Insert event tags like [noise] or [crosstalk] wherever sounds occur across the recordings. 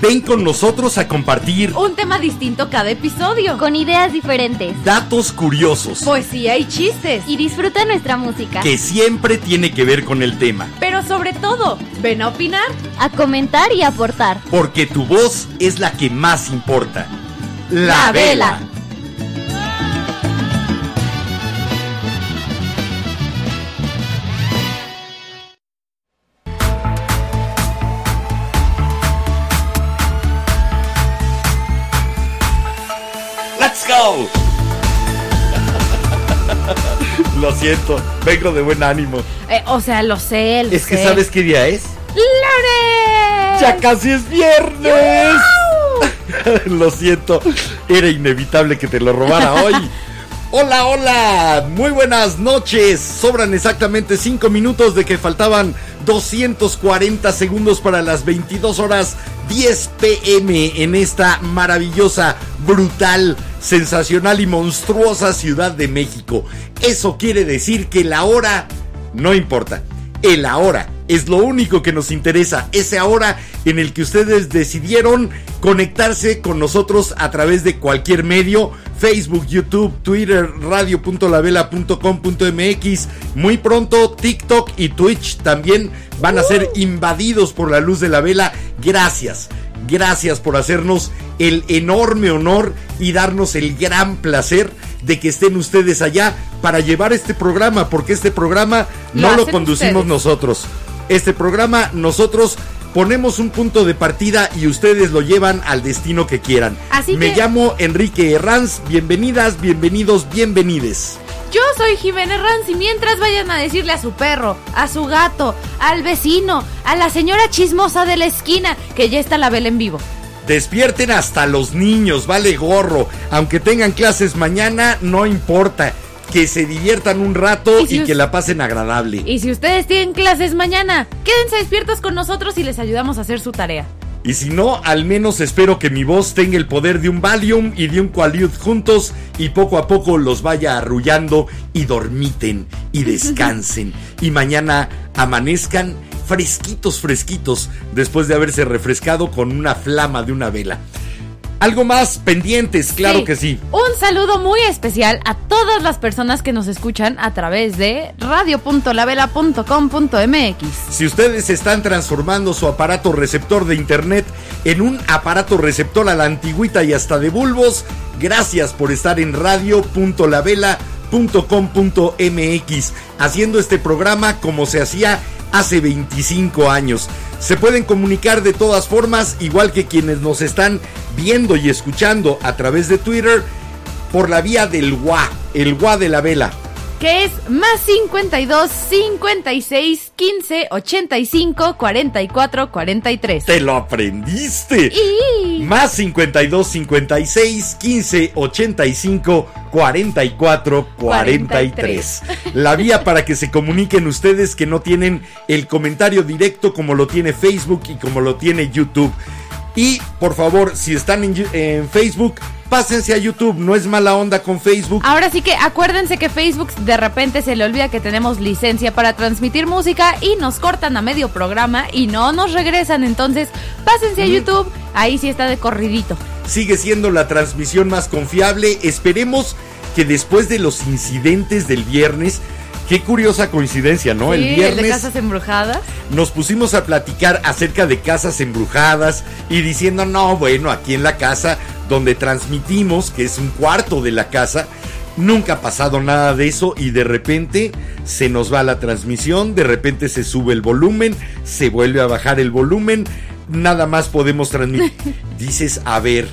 Ven con nosotros a compartir Un tema distinto cada episodio. Con ideas diferentes. datos curiosos poesía y chistes. Y disfruta nuestra música. que siempre tiene que ver con el tema, Pero sobre todo, ven a opinar. A comentar y aportar. porque tu voz es la que más importa. La vela. [laughs] Lo siento, vengo de buen ánimo. Eh, o sea, lo sé, lo Es que. ¿sabes qué día es? ¡Lore! ¡Ya casi es viernes! [laughs] lo siento, era inevitable que te lo robara hoy. [laughs] Hola, hola, muy buenas noches. Sobran exactamente 5 minutos de que faltaban 240 segundos para las 22 horas 10 pm en esta maravillosa, brutal, sensacional y monstruosa Ciudad de México. Eso quiere decir que la hora no importa. El ahora es lo único que nos interesa. Ese ahora en el que ustedes decidieron conectarse con nosotros a través de cualquier medio. Facebook, YouTube, Twitter, radio.lavela.com.mx. Muy pronto TikTok y Twitch también van a ser invadidos por la luz de la vela. Gracias. Gracias por hacernos el enorme honor y darnos el gran placer de que estén ustedes allá para llevar este programa, porque este programa no lo conducimos ustedes. nosotros. Este programa nosotros ponemos un punto de partida y ustedes lo llevan al destino que quieran. Así Me que- llamo Enrique Herranz, bienvenidas, bienvenidos, bienvenides. Yo soy Jiménez Ranz y mientras vayan a decirle a su perro, a su gato, al vecino, a la señora chismosa de la esquina que ya está la vela en vivo. Despierten hasta los niños, vale gorro. Aunque tengan clases mañana, no importa. Que se diviertan un rato Y si que la pasen agradable. Y si ustedes tienen clases mañana, quédense despiertos con nosotros y les ayudamos a hacer su tarea. Y si no, al menos espero que mi voz tenga el poder de un Valium y de un Qualiud juntos y poco a poco los vaya arrullando y dormiten y descansen [laughs] y mañana amanezcan fresquitos, fresquitos después de haberse refrescado con una flama de una vela. Algo más pendientes, claro que sí. Un saludo muy especial a todas las personas que nos escuchan a través de radio.lavela.com.mx. Si ustedes están transformando su aparato receptor de internet en un aparato receptor a la antigüita y hasta de bulbos, gracias por estar en radio.lavela.com.mx haciendo este programa como se hacía hace 25 años. Se pueden comunicar de todas formas, igual que quienes nos están viendo y escuchando a través de Twitter, por la vía del WA, el WA de la vela. Que es más 52 56 15 85 44 43. ¡Te lo aprendiste! Y Más 52 56 15 85 44 43. La vía para que se comuniquen ustedes que no tienen el comentario directo como lo tiene Facebook y como lo tiene YouTube. Y por favor, si están en, Facebook, pásense a YouTube. No es mala onda con Facebook. ahora sí que acuérdense que Facebook de repente se le olvida que tenemos licencia para transmitir música y nos cortan a medio programa y no nos regresan. Entonces, pásense a YouTube, ahí sí está de corridito. sigue siendo la transmisión más confiable. Esperemos que después de los incidentes del viernes, qué curiosa coincidencia, ¿no? Sí, el viernes de casas embrujadas. nos pusimos a platicar acerca de casas embrujadas y diciendo, no, bueno, aquí en la casa donde transmitimos, que es un cuarto de la casa, nunca ha pasado nada de eso y de repente se nos va la transmisión, de repente se sube el volumen, se vuelve a bajar el volumen, nada más podemos transmitir. [laughs] Dices, a ver,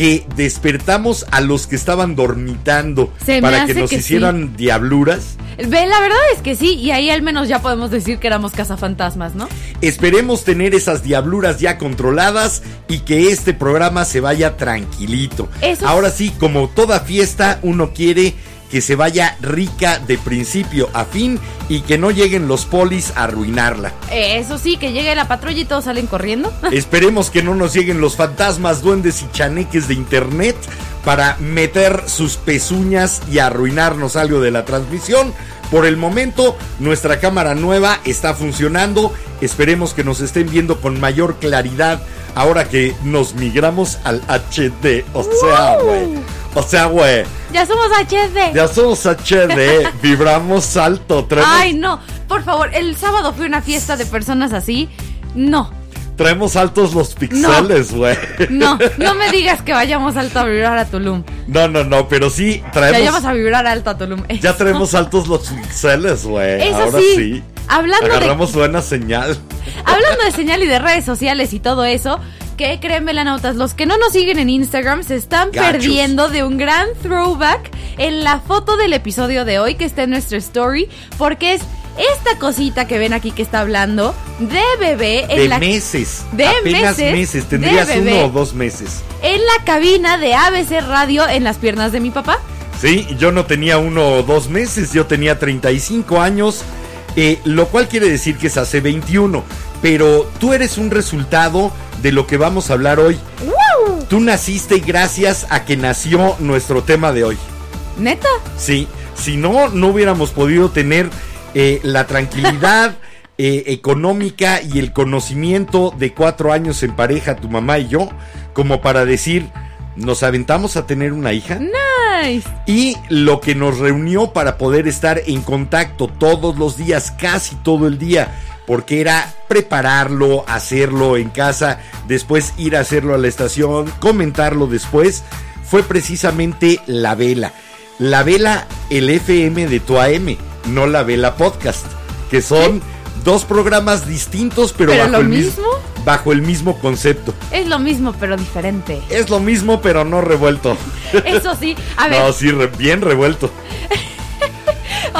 que despertamos a los que estaban dormitando Se para que nos que hicieran diabluras. Ve, la verdad es que sí, y ahí al menos ya podemos decir que éramos cazafantasmas, ¿no? Esperemos tener esas diabluras ya controladas y que este programa se vaya tranquilito. Eso Ahora sí, como toda fiesta, uno quiere que se vaya rica de principio a fin y que no lleguen los polis a arruinarla. Eh, Eso sí, que llegue la patrulla y todos salen corriendo. [laughs] Esperemos que no nos lleguen los fantasmas, duendes y chaneques de internet para meter sus pezuñas y arruinarnos algo de la transmisión. Por el momento, nuestra cámara nueva está funcionando. Esperemos que nos estén viendo con mayor claridad ahora que nos migramos al HD. O sea, güey. O sea, güey. Ya somos HD. Ya somos HD. [laughs] Vibramos alto. Traemos, Ay, no. Por favor, el sábado fue una fiesta de personas así. No, traemos altos los pixeles, güey. no, [laughs] no me digas que vayamos alto a vibrar a Tulum. No, no, no, pero sí traemos. vayamos a vibrar alto a Tulum. Ya traemos altos los pixeles, güey. Eso Ahora sí, sí. hablando de- Agarramos buena señal. Hablando de señal y de redes sociales y todo eso, que creen velanautas, los que no nos siguen en Instagram se están Gachos. perdiendo de un gran throwback en la foto del episodio de hoy que está en nuestra story, porque es esta cosita que ven aquí que está hablando de bebé en De la meses. de Apenas meses, meses. Tendrías uno o dos meses. en la cabina de ABC Radio en las piernas de mi papá. Sí, yo no tenía uno o dos meses, yo tenía 35 años, eh, lo cual quiere decir que es hace 21. Pero tú eres un resultado de lo que vamos a hablar hoy. Tú naciste gracias a que nació nuestro tema de hoy. ¿Neta? Sí, si no, no hubiéramos podido tener eh, la tranquilidad [laughs] eh, económica y el conocimiento de cuatro años en pareja, tu mamá y yo, como para decir, nos aventamos a tener una hija. Nice. Y lo que nos reunió para poder estar en contacto todos los días, casi todo el día, porque era prepararlo, hacerlo en casa, después ir a hacerlo a la estación, comentarlo después, fue precisamente la vela. La vela, el FM de tu AM, no la vela podcast, que son dos programas distintos, pero, ¿Pero bajo, lo el mis- mismo? bajo el mismo concepto. Es lo mismo, pero diferente. Es lo mismo, pero no revuelto. [laughs] Eso sí, a [laughs] ver, No, sí, re- bien revuelto.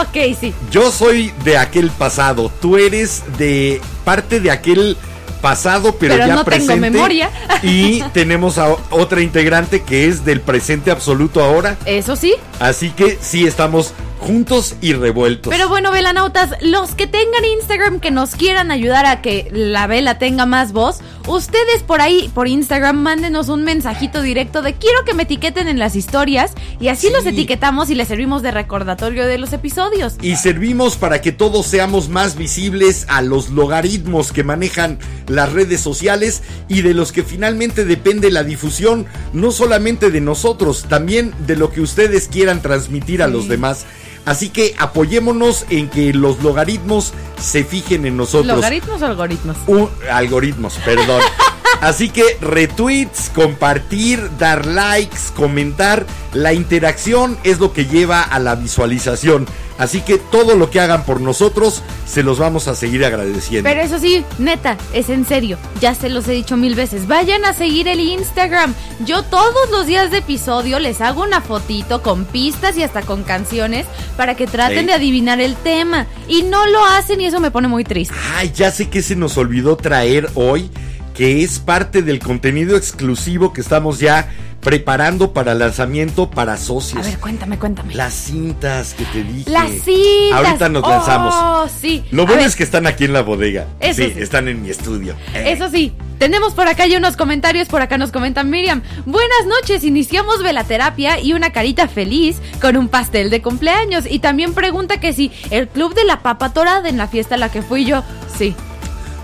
Ok, sí. Yo soy de aquel pasado, tú eres de parte de aquel pasado, pero, Pero ya no tengo presente. memoria. Y tenemos a otra integrante que es del presente absoluto ahora. Eso sí. Así que sí estamos juntos y revueltos. Pero bueno, velanautas, los que tengan Instagram que nos quieran ayudar a que la vela tenga más voz, ustedes por ahí, por Instagram, mándenos un mensajito directo de quiero que me etiqueten en las historias y así Sí. los etiquetamos y les servimos de recordatorio de los episodios. Y servimos para que todos seamos más visibles a los logaritmos que manejan las redes sociales y de los que finalmente depende la difusión, no solamente de nosotros, también de lo que ustedes quieran transmitir a los demás. Así que apoyémonos en que los logaritmos se fijen en nosotros. ¿Logaritmos o algoritmos? Un- algoritmos, perdón. [laughs] Así que retweets, compartir, dar likes, comentar, la interacción es lo que lleva a la visualización. Así que todo lo que hagan por nosotros se los vamos a seguir agradeciendo. Pero eso sí, neta, es en serio. Ya se los he dicho mil veces. Vayan a seguir el Instagram. Yo todos los días de episodio les hago una fotito con pistas y hasta con canciones para que traten de adivinar el tema. Y no lo hacen y eso me pone muy triste. Ay, ya sé que se nos olvidó traer hoy, que es parte del contenido exclusivo que estamos ya preparando para lanzamiento para A socios. ver, cuéntame, cuéntame. Las cintas que te dije. Las citas. Ahorita nos Oh, lanzamos. sí. Lo A bueno es que están aquí en la bodega. Eso sí, sí. están en mi estudio. Eh. Eso sí, tenemos por acá ya unos comentarios, por acá nos comenta Miriam. Buenas noches, iniciamos velaterapia y una carita feliz con un pastel de cumpleaños. Y también pregunta que si el club de la papa torada en la fiesta a la que fui yo, sí.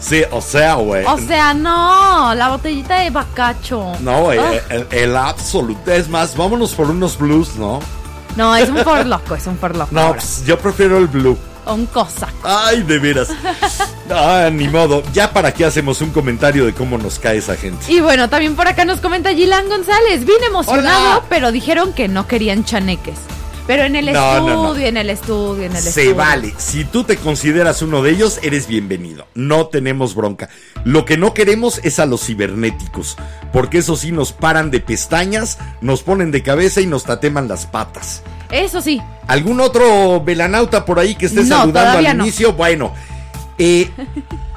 Sí, o sea, güey. O sea, no, la botellita de bacacho. No, güey, el, el absoluto. Es más, vámonos por unos blues, ¿no? no, es un for loco, es un for loco. No, pues, yo prefiero el blue. Un cosa. Ay, de veras. Ah, ni modo. Ya para qué hacemos un comentario de cómo nos cae esa gente. Y bueno, también por acá nos comenta Gilan González. Vine emocionado, Hola. pero dijeron que no querían chaneques. Pero en el No, estudio, no. en el estudio, en el Se estudio. vale. Si tú te consideras uno de ellos, eres bienvenido. No tenemos bronca. Lo que no queremos es a los cibernéticos, porque eso sí nos paran de pestañas, nos ponen de cabeza y nos tateman las patas. Eso sí. ¿Algún otro velanauta por ahí que esté saludando al inicio? Bueno, eh,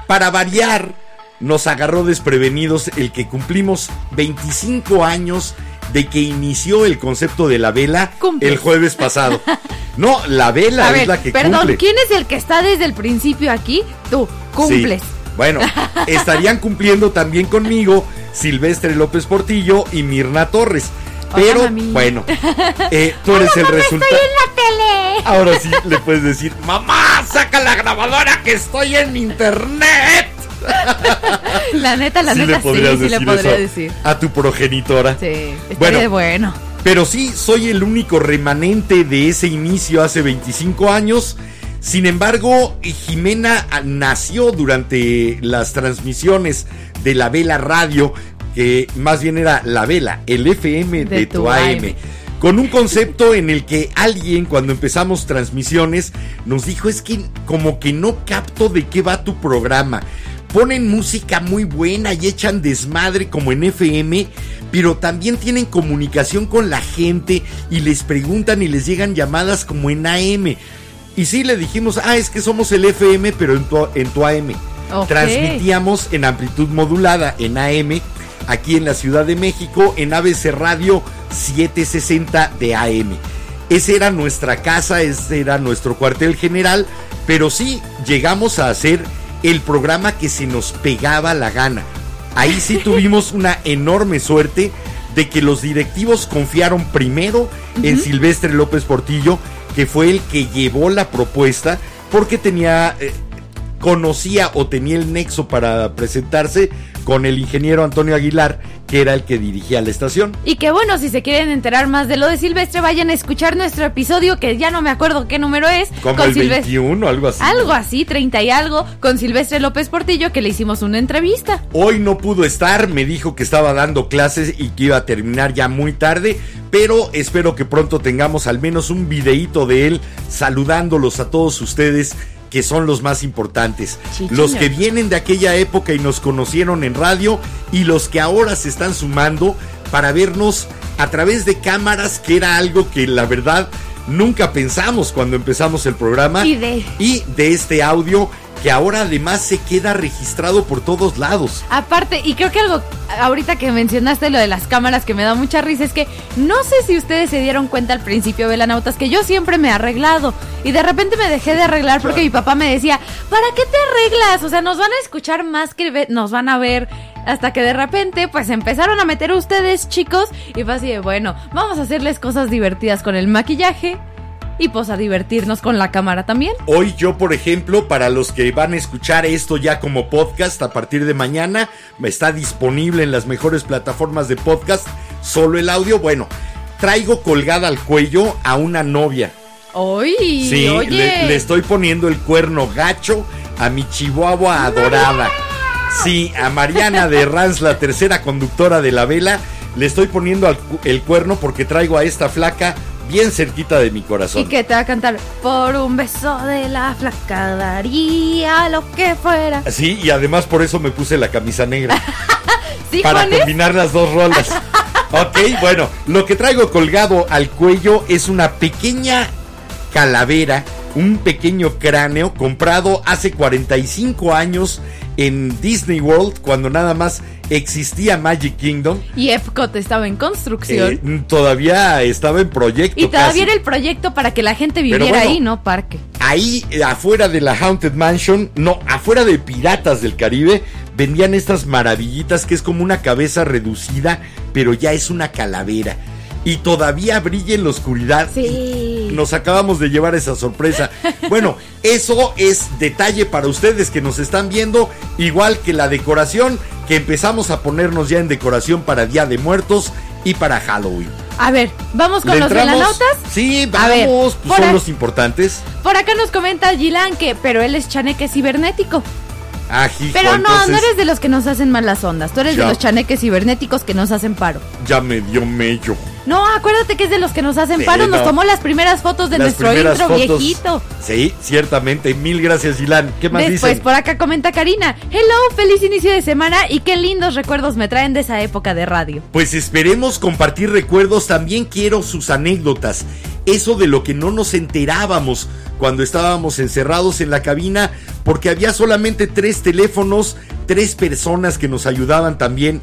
para variar, nos agarró desprevenidos el que cumplimos 25 años de que inició el concepto de la vela Cumple. el jueves pasado. [laughs] No, la vela A es ver, la que perdón, cumple. ¿quién es el que está desde el principio aquí? Tú, cumples. Sí. Bueno, estarían cumpliendo también conmigo Silvestre López Portillo y Mirna Torres. Pero bueno, [laughs] eh, tú eres el resultado. la tele! Ahora sí le puedes decir, mamá, saca la grabadora que estoy en internet. [laughs] La neta, la Sí neta, le sí, le podría eso decir. a tu progenitora. Sí, Bueno. bueno. Pero sí, soy el único remanente de ese inicio hace 25 años. Sin embargo, Jimena nació durante las transmisiones de la Vela Radio, que más bien era la Vela, el FM de, De tu tu AM. AM. Con un concepto en el que alguien cuando empezamos transmisiones nos dijo es que como que no capto de qué va tu programa. Ponen música muy buena y echan desmadre como en FM, pero también tienen comunicación con la gente y les preguntan y les llegan llamadas como en AM. Y sí le dijimos, ah, es que somos el FM, pero en tu, en tu AM. Transmitíamos en amplitud modulada en AM, aquí en la Ciudad de México, en ABC Radio 760 de AM. Esa era nuestra casa, ese era nuestro cuartel general, pero sí llegamos a hacer el programa que se nos pegaba la gana. Ahí sí tuvimos [laughs] una enorme suerte de que los directivos confiaron primero en Silvestre López Portillo, que fue el que llevó la propuesta porque tenía eh, conocía o tenía el nexo para presentarse con el ingeniero Antonio Aguilar, que era el que dirigía la estación. Y que bueno, si se quieren enterar más de lo de Silvestre, vayan a escuchar nuestro episodio, que ya no me acuerdo qué número es. Como el Silvestre. 21, algo así. Algo así, 30 y algo, con Silvestre López Portillo, que le hicimos una entrevista. Hoy no pudo estar, me dijo que estaba dando clases y que iba a terminar ya muy tarde, pero espero que pronto tengamos al menos un videíto de él saludándolos a todos ustedes que son los más importantes, los que vienen de aquella época y nos conocieron en radio y los que ahora se están sumando para vernos a través de cámaras, que era algo que la verdad nunca pensamos cuando empezamos el programa Y de- y de este audio que ahora además se queda registrado por todos lados. Aparte, y creo que algo, ahorita que mencionaste lo de las cámaras que me da mucha risa, es que no sé si ustedes se dieron cuenta al principio, Velanautas, que yo siempre me he arreglado. Y de repente me dejé de arreglar porque mi papá me decía, ¿para qué te arreglas? O sea, nos van a escuchar más que nos van a ver. Hasta que de repente, pues empezaron a meter ustedes, chicos, y fue así de, bueno, vamos a hacerles cosas divertidas con el maquillaje. Y pues a divertirnos con la cámara también. Hoy yo, por ejemplo, para los que van a escuchar esto ya como podcast a partir de mañana, está disponible en las mejores plataformas de podcast, solo el audio. Bueno, traigo colgada al cuello a una novia. ¡Oy! Sí, oye. le, le estoy poniendo el cuerno gacho a mi chihuahua adorada. Sí, a Mariana de Ranz, la tercera conductora de la vela, le estoy poniendo al el cuerno porque traigo a esta flaca bien cerquita de mi corazón. Y que te va a cantar Por un beso de la flaca daría lo que fuera. Sí, y además por eso me puse la camisa negra. [laughs] ¿Sí, para Juanes? combinar las dos rolas. [laughs] ok, bueno, lo que traigo colgado al cuello es una pequeña calavera, un pequeño cráneo comprado hace 45 años en Disney World cuando nada más existía Magic Kingdom. Y Epcot estaba en construcción. Eh, todavía estaba en proyecto. y todavía casi. era el proyecto para que la gente viviera bueno. ahí, ¿no? Parque. Ahí afuera de la Haunted Mansion, no, afuera de Piratas del Caribe, vendían estas maravillitas que es como una cabeza reducida, pero ya es una calavera. Y todavía brilla en la oscuridad. Sí. Nos acabamos de llevar esa sorpresa. Bueno, [laughs] eso es detalle para ustedes que nos están viendo, igual que la decoración, que empezamos a ponernos ya en decoración para Día de Muertos y para Halloween. A ver, vamos con ¿Le los velanautas. Sí, A ver, vamos, pues son a- los importantes. Por acá nos comenta Gilan que, pero él es chaneque cibernético. Ah, hijo, Pero no, no eres de los que nos hacen malas ondas. Tú eres Ya. de los chaneques cibernéticos que nos hacen paro. Ya me dio mello. No, acuérdate que es de los que nos hacen Sí, paro. Nos no. tomó las primeras fotos de Las nuestro intro fotos. viejito. Sí, ciertamente. Mil gracias, Ilan. ¿Qué más Después dicen? por acá comenta Karina. Hello, feliz inicio de semana y qué lindos recuerdos me traen de esa época de radio. Pues esperemos compartir recuerdos. También quiero sus anécdotas. Eso de lo que no nos enterábamos cuando estábamos encerrados en la cabina, porque había solamente tres teléfonos, tres personas que nos ayudaban también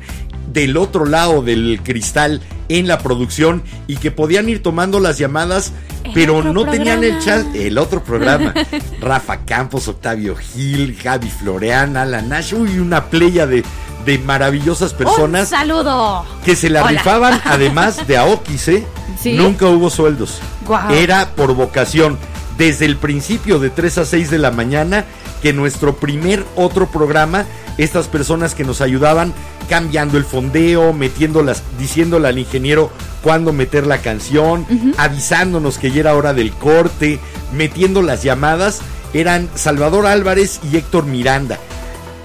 del otro lado del cristal en la producción y que podían ir tomando las llamadas, El pero no tenían el chat, el otro programa. [laughs] Rafa Campos, Octavio Gil, Javi Florean, Alan Nash, uy, una playa de, de maravillosas personas Un saludo. que se la Hola. rifaban [laughs] además de Aokis, ¿eh? ¿Sí? Nunca hubo sueldos. Era por vocación. Desde el principio de 3 a 6 de la mañana, que nuestro primer otro programa, estas personas que nos ayudaban cambiando el fondeo, metiéndolas, diciéndole al ingeniero cuándo meter la canción, avisándonos que ya era hora del corte, metiendo las llamadas, eran Salvador Álvarez y Héctor Miranda.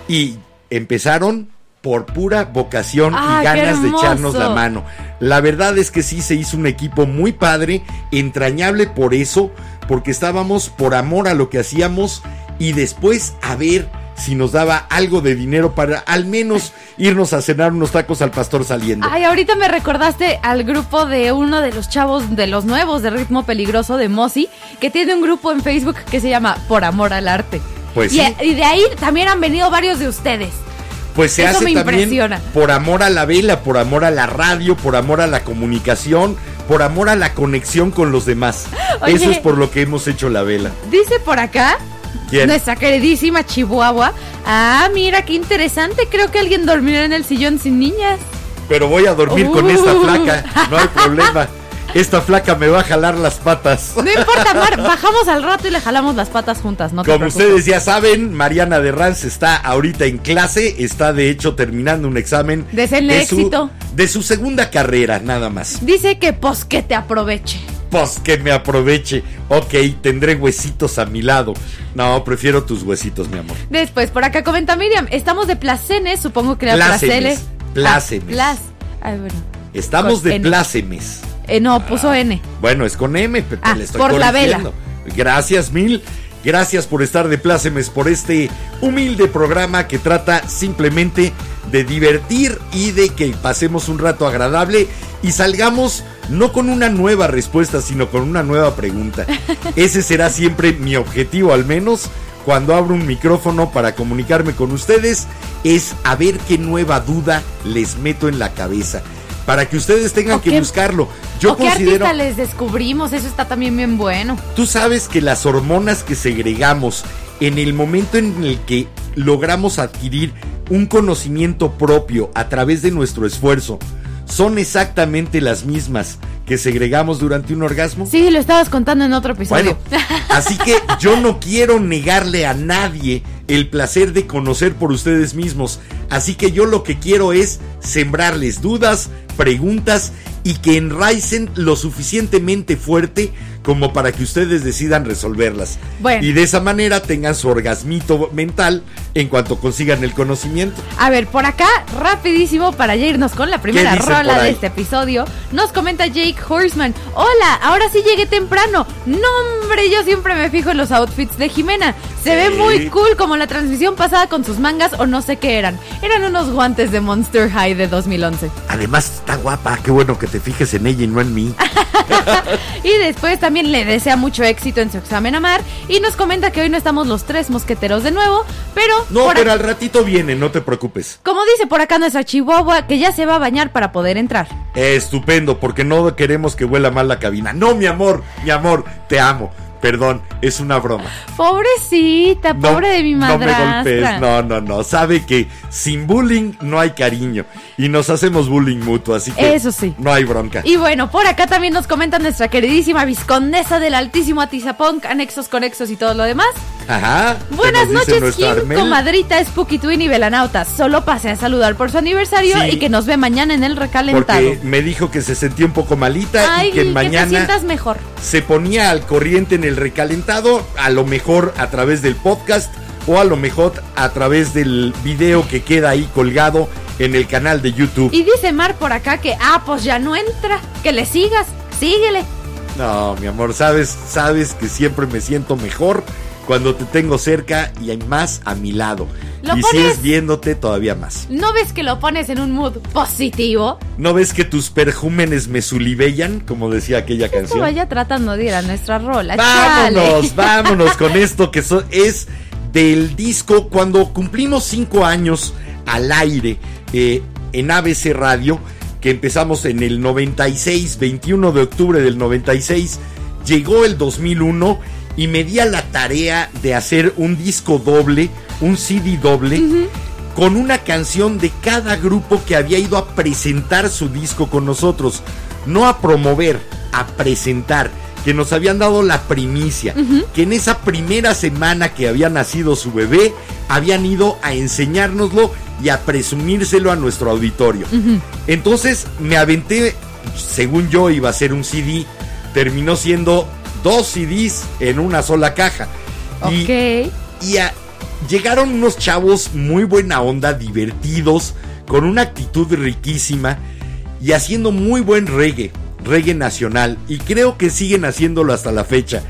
Y empezaron por pura vocación ¡Ay, y ganas de echarnos la mano. La verdad es que sí se hizo un equipo muy padre, entrañable por eso, porque estábamos por amor a lo que hacíamos y después a ver si nos daba algo de dinero para al menos irnos a cenar unos tacos al pastor saliendo. Ay, ahorita me recordaste al grupo de uno de los chavos de los nuevos de ritmo peligroso de Mosi, que tiene un grupo en Facebook que se llama Por Amor al Arte. Pues y, sí. y de ahí también han venido varios de ustedes. Pues se Eso hace me también impresiona. por amor a la vela, por amor a la radio, por amor a la comunicación, por amor a la conexión con los demás. [laughs] Oye. Eso es por lo que hemos hecho la vela. Dice por acá ¿Quién? nuestra queridísima Chihuahua. Ah, mira qué interesante. Creo que alguien dormirá en el sillón sin niñas. Pero voy a dormir con Uh. esta flaca, no hay problema. [laughs] Esta flaca me va a jalar las patas. No importa, [laughs] Mar, bajamos al rato y le jalamos las patas juntas, no te Como preocupes. ustedes ya saben, Mariana de Ranz está ahorita en clase, está de hecho terminando un examen su, éxito. de su segunda carrera, nada más. Dice que pues que te aproveche. Pues que me aproveche. Ok, tendré huesitos a mi lado. No, prefiero tus huesitos, mi amor. Después, por acá comenta Miriam, estamos de placenes, supongo que era Plácemes, placele. plácemes. Ah, plas. Ay, bueno. Estamos de N. plácemes. Eh, no, puso N. Bueno, es con M, Pepe, Ah, le estoy por la corrigiendo. Gracias mil. Gracias por estar de plácemes por este humilde programa que trata simplemente de divertir y de que pasemos un rato agradable y salgamos no con una nueva respuesta, sino con una nueva pregunta. [laughs] Ese será siempre mi objetivo, al menos cuando abro un micrófono para comunicarme con ustedes, es a ver qué nueva duda les meto en la cabeza. Para que ustedes tengan ¿O que qué- buscarlo. Yo ¿O qué considero. artista les descubrimos? Eso está también bien bueno. Tú sabes que las hormonas que segregamos en el momento en el que logramos adquirir un conocimiento propio a través de nuestro esfuerzo son exactamente las mismas que segregamos durante un orgasmo. Sí, lo estabas contando en otro episodio. Bueno, así que yo no quiero negarle a nadie el placer de conocer por ustedes mismos. Así que yo lo que quiero es sembrarles dudas, preguntas y que enraicen lo suficientemente fuerte como para que ustedes decidan resolverlas. Bueno. Y de esa manera tengan su orgasmito mental en cuanto consigan el conocimiento. A ver, por acá, rapidísimo para ya irnos con la primera rola de este episodio, nos comenta Jake Horseman. Hola, ahora sí llegué temprano. No, hombre, yo siempre me fijo en los outfits de Jimena. Se ve muy cool como la transmisión pasada con sus mangas o no sé qué eran. Eran unos guantes de Monster High de 2011. Además está guapa, qué bueno que te fijes en ella y no en mí. [laughs] [laughs] Y después también le desea mucho éxito en su examen a mar y nos comenta que hoy no estamos los tres mosqueteros de nuevo, pero... No, pero al ratito viene, no te preocupes. Como dice por acá nuestra chihuahua, que ya se va a bañar para poder entrar. Estupendo, porque no queremos que huela mal la cabina. No, mi amor, mi amor, te amo. Perdón, es una broma. Pobrecita, No, pobre de mi No me madrastra. golpees, no, no, no. Sabe que sin bullying no hay cariño. Y nos hacemos bullying mutuo, así que. Eso sí. No hay bronca. Y bueno, por acá también nos comenta nuestra queridísima viscondesa del altísimo Atizapunk, anexos, conexos y todo lo demás. Ajá. ¿qué Buenas noches, Kim, comadrita, Spooky Twin y Belanauta. Solo pasé a saludar por su aniversario Sí. y que nos ve mañana en el recalentado. Porque me dijo que se sentía un poco malita Ay, y que que te mañana sientas mejor. se ponía al corriente en el recalentado, a lo mejor a través del podcast o a lo mejor a través del video que queda ahí colgado en el canal de YouTube. Y dice Mar por acá que, ah, pues ya no entra, que le sigas, síguele. No, mi amor, sabes, sabes que siempre me siento mejor cuando te tengo cerca y hay más a mi lado. Lo y si pones- es viéndote todavía más. ¿No ves que lo pones en un mood positivo? ¿No ves que tus perjúmenes me sulibellan? Como decía aquella Esto canción. vaya tratando de ir a nuestra rola. Vámonos, chale. vámonos con [laughs] esto que so- es del disco cuando cumplimos cinco años al aire eh, en ABC Radio, que empezamos en el 96, 21 de octubre del 96, llegó el 2001 y me di a la tarea de hacer un disco doble, un CD doble. Con una canción de cada grupo que había ido a presentar su disco con nosotros. No a promover, a presentar. Que nos habían dado la primicia. Que en esa primera semana que había nacido su bebé, habían ido a enseñárnoslo y a presumírselo a nuestro auditorio. Entonces me aventé, según yo iba a ser un CD, terminó siendo dos CDs en una sola caja. Y- Ok. y a- llegaron unos chavos muy buena onda, divertidos, con una actitud riquísima y haciendo muy buen reggae, reggae nacional. Y creo que siguen haciéndolo hasta la fecha.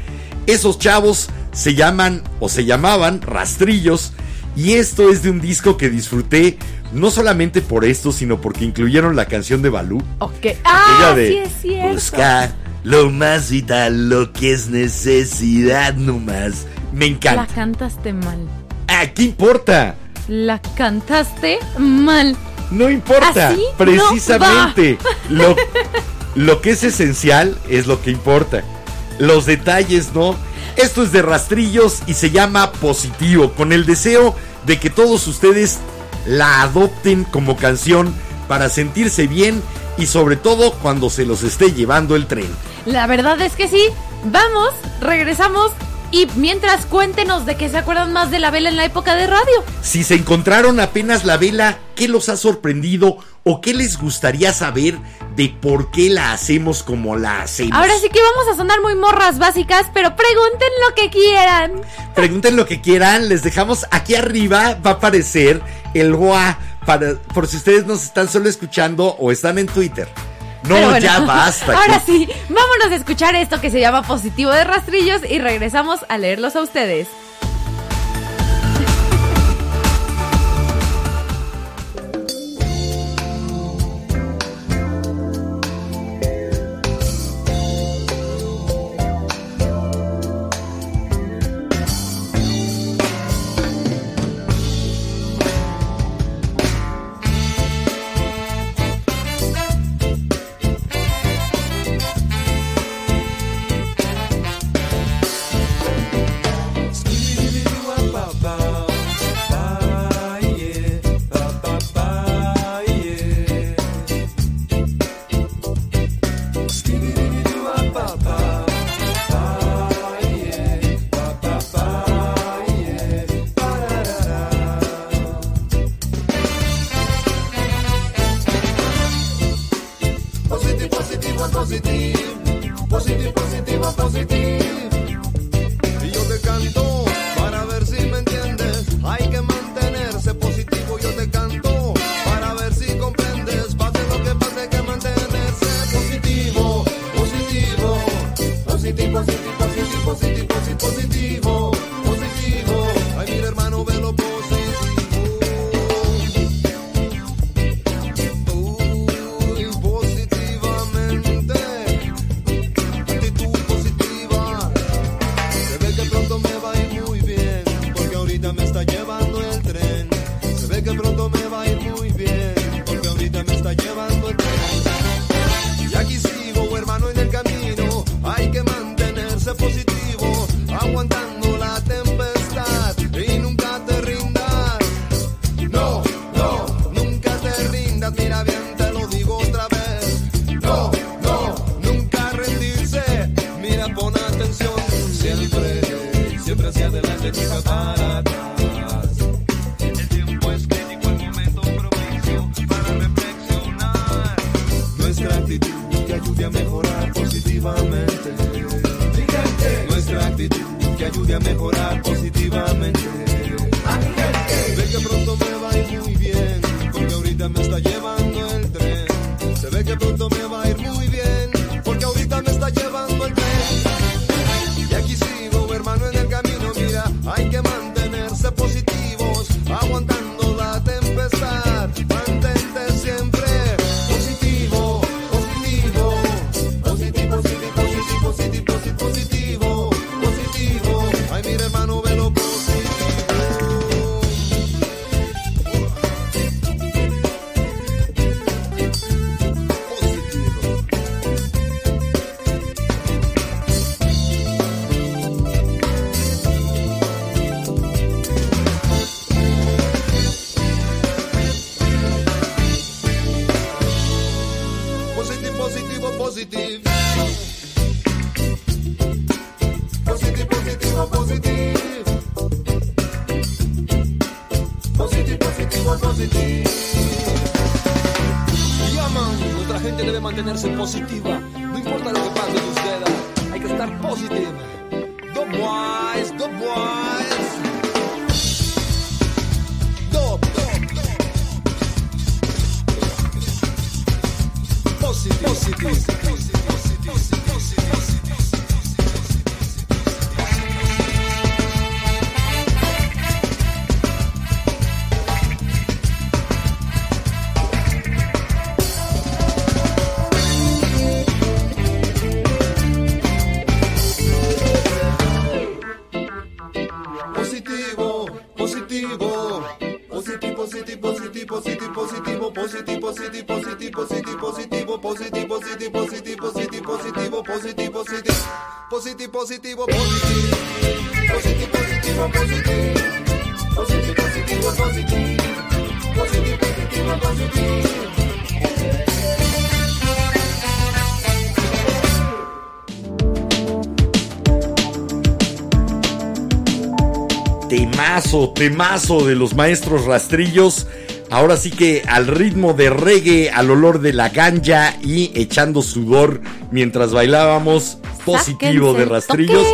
Esos chavos se llaman o se llamaban Rastrillos. Y esto es de un disco que disfruté no solamente por esto, sino porque incluyeron la canción de Balú. Ok. Ah, de sí es cierto. Busca lo más vital, lo que es necesidad nomás. Me La encanta. cantaste mal. ¿A qué importa? La cantaste mal. No importa. Así no Precisamente. [laughs] lo, lo que es esencial es lo que importa. Los detalles, ¿no? Esto es de rastrillos y se llama positivo, con el deseo de que todos ustedes la adopten como canción para sentirse bien y sobre todo cuando se los esté llevando el tren. La verdad es que sí. Vamos, regresamos. Y mientras cuéntenos de que se acuerdan más de la vela en la época de radio. Si se encontraron apenas la vela, ¿qué los ha sorprendido o qué les gustaría saber de por qué la hacemos como la hacemos? Ahora sí que vamos a sonar muy morras básicas, pero pregunten lo que quieran. Pregunten lo que quieran, les dejamos aquí arriba, va a aparecer el WA para, por si ustedes nos están solo escuchando o están en Twitter. No, bueno, ya basta. Ahora que- sí, vámonos a escuchar esto que se llama Positivo de Rastrillos y regresamos a leerlos a ustedes. Temazo, temazo de los maestros rastrillos. Ahora sí que al ritmo de reggae, al olor de la ganja y echando sudor mientras bailábamos, positivo de rastrillos.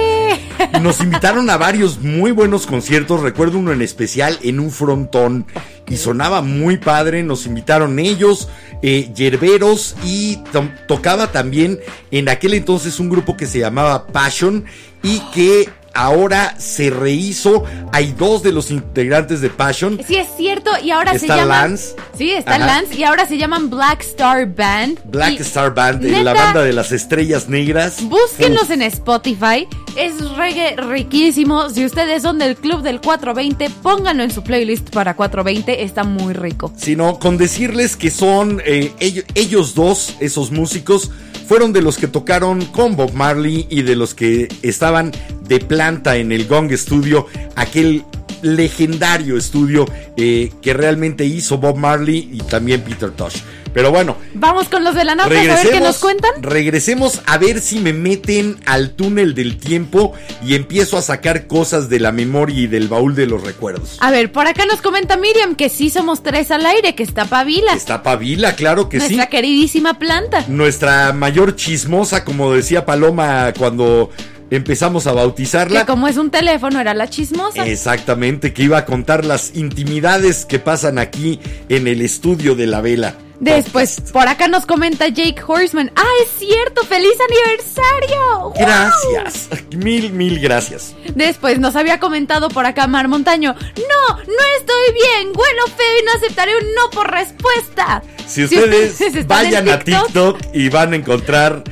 Nos invitaron a varios muy buenos conciertos. Recuerdo uno en especial en un frontón y sonaba muy padre. Nos invitaron ellos, eh, Yerberos y to- tocaba también en aquel entonces un grupo que se llamaba Passion y que ahora se rehizo. Hay dos de los integrantes de Passion. Sí, es cierto, y ahora se Está llaman. Lance. Sí, está Ajá. Lance, y ahora se llaman Black Star Band. Black Y, Star Band, eh, la neta, banda de las estrellas negras. Búsquenlos Uf. en Spotify. Es reggae riquísimo. Si ustedes son del club del 420, pónganlo en su playlist para 420. Está muy rico. sino con decirles que son eh, ellos, ellos dos, esos músicos, fueron de los que tocaron con Bob Marley y de los que estaban de planta en el Gong Studio, aquel legendario estudio eh, que realmente hizo Bob Marley y también Peter Tosh. Pero bueno, Vamos con los de la nota a ver qué nos cuentan. regresemos a ver si me meten al túnel del tiempo y empiezo a sacar cosas de la memoria y del baúl de los recuerdos. A ver, por acá nos comenta Miriam que sí somos tres al aire, que está Pavila. Está Pavila, claro que sí. nuestra queridísima planta. nuestra mayor chismosa, como decía Paloma cuando empezamos a bautizarla. Que como es un teléfono, era la chismosa. Exactamente, que iba a contar las intimidades que pasan aquí en el estudio de la vela. Después, por acá nos comenta Jake Horseman. ¡Ah, es cierto! ¡Feliz aniversario! ¡Wow! Gracias, mil, mil gracias. Después nos había comentado por acá Mar Montaño. ¡No! ¡No estoy bien! Bueno, feo y no aceptaré un no por respuesta. Si ustedes [laughs] vayan a TikTok y van a encontrar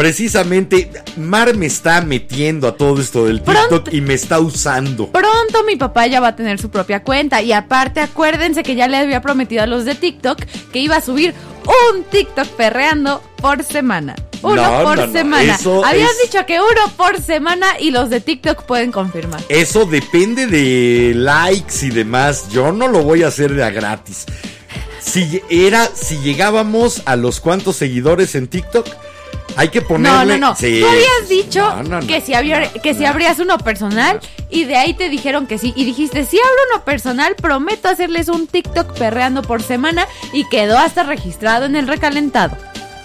precisamente, Mar me está metiendo a todo esto del TikTok Pronto- y me está usando. Pronto mi papá ya va a tener su propia cuenta. Y aparte, acuérdense que ya le había prometido a los de TikTok que iba a subir un TikTok perreando por semana. Uno No, por no, no, semana. eso Habías es- dicho que uno por semana y los de TikTok pueden confirmar. Eso depende de likes y demás. Yo no lo voy a hacer de a gratis. Si era, si llegábamos a los cuantos seguidores en TikTok, hay que No, ponerle. no, no. Sí. Tú habías dicho No, no, no. que si había, que si abrías uno personal y de ahí te dijeron que sí. Y dijiste, si abro uno personal, prometo hacerles un TikTok perreando por semana y quedó hasta registrado en el recalentado.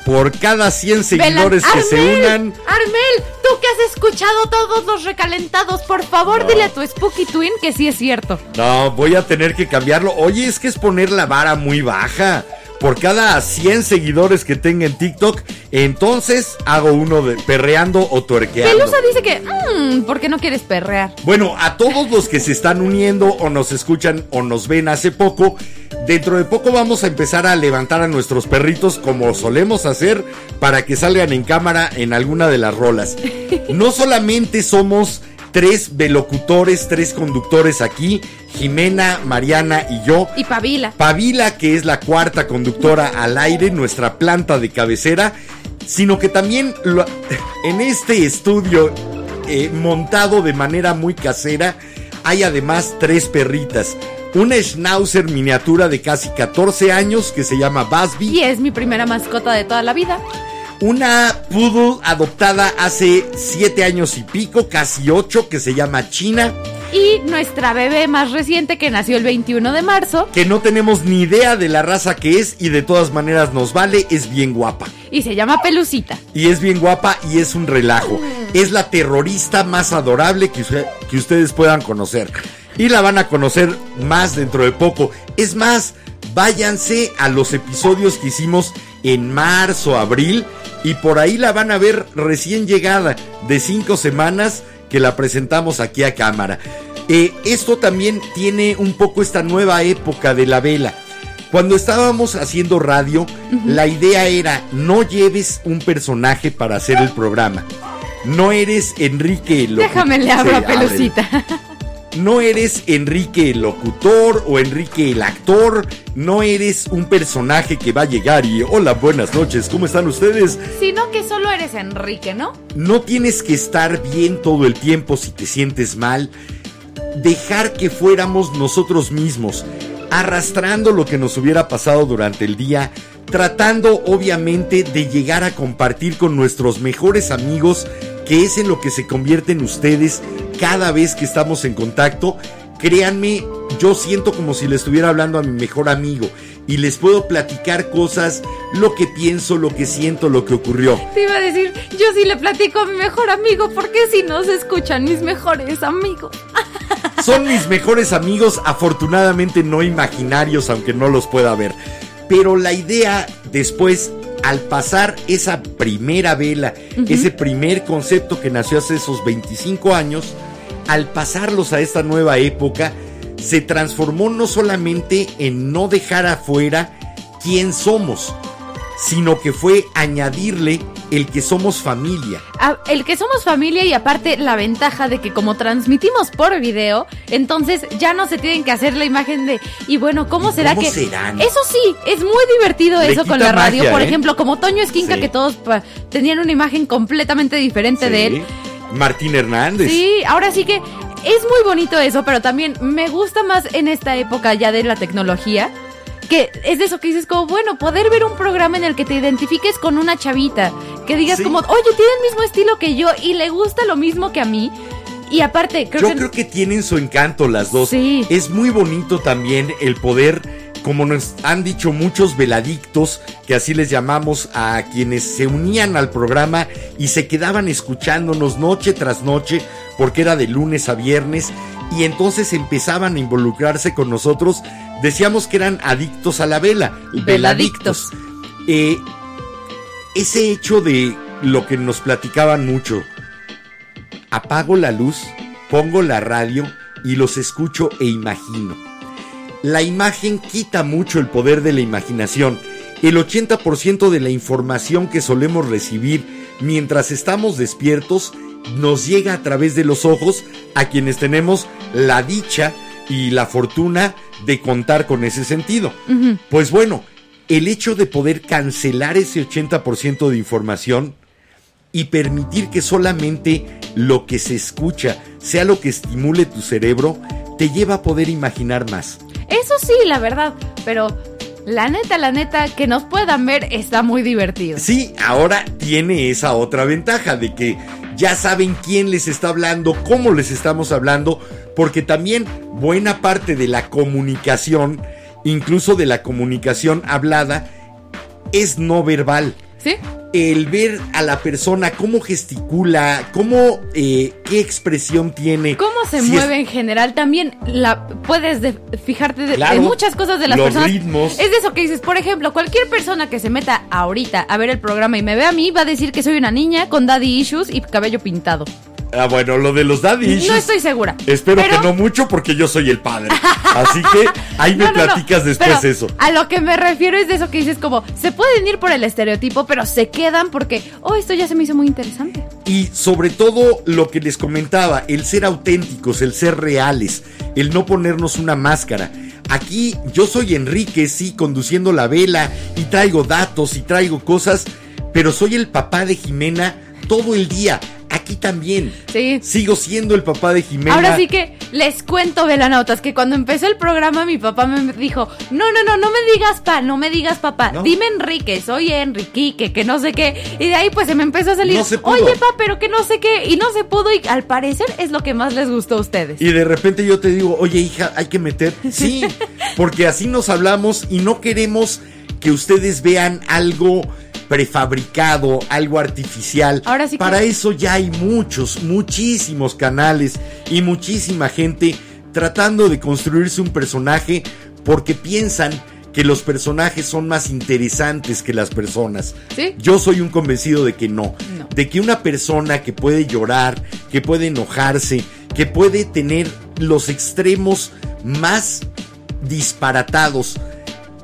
Por cada 100 seguidores que se unan. Armel, tú que has escuchado todos los recalentados, por favor No. dile a tu Spooky Twin que sí es cierto. No, voy a tener que cambiarlo. Oye, es que es poner la vara muy baja. Por cada 100 seguidores que tenga en TikTok, entonces hago uno de perreando o tuerqueando. Pelusa dice que, mmm, ¿por qué no quieres perrear? Bueno, a todos los que se están uniendo o nos escuchan o nos ven hace poco, dentro de poco vamos a empezar a levantar a nuestros perritos como solemos hacer para que salgan en cámara en alguna de las rolas. No solamente somos tres velocutores, tres conductores aquí, Jimena, Mariana y yo. Y Pavila. Pavila, que es la cuarta conductora al aire, nuestra planta de cabecera, sino que también lo- [laughs] en este estudio eh, montado de manera muy casera, hay además tres perritas. Una schnauzer miniatura de casi 14 años que se llama Basby. Y es mi primera mascota de toda la vida. Una poodle adoptada hace siete años y pico, casi ocho, que se llama China, Y nuestra bebé más reciente que nació el 21 de marzo que no tenemos ni idea de la raza que es y de todas maneras nos vale, es bien guapa. y se llama Pelucita. Y es bien guapa y es un relajo. Es la terrorista más adorable que, usted- que ustedes puedan conocer. Y la van a conocer más dentro de poco. Es más, váyanse a los episodios que hicimos en marzo, abril. Y por ahí la van a ver recién llegada de cinco semanas que la presentamos aquí a cámara. Eh, esto también tiene un poco esta nueva época de la vela. Cuando estábamos haciendo radio, la idea era no lleves un personaje para hacer el programa. No eres Enrique locutor. Déjame le abro Sí, a. Pelucita. No eres Enrique el locutor o Enrique el actor. No eres un personaje que va a llegar y hola, buenas noches, ¿cómo están ustedes? Sino que solo eres Enrique, ¿no? No tienes que estar bien todo el tiempo si te sientes mal. Dejar que fuéramos nosotros mismos, arrastrando lo que nos hubiera pasado durante el día, tratando obviamente de llegar a compartir con nuestros mejores amigos, que es en lo que se convierten ustedes cada vez que estamos en contacto. Créanme, yo siento como si le estuviera hablando a mi mejor amigo y les puedo platicar cosas, lo que pienso, lo que siento, lo que ocurrió. Te iba a decir, yo sí le platico a mi mejor amigo, porque si no se escuchan mis mejores amigos. [laughs] Son mis mejores amigos, afortunadamente no imaginarios, aunque no los pueda ver. Pero la idea después, al pasar esa primera vela, ese primer concepto que nació hace esos 25 años, al pasarlos a esta nueva época, se transformó no solamente en no dejar afuera quién somos, sino que fue añadirle el que somos familia. Ah, El que somos familia y aparte la ventaja de que como transmitimos por video, entonces ya no se tienen que hacer la imagen de, y bueno, ¿cómo ¿Y será cómo que... serán? Eso sí, es muy divertido Le eso con la radio. magia, Por ¿eh? ejemplo, como Toño Esquinca, Sí. que todos pa, tenían una imagen completamente diferente de él. Martín Hernández. Sí, ahora sí que es muy bonito eso, pero también me gusta más en esta época ya de la tecnología. Que es de eso que dices como, bueno, poder ver un programa en el que te identifiques con una chavita. Que digas Sí. como, oye, tiene el mismo estilo que yo y le gusta lo mismo que a mí. Y aparte, creo Yo que... creo que tienen su encanto las dos. Sí. Es muy bonito también el poder, como nos han dicho muchos veladictos, que así les llamamos a quienes se unían al programa y se quedaban escuchándonos noche tras noche, porque era de lunes a viernes, y entonces empezaban a involucrarse con nosotros. Decíamos que eran adictos a la vela, veladictos. Eh, ese hecho de lo que nos platicaban mucho, apago la luz, pongo la radio y los escucho e imagino. La imagen quita mucho el poder de la imaginación. El 80% de la información que solemos recibir mientras estamos despiertos nos llega a través de los ojos a quienes tenemos la dicha y la fortuna de contar con ese sentido. Pues bueno, el hecho de poder cancelar ese 80% de información y permitir que solamente lo que se escucha sea lo que estimule tu cerebro, te lleva a poder imaginar más. Eso sí, la verdad, pero la neta, la neta, que nos puedan ver está muy divertido. Sí, ahora tiene esa otra ventaja de que ya saben quién les está hablando, cómo les estamos hablando, porque también buena parte de la comunicación, incluso de la comunicación hablada, es no verbal. ¿Sí? El ver a la persona cómo gesticula, cómo, eh, qué expresión tiene. cómo se si es- mueve en general también la puedes de- fijarte de, muchas cosas de las los personas ritmos. es de eso que dices por ejemplo cualquier persona que se meta ahorita a ver el programa y me ve a mí va a decir que soy una niña con daddy issues y cabello pintado Ah, bueno, lo de los daddy issues, no estoy segura Espero Pero- que no mucho porque yo soy el padre. Así que ahí [laughs] me No, no, no, platicas después pero eso. A lo que me refiero es de eso que dices como, se pueden ir por el estereotipo, pero se quedan porque, oh, esto ya se me hizo muy interesante. Y sobre todo lo que les comentaba, el ser auténticos, el ser reales, el no ponernos una máscara. Aquí yo soy Enrique, sí, conduciendo la vela y traigo datos y traigo cosas, pero soy el papá de Jimena todo el día. ¿A aquí también. Sí. Sigo siendo el papá de Jimena. Ahora sí que les cuento, velanautas, que cuando empezó el programa mi papá me dijo, no, no, no, no me digas pa, no me digas papá, ¿No? dime Enrique, soy Enriquique, que no sé qué. Y de ahí pues se me empezó a salir, No se pudo. oye pa, pero que no sé qué, y no se pudo y al parecer es lo que más les gustó a ustedes. Y de repente yo te digo, oye hija, hay que meter. [laughs] Sí, porque así nos hablamos y no queremos que ustedes vean algo prefabricado, algo artificial. Ahora sí que- Para eso ya hay muchos, muchísimos canales y muchísima gente tratando de construirse un personaje porque piensan que los personajes son más interesantes que las personas. ¿Sí? Yo soy un convencido de que no. No. De que una persona que puede llorar, que puede enojarse, que puede tener los extremos más disparatados,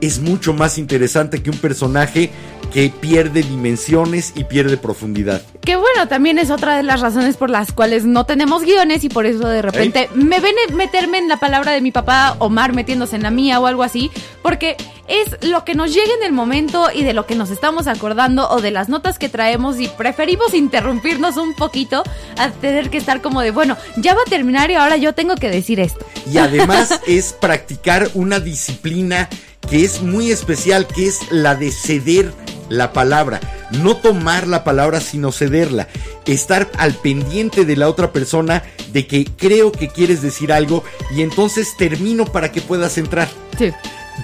es mucho más interesante que un personaje que pierde dimensiones y pierde profundidad. Que bueno, también es otra de las razones por las cuales no tenemos guiones y por eso de repente me ven meterme en la palabra de mi papá Omar metiéndose en la mía o algo así, porque es lo que nos llega en el momento y de lo que nos estamos acordando o de las notas que traemos y preferimos interrumpirnos un poquito a tener que estar como de, bueno, ya va a terminar y ahora yo tengo que decir esto. Y además [laughs] es practicar una disciplina que es muy especial, que es la de ceder la palabra. No tomar la palabra sino cederla. Estar al pendiente de la otra persona de que creo que quieres decir algo y entonces termino para que puedas entrar. Sí.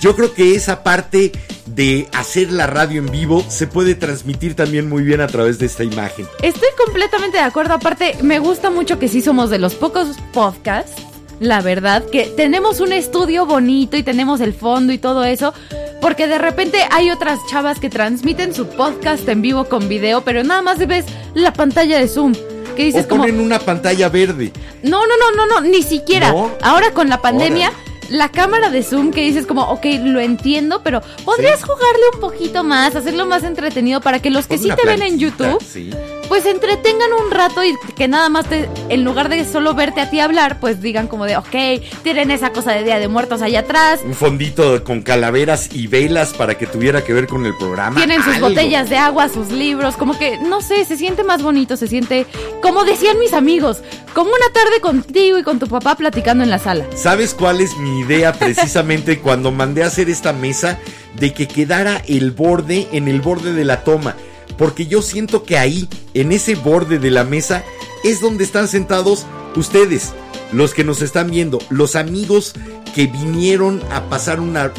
Yo creo que esa parte de hacer la radio en vivo se puede transmitir también muy bien a través de esta imagen. Estoy completamente de acuerdo. Aparte, me gusta mucho que sí somos de los pocos podcasts, la verdad, que tenemos un estudio bonito y tenemos el fondo y todo eso. Porque de repente hay otras chavas que transmiten su podcast en vivo con video, pero nada más ves la pantalla de Zoom. Que dices o como, ponen una pantalla verde. no, no, no, no, no, ni siquiera. ¿No? Ahora con la pandemia, la cámara de Zoom que dices como, ok, lo entiendo, pero podrías Sí. jugarle un poquito más, hacerlo más entretenido para que los que Pon sí te ven en YouTube sí. Pues entretengan un rato y que nada más te, en lugar de solo verte a ti hablar, pues digan como de, ok, tienen esa cosa de Día de Muertos allá atrás, un fondito con calaveras y velas para que tuviera que ver con el programa. tienen sus algo. botellas de agua, sus libros, como que, no sé, se siente más bonito, se siente, como decían mis amigos, como una tarde contigo y con tu papá platicando en la sala. ¿Sabes cuál es mi idea precisamente [laughs] cuando mandé a hacer esta mesa? De que quedara el borde en el borde de la toma. Porque yo siento que ahí, en ese borde de la mesa, es donde están sentados ustedes, los que nos están viendo, los amigos que vinieron a pasar una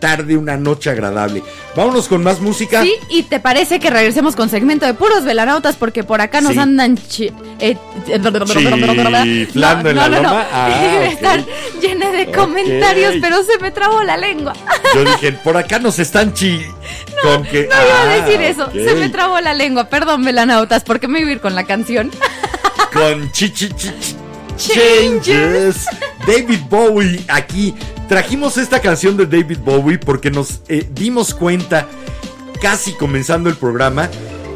tarde, una noche agradable. Vámonos con más música. Sí, y te parece que regresemos con segmento de puros velanautas porque por acá nos Sí. andan chi- eh, Chiflando en la loma. Ah, [laughs] ok. Están llenas de Ok. comentarios, pero se me trabó la lengua. [laughs] Yo dije, [laughs] por acá nos están chi... con que... No iba a Ah, decir eso, ok. se me trabó la lengua. Perdón, velanautas, porque me iba a ir con la canción. con chi, chi, chi, chi- Changes. David Bowie aquí. Trajimos esta canción de David Bowie porque nos eh, dimos cuenta, casi comenzando el programa,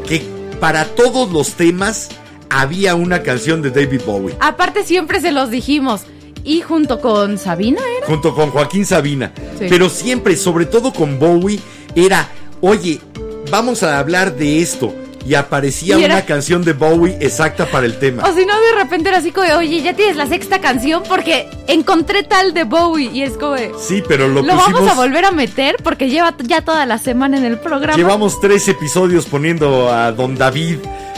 que para todos los temas había una canción de David Bowie. Aparte, siempre se los dijimos. Y junto con Sabina, ¿era? Junto con Joaquín Sabina. Sí. Pero siempre, sobre todo con Bowie, era, oye, vamos a hablar de esto. Y aparecía Y era- una canción de Bowie exacta para el tema. O si no, de repente era así como oye, ya tienes la sexta canción porque encontré tal de Bowie. Y es como Sí, pero lo, lo pusimos... vamos a volver a meter porque lleva ya toda la semana en el programa. Llevamos tres episodios poniendo a Don David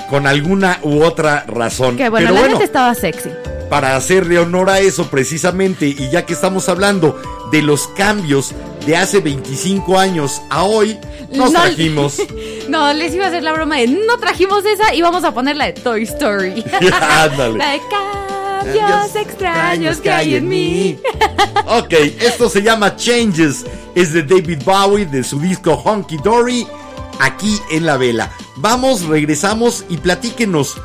con alguna u otra razón. Que bueno, Pero la bueno, estaba sexy. para hacerle honor a eso precisamente, y ya que estamos hablando de los cambios de hace 25 años a hoy, nos No- trajimos... [laughs] No, les iba a hacer la broma de no trajimos esa y vamos a poner la de Toy Story. [laughs] Ándale. La de cambios extraños que hay en mí. [laughs] ok, esto se llama Changes. Es de David Bowie, de su disco Honky Dory, aquí en la vela. Vamos, regresamos y platíquenos.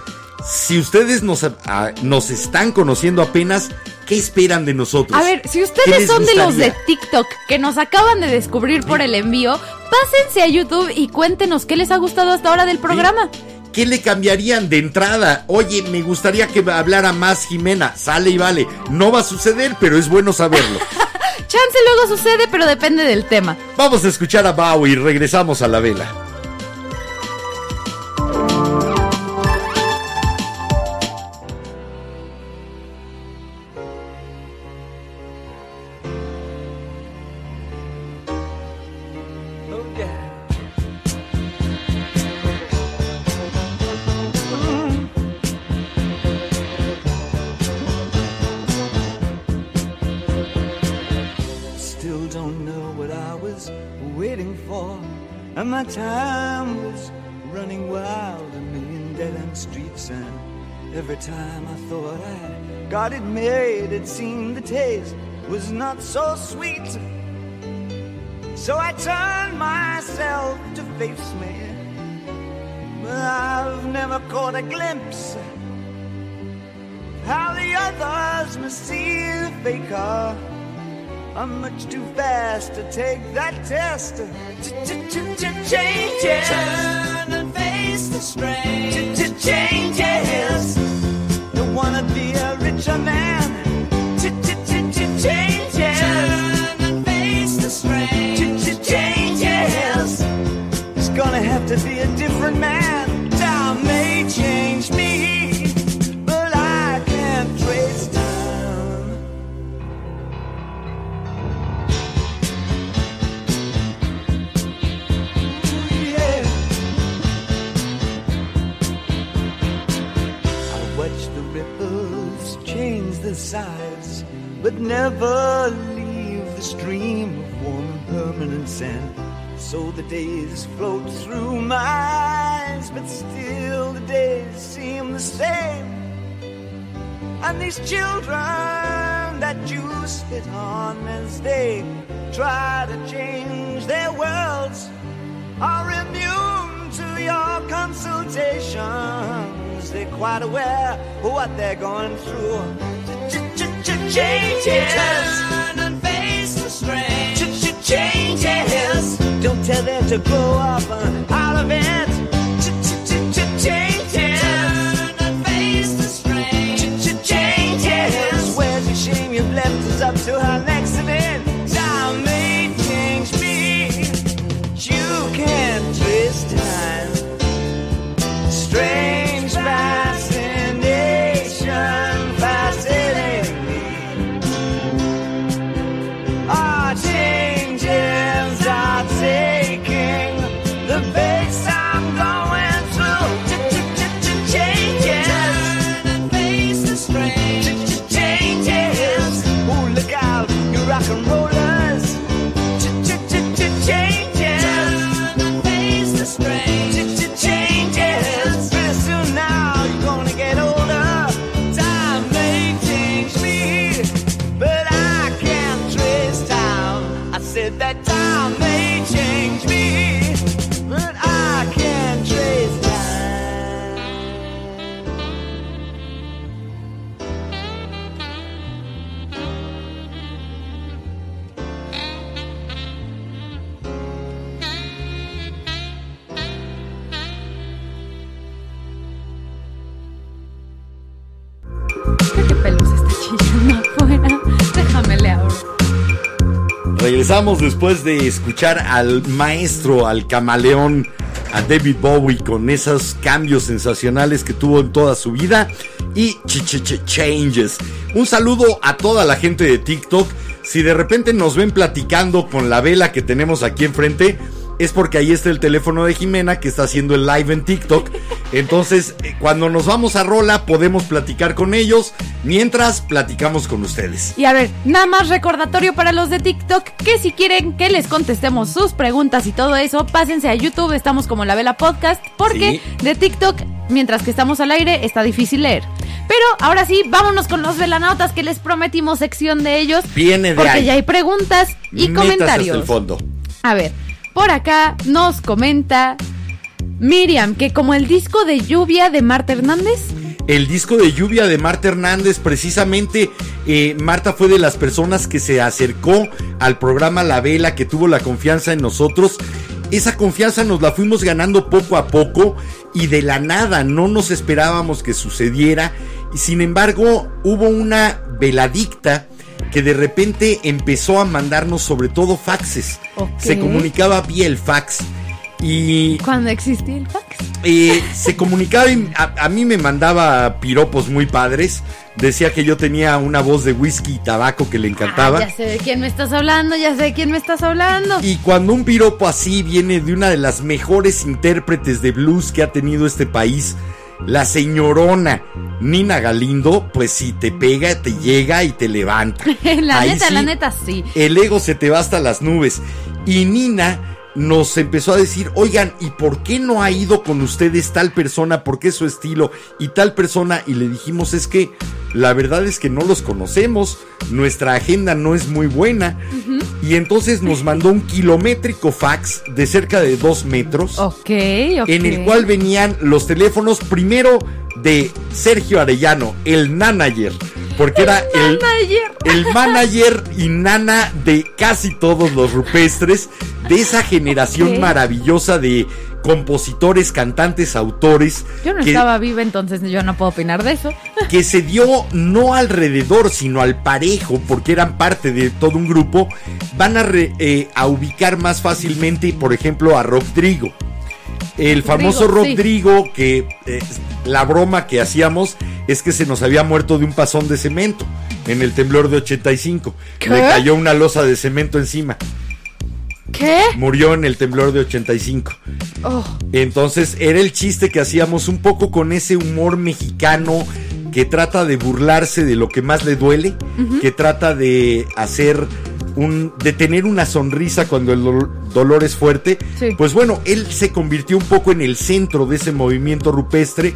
Si ustedes nos, a- nos están conociendo apenas, ¿qué esperan de nosotros? A ver, si ¿Qué ustedes son de los de? TikTok que nos acaban de descubrir por el envío, pásense a YouTube y cuéntenos qué les ha gustado hasta ahora del programa. ¿Qué le cambiarían de entrada? Oye, me gustaría que hablara más Jimena. Sale y vale. No va a suceder, pero es bueno saberlo. [laughs] Chance luego sucede, pero depende del tema. Vamos a escuchar a Bowie y regresamos a la vela. It it seemed the taste was not so sweet. So I turned myself to face me. But I've never caught a glimpse of how the others must see the faker. I'm much too fast to take that test. Changes. Turn and face the strain. Changes. Don't wanna be a richer man. To be a different man. Time may change me, but I can't trace time. Yeah. I watch the ripples change their size, but never leave the stream of warm and permanent sand. So the days float through my eyes, but still the days seem the same. And these children that you spit on as they try to change their worlds are immune to your consultations. They're quite aware of what they're going through. Ch-ch-ch-changes, Turn and face the strain. Changes. Don't tell them to grow up uh, out of it. Después de escuchar al maestro, al camaleón, a David Bowie con esos cambios sensacionales que tuvo en toda su vida y ch changes. Un saludo a toda la gente de TikTok. Si de repente nos ven platicando con la vela que tenemos aquí enfrente, es porque ahí está el teléfono de Jimena que está haciendo el live en TikTok. Entonces, eh, cuando nos vamos a Rola, podemos platicar con ellos mientras platicamos con ustedes. Y a ver, nada más recordatorio para los de TikTok que si quieren que les contestemos sus preguntas y todo eso, pásense a YouTube, estamos como La Vela Podcast, porque de TikTok, mientras que estamos al aire, está difícil leer. Pero ahora sí, vámonos con los velanautas que les prometimos sección de ellos. Viene de Porque ahí. ya hay preguntas y Métase comentarios. hasta el fondo. A ver, por acá nos comenta Miriam que como el disco de lluvia de Marta Hernández. El disco de lluvia de Marta Hernández, precisamente eh, Marta fue de las personas que se acercó al programa La Vela, que tuvo la confianza en nosotros. Esa confianza nos la fuimos ganando poco a poco y de la nada no nos esperábamos que sucediera. Sin embargo, hubo una veladicta que de repente empezó a mandarnos sobre todo faxes. Se comunicaba vía el fax. Y Cuando existía el fax. eh, se comunicaba, y a, a mí me mandaba piropos muy padres. Decía que yo tenía una voz de whisky y tabaco que le encantaba. Ah, ya sé de quién me estás hablando, ya sé de quién me estás hablando. Y cuando un piropo así viene de una de las mejores intérpretes de blues que ha tenido este país, la señorona Nina Galindo, pues si te pega, te llega y te levanta. [laughs] la Ahí neta, sí, la neta, sí. El ego se te va hasta las nubes. Y Nina nos empezó a decir, oigan, ¿y por qué no ha ido con ustedes tal persona? ¿Por qué su estilo? Y tal persona. Y le dijimos, es que la verdad es que no los conocemos. Nuestra agenda no es muy buena. Y entonces nos [laughs] mandó un kilométrico fax de cerca de dos metros. Ok, ok. En el cual venían los teléfonos primero de Sergio Arellano, el manager, porque era el, Manager. el manager y nana de casi todos los rupestres, de esa generación maravillosa de compositores, cantantes, autores, Yo no que, estaba viva, entonces yo no puedo opinar de eso. [laughs] que se dio no alrededor, sino al parejo, porque eran parte de todo un grupo, van a, re- eh, a ubicar más fácilmente, por ejemplo, a Rodrigo. El famoso Rodrigo, sí. Que eh, la broma que hacíamos es que se nos había muerto de un pasón de cemento en el temblor de 85. ¿Qué? Le cayó una losa de cemento encima. ¿Qué? Murió en el temblor de 85. Oh, Entonces era el chiste que hacíamos un poco con ese humor mexicano que trata de burlarse de lo que más le duele, que trata de hacer un de tener una sonrisa cuando el dol- dolor es fuerte. Sí. Pues bueno, él se convirtió un poco en el centro de ese movimiento rupestre.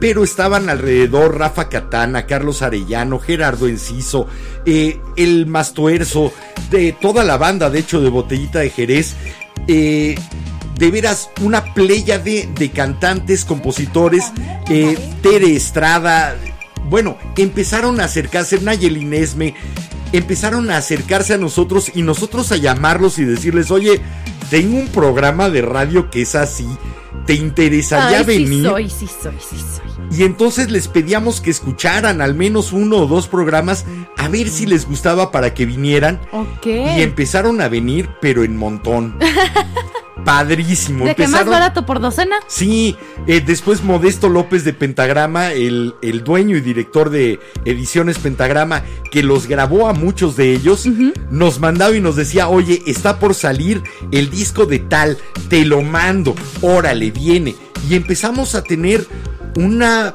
Pero estaban alrededor Rafa Catana, Carlos Arellano, Gerardo Enciso, eh, el Mastuerzo, de toda la banda, de hecho, de Botellita de Jerez. eh, de veras una playa de, de cantantes, compositores, eh, Tere Estrada, bueno, empezaron a acercarse, Nayeli Nesme, empezaron a acercarse a nosotros y nosotros a llamarlos y decirles, oye, tengo un programa de radio que es así, ¿te interesaría ay, sí venir? soy, sí soy, sí soy. Y entonces les pedíamos que escucharan al menos uno o dos programas a ver si les gustaba para que vinieran. Ok. Y empezaron a venir, pero en montón. [laughs] Padrísimo. ¿De qué más barato por docena? Sí, eh, después Modesto López de Pentagrama, el, el dueño y director de Ediciones Pentagrama, que los grabó a muchos de ellos, nos mandaba y nos decía, oye, está por salir el disco de tal, te lo mando, órale, viene. Y empezamos a tener una...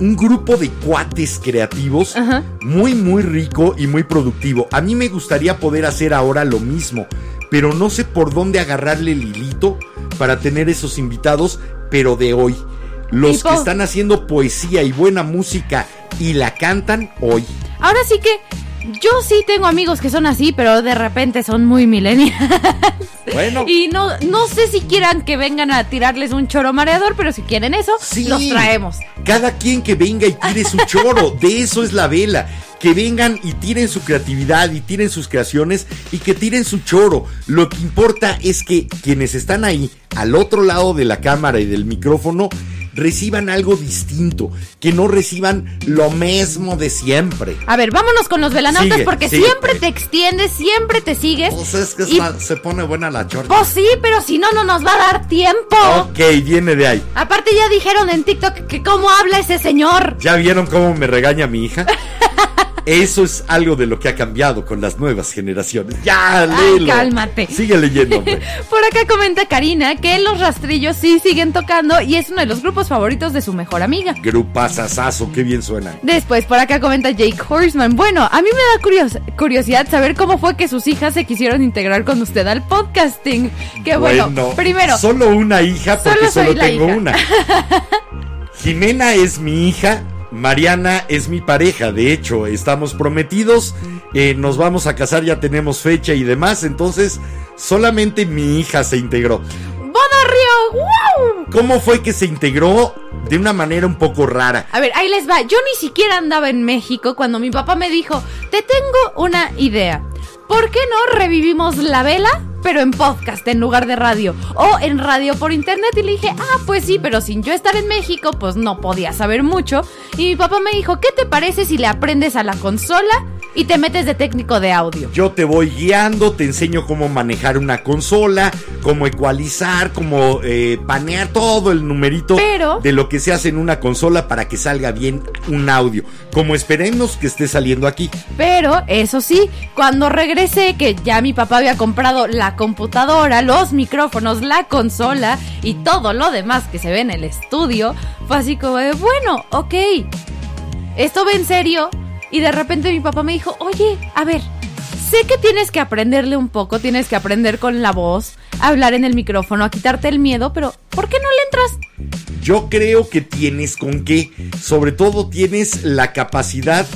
Un grupo de cuates creativos Ajá. muy, muy rico y muy productivo. A mí me gustaría poder hacer ahora lo mismo, pero no sé por dónde agarrarle el hilito para tener esos invitados, pero de hoy. Los Tipo- que están haciendo poesía y buena música y la cantan hoy. Ahora sí que yo sí tengo amigos que son así, pero de repente son muy millennials. Bueno, Y no, no sé si quieran que vengan a tirarles un choro mareador, pero si quieren eso, Sí. los traemos. cada quien que venga y tire su choro, de eso es la vela. Que vengan y tiren su creatividad y tiren sus creaciones y que tiren su choro. Lo que importa es que quienes están ahí, al otro lado de la cámara y del micrófono, reciban algo distinto, que no reciban lo mismo de siempre. A ver, vámonos con los velanautas Sigue, porque sigue. siempre te extiendes, siempre te sigues. Pues es que Y- está- se pone buena la chorcha. Pues sí, pero si no, no nos va a dar tiempo. Ok, viene de ahí. Aparte ya dijeron en TikTok que cómo habla ese señor. ¿Ya vieron cómo me regaña mi hija? [laughs] Eso es algo de lo que ha cambiado con las nuevas generaciones. Ya, léelo. cálmate. Sigue leyendo, hombre. [laughs] Por acá comenta Karina que los rastrillos sí siguen tocando y es uno de los grupos favoritos de su mejor amiga. Grupazazazo, qué bien suena. Después, por acá comenta Jake Horseman. Bueno, a mí me da curios- curiosidad saber cómo fue que sus hijas se quisieron integrar con usted al podcasting. Que bueno, primero, Solo una hija porque Solo solo, tengo hija. una. [laughs] Jimena es mi hija. Mariana es mi pareja, de hecho, estamos prometidos, eh, nos vamos a casar, ya tenemos fecha y demás, entonces solamente mi hija se integró. ¡Bono Río! ¡Wow! ¿Cómo fue que se integró? De una manera un poco rara. A ver, ahí les va. Yo ni siquiera andaba en México cuando mi papá me dijo, te tengo una idea. ¿Por qué no revivimos la vela, pero en podcast en lugar de radio? O en radio por internet. Y le dije, ah, pues sí, pero sin yo estar en México, pues no podía saber mucho. Y mi papá me dijo, ¿qué te parece si le aprendes a la consola? Y te metes de técnico de audio. Yo te voy guiando, te enseño cómo manejar una consola, cómo ecualizar, cómo eh, panear todo el numerito Pero- de lo que se hace en una consola para que salga bien un audio. Como esperemos que esté saliendo aquí. Pero, eso sí, cuando regresé, que ya mi papá había comprado la computadora, los micrófonos, la consola y todo lo demás que se ve en el estudio, fue así como de, bueno, ok, esto va en serio. Y de repente mi papá me dijo, oye, a ver, sé que tienes que aprenderle un poco, tienes que aprender con la voz, hablar en el micrófono, a quitarte el miedo, pero ¿por qué no le entras? Yo creo que tienes con qué. Sobre todo tienes la capacidad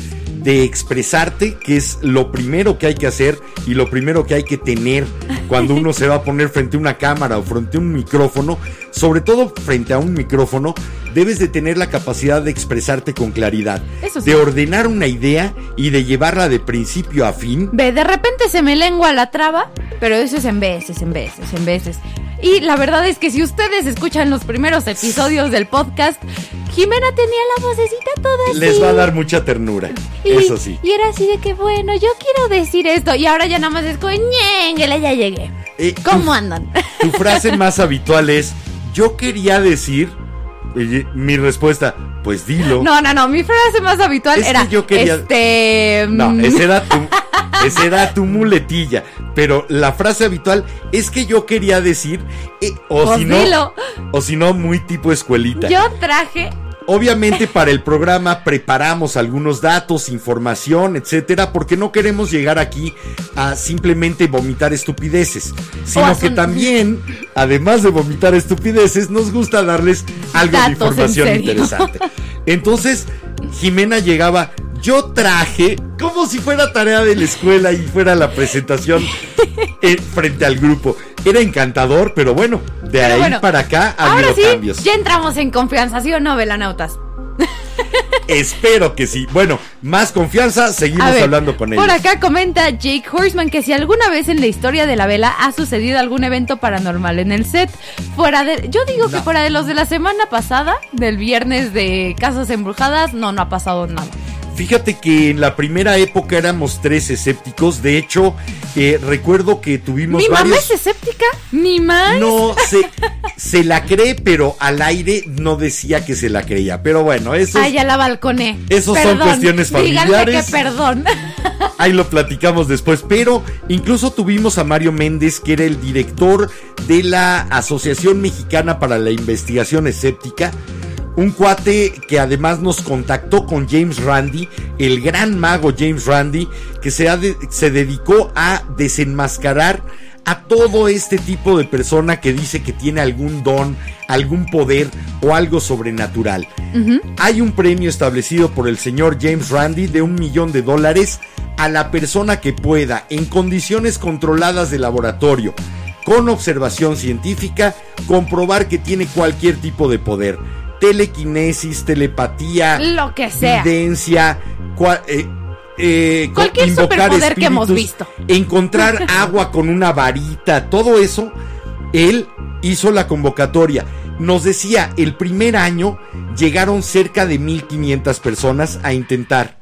de expresarte, que es lo primero que hay que hacer y lo primero que hay que tener cuando uno se va a poner frente a una cámara o frente a un micrófono. Sobre todo frente a un micrófono, debes de tener la capacidad de expresarte con claridad. Eso sí. De ordenar una idea y de llevarla de principio a fin. Ve, de repente se me lengua la traba, pero eso es en veces, en veces, en veces. Y la verdad es que si ustedes escuchan los primeros episodios del podcast, Jimena tenía la vocecita toda así. Les va a dar mucha ternura. Y- Eso sí. Y era así de que, bueno, yo quiero decir esto. Y ahora ya nada más es como, ya llegué. Eh, ¿Cómo tu- andan? Tu frase más habitual es, yo quería decir, mi respuesta, pues dilo. No, no, no, mi frase más habitual Es que era, yo quería- este... No, mm, esa era tu, esa era tu muletilla. Pero la frase habitual es que yo quería decir, eh, o Pues si no, o si no, muy tipo escuelita. Yo traje... Obviamente para el programa preparamos algunos datos, información, etcétera, porque no queremos llegar aquí a simplemente vomitar estupideces, sino que también, además de vomitar estupideces, nos gusta darles algo de Datos, información interesante. Entonces, Jimena llegaba, yo traje, como si fuera tarea de la escuela y fuera la presentación [laughs] eh, frente al grupo. Era encantador, pero bueno, de Pero ahí bueno, para acá ha Ahora habido sí, cambios. ya entramos en confianza, ¿sí o no, velanautas? [laughs] Espero que sí. Bueno, más confianza, seguimos ver, hablando con Por ellos. acá comenta Jake Horseman que si alguna vez en la historia de la vela ha sucedido algún evento paranormal en el set, fuera de. Yo digo que fuera de los de la semana pasada, del viernes de Casas Embrujadas, no, no ha pasado nada. Fíjate que en la primera época éramos tres escépticos. De hecho, eh, recuerdo que tuvimos ¿Mi mamá varios. es escéptica? ¿Mi mamá? No, se, [laughs] se la cree, pero al aire no decía que se la creía. Pero bueno, eso Ay, ya la balconé. Esos son cuestiones familiares. que perdón. [laughs] Ahí lo platicamos después, pero incluso tuvimos a Mario Méndez, que era el director de la Asociación Mexicana para la Investigación Escéptica. Un cuate que además nos contactó con James Randi, el gran mago James Randi, que se, de- se dedicó a desenmascarar a todo este tipo de persona que dice que tiene algún don, algún poder o algo sobrenatural. Hay un premio establecido por el señor James Randi de un millón de dólares a la persona que pueda, en condiciones controladas de laboratorio, con observación científica, comprobar que tiene cualquier tipo de poder. Telequinesis, telepatía, Lo que sea. videncia, cua- eh, eh, Cualquier superpoder que hemos visto. Encontrar [laughs] agua con una varita, todo eso, él hizo la convocatoria. Nos decía, el primer año llegaron cerca de 1500 personas a intentar.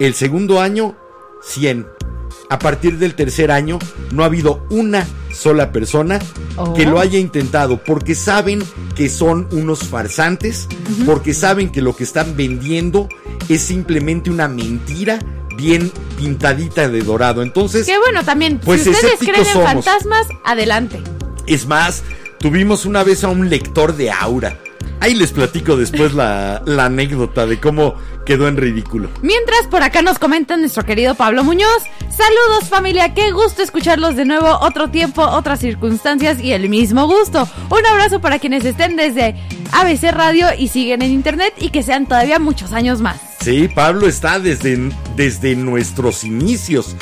El segundo año, 100. A partir del tercer año, no ha habido una sola persona Oh. que lo haya intentado porque saben que son unos farsantes, porque saben que lo que están vendiendo es simplemente una mentira bien pintadita de dorado. Entonces, Que bueno, también, Pues si ustedes creen en somos. fantasmas, adelante. es más, tuvimos una vez a un lector de aura. Ahí les platico después la, anécdota de cómo quedó en ridículo. Mientras por acá nos comenta nuestro querido Pablo Muñoz. Saludos familia, qué gusto escucharlos de nuevo, otro tiempo, otras circunstancias y el mismo gusto. Un abrazo para quienes estén desde ABC Radio y siguen en internet y que sean todavía muchos años más. Sí, Pablo está desde, desde nuestros inicios,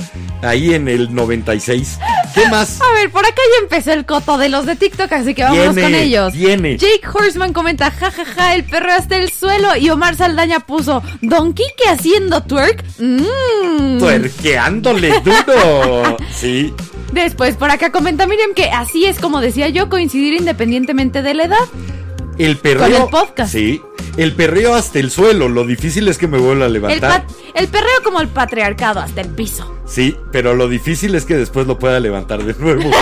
ahí en el 96. ¿Qué más? A ver, por acá ya empezó el coto de los de TikTok, así que vámonos Viene, con ellos. viene. Jake Horseman comenta, jajaja, el perro hasta el suelo. Y Omar Saldaña puso, Don Quique haciendo twerk. Mmm. Tuerqueándole duro. [laughs] Sí. Después por acá comenta Miriam que así es como decía yo, coincidir independientemente de la edad. El perreo. Con el podcast. Sí. El perreo hasta el suelo, lo difícil es que me vuelva a El, levantar. pat- el perreo como el patriarcado hasta el piso. Sí, pero lo difícil es que después lo pueda levantar de nuevo. [laughs]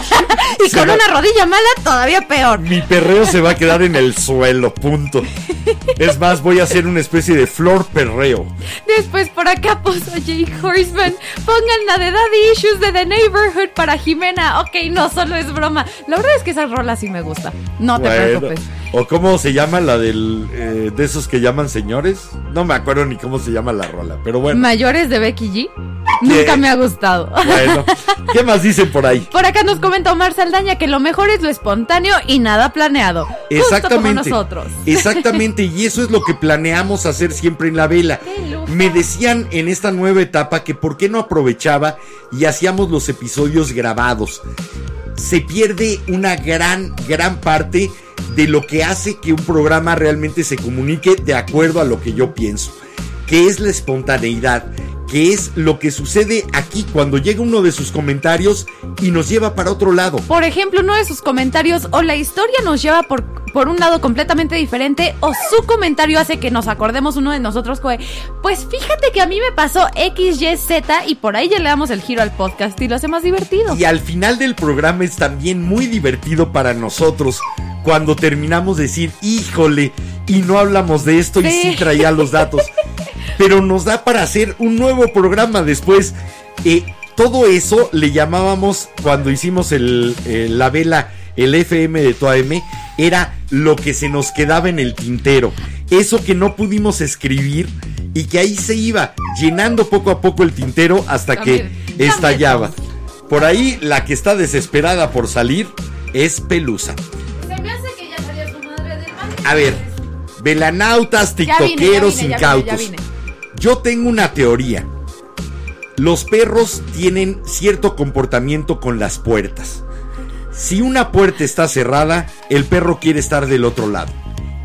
Y Se con va- una rodilla mala, todavía peor. Mi perreo se va a quedar en el suelo, punto. [laughs] Es más, voy a hacer una especie de flor perreo. Después por acá puso Jake Horseman. Pongan la de Daddy Issues de The Neighborhood para Jimena. Ok, no, solo es broma. La verdad es que esa rola sí me gusta. No te Bueno, preocupes. ¿O cómo se llama la del eh, de esos que llaman señores? No me acuerdo ni cómo se llama la rola, pero bueno. Mayores de Becky G. Nunca me ha gustado. Bueno, [laughs] ¿qué más dicen por ahí? Por acá nos comenta Omar Saldaña que lo mejor es lo espontáneo y nada planeado. Justo como Exactamente. nosotros. [laughs] Exactamente, y eso es lo que planeamos hacer siempre en la vela. Me decían en esta nueva etapa que por qué no aprovechaba y hacíamos los episodios grabados. Se pierde una gran, gran parte de lo que hace que un programa realmente se comunique de acuerdo a lo que yo pienso, que es la espontaneidad, que es lo que sucede aquí cuando llega uno de sus comentarios y nos lleva para otro lado. Por ejemplo, uno de sus comentarios o la historia nos lleva por, por un lado completamente diferente o su comentario hace que nos acordemos uno de nosotros que, pues fíjate que a mí me pasó X, Y, Z y por ahí ya le damos el giro al podcast y lo hace más divertido. Y al final del programa es también muy divertido para nosotros cuando terminamos de decir, híjole, y no hablamos de esto y Sí. sí traía los datos. [laughs] Pero nos da para hacer un nuevo programa después. Eh, todo eso le llamábamos cuando hicimos el, eh, la vela, el FM de TOAM, era lo que se nos quedaba en el tintero. Eso que no pudimos escribir y que ahí se iba llenando poco a poco el tintero hasta que estallaba. Por ahí la que está desesperada por salir es Pelusa. A ver, velanautas, tiktokeros, incautos. Yo tengo una teoría. Los perros tienen cierto comportamiento con las puertas. Si una puerta está cerrada, el perro quiere estar del otro lado.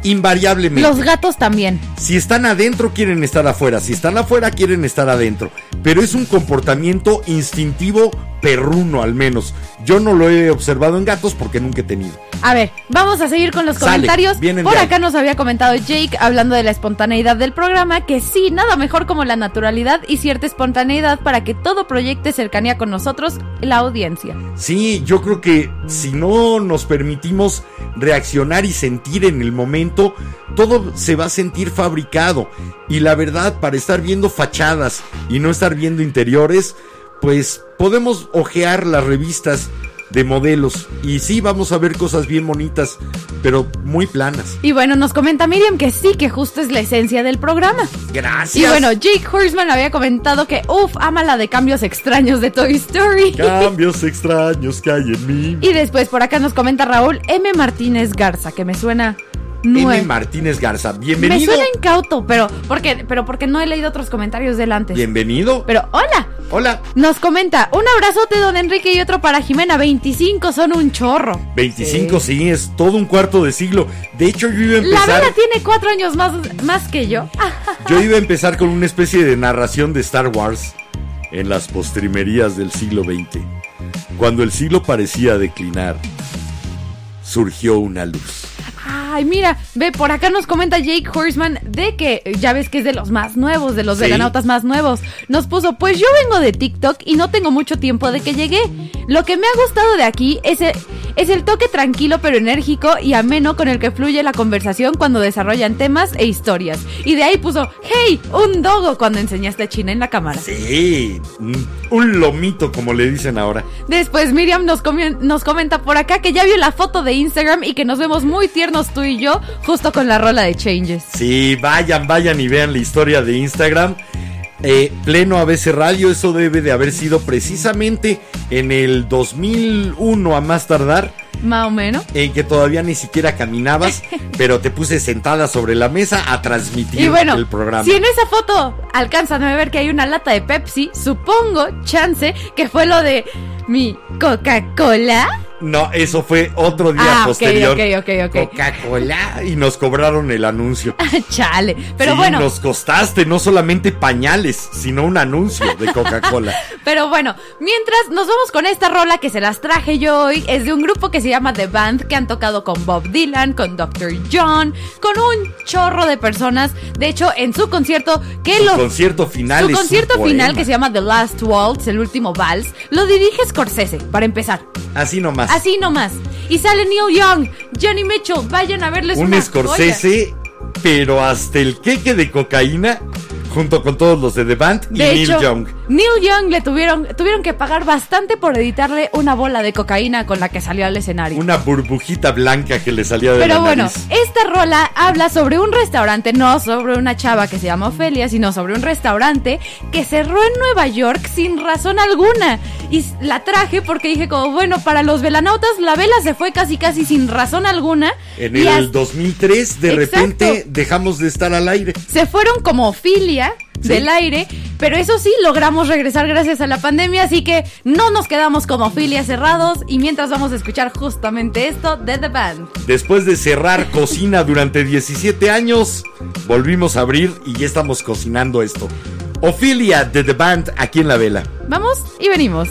Invariablemente. Los gatos también. Si están adentro, quieren estar afuera. Si están afuera, quieren estar adentro. Pero es un comportamiento instintivo perruno, al menos. Yo no lo he observado en gatos porque nunca he tenido. A ver, vamos a seguir con los Sale, comentarios. Por ahí. acá nos había comentado Jake hablando de la espontaneidad del programa, que sí, nada mejor como la naturalidad y cierta espontaneidad para que todo proyecte cercanía con nosotros, la audiencia. Sí, yo creo que si no nos permitimos reaccionar y sentir en el momento, todo se va a sentir fabricado. Y la verdad, para estar viendo fachadas y no estar viendo interiores, pues podemos ojear las revistas de modelos. Y sí, vamos a ver cosas bien bonitas, pero muy planas. Y bueno, nos comenta Miriam que sí, que justo es la esencia del programa. Gracias. Y bueno, Jake Horseman había comentado que, uff, ama la de cambios extraños de Toy Story. [laughs] Cambios extraños que hay en mí. Y después por acá nos comenta Raúl M. Martínez Garza, que me suena M. nuevo. Martínez Garza, Me bienvenido. suena incauto, pero porque, pero porque no he leído otros comentarios del antes. Bienvenido. Pero hola, Hola. nos comenta, un abrazote don Enrique y otro para Jimena, 25 son un chorro. 25, sí. es todo un cuarto de siglo. De hecho, yo iba a La empezar. Vela tiene cuatro años más, más que yo. [laughs] Yo iba a empezar con una especie de narración de Star Wars en las postrimerías del siglo XX. Cuando el siglo parecía declinar, surgió una luz. Ay, mira, ve, por acá nos comenta Jake Horseman de que eh, ya ves que es de los más nuevos, de los Sí. veganautas más nuevos. Nos puso, pues yo vengo de TikTok y no tengo mucho tiempo de que llegué. Lo que me ha gustado de aquí es el, es el toque tranquilo pero enérgico y ameno con el que fluye la conversación cuando desarrollan temas e historias. Y de ahí puso, hey, un dogo cuando enseñaste a China en la cámara. Sí, un- lomito como le dicen ahora. Después Miriam nos, nos comenta por acá que ya vio la foto de Instagram y que nos vemos muy tiernos tú y yo justo con la rola de Changes. Sí, vayan, vayan y vean la historia de Instagram. Eh, pleno ABC Radio, eso debe de haber sido precisamente en el 2001 a más tardar. Más o menos. en que todavía ni siquiera caminabas, [laughs] pero te puse sentada sobre la mesa a transmitir Y bueno, el programa. si en esa foto alcanzan a ver que hay una lata de Pepsi, supongo, chance, que fue lo de mi Coca-Cola. No, eso fue otro día Ah, posterior. ok, ok, ok. Coca-Cola y nos cobraron el anuncio. [laughs] Chale. Pero Sí, bueno. nos costaste no solamente pañales, sino un anuncio de Coca-Cola. [laughs] Pero bueno, mientras nos vamos con esta rola que se las traje yo hoy, es de un grupo que se llama The Band, que han tocado con Bob Dylan, con Dr. John, con un chorro de personas. De hecho, en su concierto, que Su concierto final Su es concierto final, poema. que se llama The Last Waltz, el último vals, lo dirige Scorsese, para empezar. Así nomás. Así nomás. Y sale Neil Young, Johnny Mitchell, vayan a verles un una Scorsese, pero hasta el queque de cocaína, junto con todos los de The Band y Neil Young. Neil Young le tuvieron, tuvieron que pagar bastante por editarle una bola de cocaína con la que salió al escenario. Una burbujita blanca que le salía de Pero la bueno, nariz. esta rola habla sobre un restaurante, no sobre una chava que se llama Ofelia, sino sobre un restaurante que cerró en Nueva York sin razón alguna. Y la traje porque dije como, bueno, para los velanautas la vela se fue casi casi sin razón alguna. En el as- 2003, de Exacto. repente, dejamos de estar al aire. se fueron como Ofilia Sí. del aire, pero eso sí logramos regresar gracias a la pandemia, así que no nos quedamos como Ofilia cerrados y mientras vamos a escuchar justamente esto de The Band. Después de cerrar [laughs] cocina durante 17 años, volvimos a abrir y ya estamos cocinando esto. Ophelia de The Band aquí en la vela. Vamos y venimos.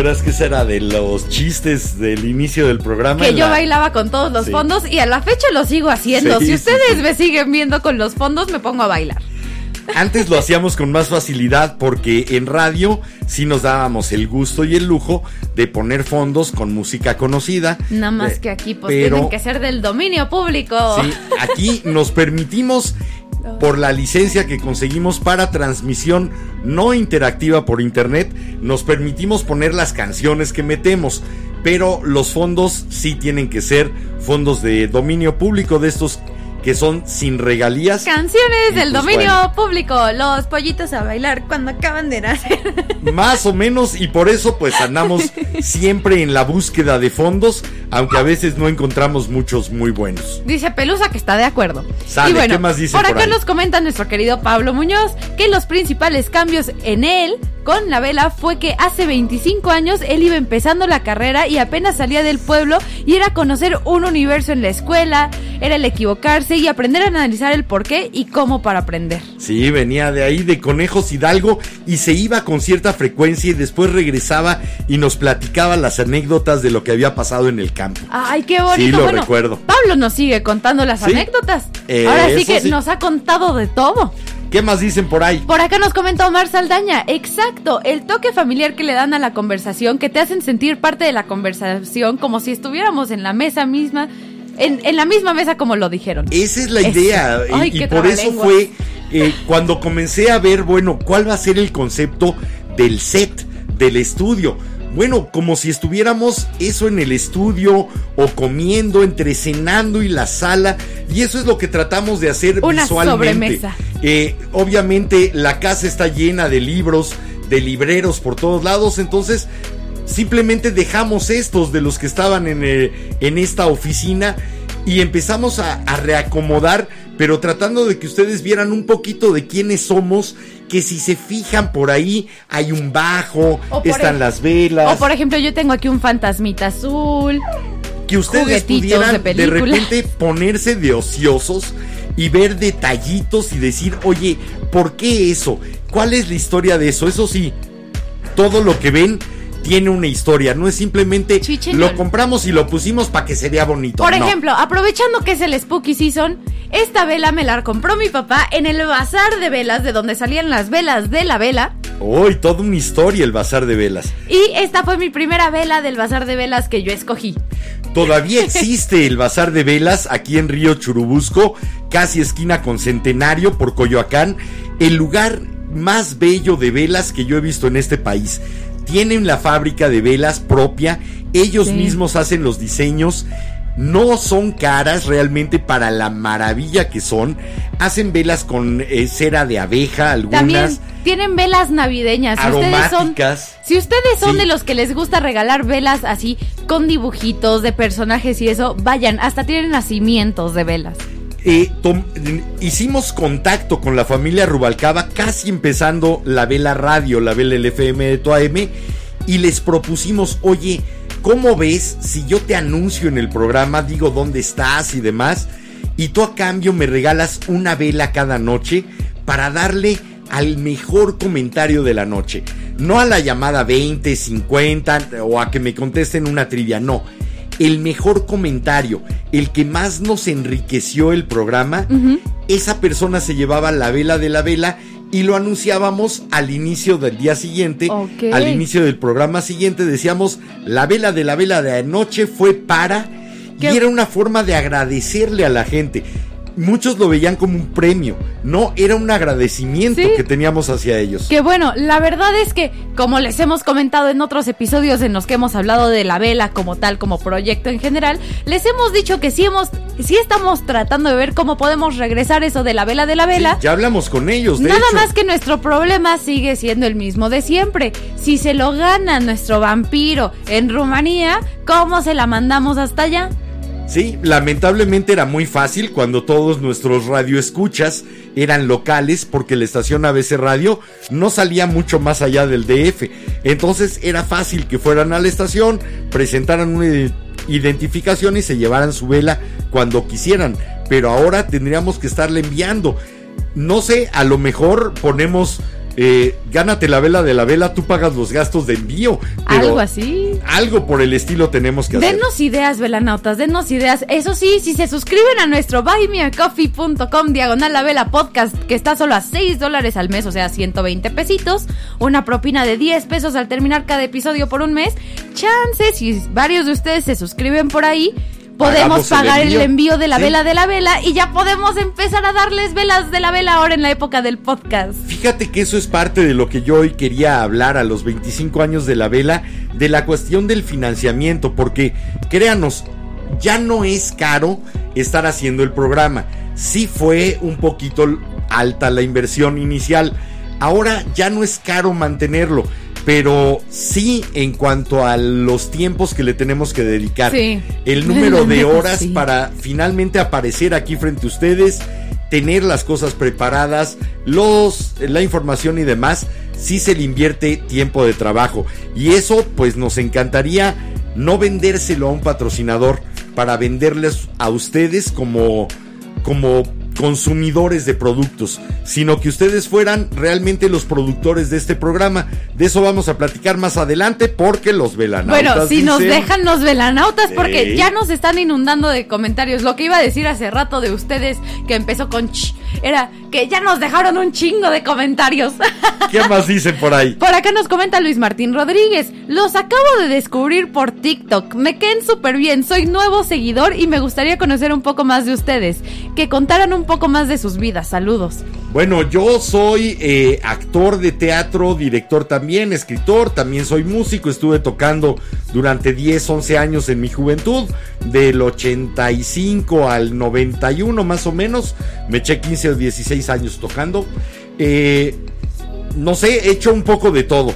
Acuerdas que esa era de los chistes del inicio del programa? Que yo la- bailaba con todos los Sí. fondos y a la fecha lo sigo haciendo. Sí, si ustedes me siguen viendo con los fondos, me pongo a bailar. Antes lo hacíamos con más facilidad porque en radio sí nos dábamos el gusto y el lujo de poner fondos con música conocida. Nada más Eh, que aquí, pues pero- tienen que ser del dominio público. Sí, aquí [laughs] nos permitimos, por la licencia que conseguimos para transmisión no interactiva por internet, nos permitimos poner las canciones que metemos. Pero los fondos sí tienen que ser fondos de dominio público de estos que son sin regalías. Canciones del pues, dominio bueno. público. Los pollitos a bailar cuando acaban de nacer. [laughs] Más o menos, y por eso pues andamos [laughs] siempre en la búsqueda de fondos, aunque a veces no encontramos muchos muy buenos. Dice Pelusa que está de acuerdo. Sale, y bueno, ¿qué más dice por por acá ahí? nos comenta nuestro querido Pablo Muñoz que los principales cambios en él con la vela fue que hace 25 años él iba empezando la carrera y apenas salía del pueblo y era conocer un universo en la escuela, era el equivocarse y aprender a analizar el por qué y cómo para aprender. Sí, venía de ahí, de Conejos Hidalgo, y se iba con cierta frecuencia y después regresaba y nos platicaba las anécdotas de lo que había pasado en el campo. Ay, qué bonito. Sí, lo bueno, recuerdo. Pablo nos sigue contando las Sí. anécdotas. Eh, Ahora sí eso que sí. nos ha contado de todo. ¿Qué más dicen por ahí? Por acá nos comenta Omar Saldaña, exacto, el toque familiar que le dan a la conversación, que te hacen sentir parte de la conversación como si estuviéramos en la mesa misma, en, en la misma mesa como lo dijeron. Esa es la idea. y- Ay, y, qué por eso fue eh, cuando comencé a ver, bueno, cuál va a ser el concepto del set, del estudio. Bueno, como si estuviéramos eso en el estudio o comiendo, entre cenando y la sala. Y eso es lo que tratamos de hacer Una visualmente. sobremesa. Eh, obviamente la casa está llena de libros, de libreros por todos lados. Entonces simplemente dejamos estos de los que estaban en, eh, en esta oficina y empezamos a, a reacomodar, pero tratando de que ustedes vieran un poquito de quiénes somos, que si se fijan por ahí hay un bajo, están las velas, O por ejemplo, yo tengo aquí un fantasmita azul. que ustedes pudieran de repente ponerse de ociosos y ver detallitos y decir, oye, ¿por qué eso? ¿Cuál es la historia de eso? Eso sí, todo lo que ven tiene una historia, no es simplemente lo compramos y lo pusimos para que sería bonito. Por no. ejemplo, aprovechando que es el Spooky Season, esta vela me la compró mi papá en el bazar de velas, de donde salían las velas de la vela. Hoy toda una historia el bazar de velas. Y esta fue mi primera vela del bazar de velas que yo escogí. Todavía [laughs] existe el bazar de velas aquí en Río Churubusco, casi esquina con Centenario por Coyoacán, el lugar más bello de velas que yo he visto en este país. Tienen la fábrica de velas propia, ellos Sí. mismos hacen los diseños. No son caras realmente para la maravilla que son. Hacen velas con eh, cera de abeja, algunas. También tienen velas navideñas. Si ustedes son, si ustedes son Sí. de los que les gusta regalar velas así con dibujitos de personajes y eso, vayan, hasta tienen nacimientos de velas. Eh, tom- hicimos contacto con la familia Rubalcaba casi empezando la vela radio, la vela LFM de tu AM y les propusimos, oye, ¿cómo ves si yo te anuncio en el programa, digo dónde estás y demás, y tú a cambio me regalas una vela cada noche para darle al mejor comentario de la noche? No a la llamada 20, 50 o a que me contesten una trivia, no el mejor comentario, el que más nos enriqueció el programa, esa persona se llevaba la vela de la vela y lo anunciábamos al inicio del día siguiente, al inicio del programa siguiente decíamos, la vela de la vela de anoche fue para... Qué- Y era una forma de agradecerle a la gente. Muchos lo veían como un premio, no, era un agradecimiento Sí. que teníamos hacia ellos. Que bueno, la verdad es que, como les hemos comentado en otros episodios en los que hemos hablado de la vela como tal, como proyecto en general, les hemos dicho que sí hemos, sí estamos tratando de ver cómo podemos regresar eso de la vela de la vela. Ya hablamos con ellos, de Nada hecho. más que nuestro problema sigue siendo el mismo de siempre. Si se lo gana nuestro vampiro en Rumanía, ¿cómo se la mandamos hasta allá? Sí, lamentablemente era muy fácil cuando todos nuestros radioescuchas eran locales porque la estación ABC Radio no salía mucho más allá del DF. Entonces era fácil que fueran a la estación, presentaran una ide- identificación y se llevaran su vela cuando quisieran. pero ahora tendríamos que estarle enviando. No sé, a lo mejor ponemos, eh, gánate la vela de la vela, tú pagas los gastos de envío. pero Algo así. Algo por el estilo tenemos que hacer. Denos ideas, velanautas, denos ideas. Eso sí, si se suscriben a nuestro buymeacoffee.com diagonal la vela podcast, que está solo a 6 dólares al mes, o sea, 120 pesitos, una propina de 10 pesos al terminar cada episodio por un mes, chances, si varios de ustedes se suscriben por ahí, podemos el pagar el envío. envío de la Sí. vela de la vela y ya podemos empezar a darles velas de la vela ahora en la época del podcast. Fíjate que eso es parte de lo que yo hoy quería hablar a los 25 años de la vela, de la cuestión del financiamiento, porque créanos, ya no es caro estar haciendo el programa. Sí fue un poquito alta la inversión inicial, ahora ya no es caro mantenerlo. Pero sí en cuanto a los tiempos que le tenemos que dedicar. Sí. El número de [laughs] horas sí. para finalmente aparecer aquí frente a ustedes, tener las cosas preparadas, los, la información y demás, sí se le invierte tiempo de trabajo. Y eso pues nos encantaría no vendérselo a un patrocinador para venderles a ustedes como, como consumidores de productos, sino que ustedes fueran realmente los productores de este programa. De eso vamos a platicar más adelante porque los velanautas Bueno, si nos dejan los velanautas, porque ya nos están inundando de comentarios. Lo que iba a decir hace rato de ustedes, que empezó con ch, era que ya nos dejaron un chingo de comentarios. [laughs] ¿Qué más dicen por ahí? Por acá nos comenta Luis Martín Rodríguez. Los acabo de descubrir por TikTok. Me queden súper bien. Soy nuevo seguidor y me gustaría conocer un poco más de ustedes. Que contaran un poco más de sus vidas. Saludos. Bueno, yo soy eh, actor de teatro, director también, escritor, también soy músico, estuve tocando durante 10, 11 años en mi juventud, del 85 al 91 más o menos, me eché 15 o 16 años tocando. Eh, no sé, he hecho un poco de todo.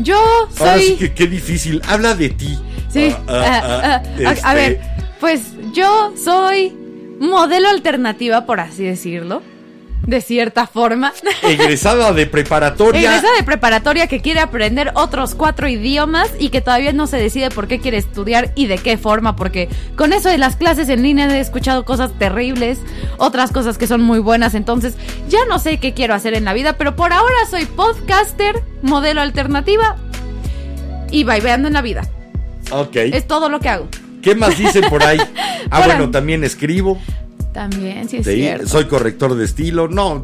Yo sí soy... que qué difícil, habla de ti. Sí. Ah, ah, ah, [laughs] a- este, A ver, pues yo soy modelo alternativa, por así decirlo. De cierta forma. [laughs] Egresada de preparatoria. Egresa de preparatoria que quiere aprender otros cuatro idiomas y que todavía no se decide por qué quiere estudiar y de qué forma, porque con eso de las clases en línea he escuchado cosas terribles, otras cosas que son muy buenas, entonces ya no sé qué quiero hacer en la vida, pero por ahora soy podcaster, modelo alternativa y baileando en la vida. Ok. Es todo lo que hago. ¿Qué más dicen por ahí? [laughs] Ah, bueno, también escribo. También, sí es Sí, cierto. soy corrector de estilo. No,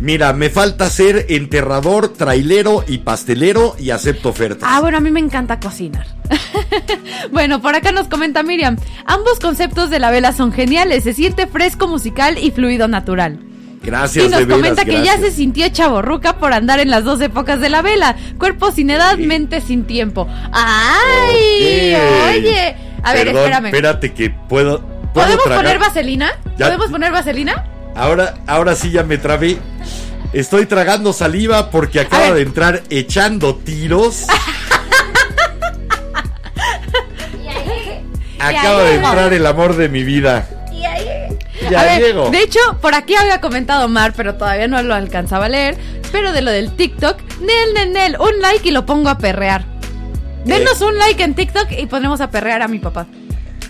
mira, me falta ser enterrador, trailero y pastelero y acepto ofertas. Ah, bueno, a mí me encanta cocinar. [laughs] bueno, por acá nos comenta Miriam. Ambos conceptos de la vela son geniales. Se siente fresco musical y fluido natural. gracias, y nos de veras, comenta que ya se sintió chaborruca por andar en las dos épocas de la vela. Cuerpo sin edad, mente sin tiempo. ¡Ay! Oye. A ver, Perdón, espérame. Espérate que puedo. ¿puedo ¿Podemos tragar? poner vaselina? Ya. ¿Podemos poner vaselina? Ahora, ahora sí ya me trabé. Estoy tragando saliva porque acaba de entrar echando tiros. [laughs] acaba de entrar el amor de mi vida. Ya a ver, llego. de hecho, por aquí había comentado Mar, pero todavía no lo alcanzaba a leer. Pero de lo del TikTok, Nel, Nel, Nel, un like y lo pongo a perrear. Denos Eh. un like en TikTok y ponemos a perrear a mi papá.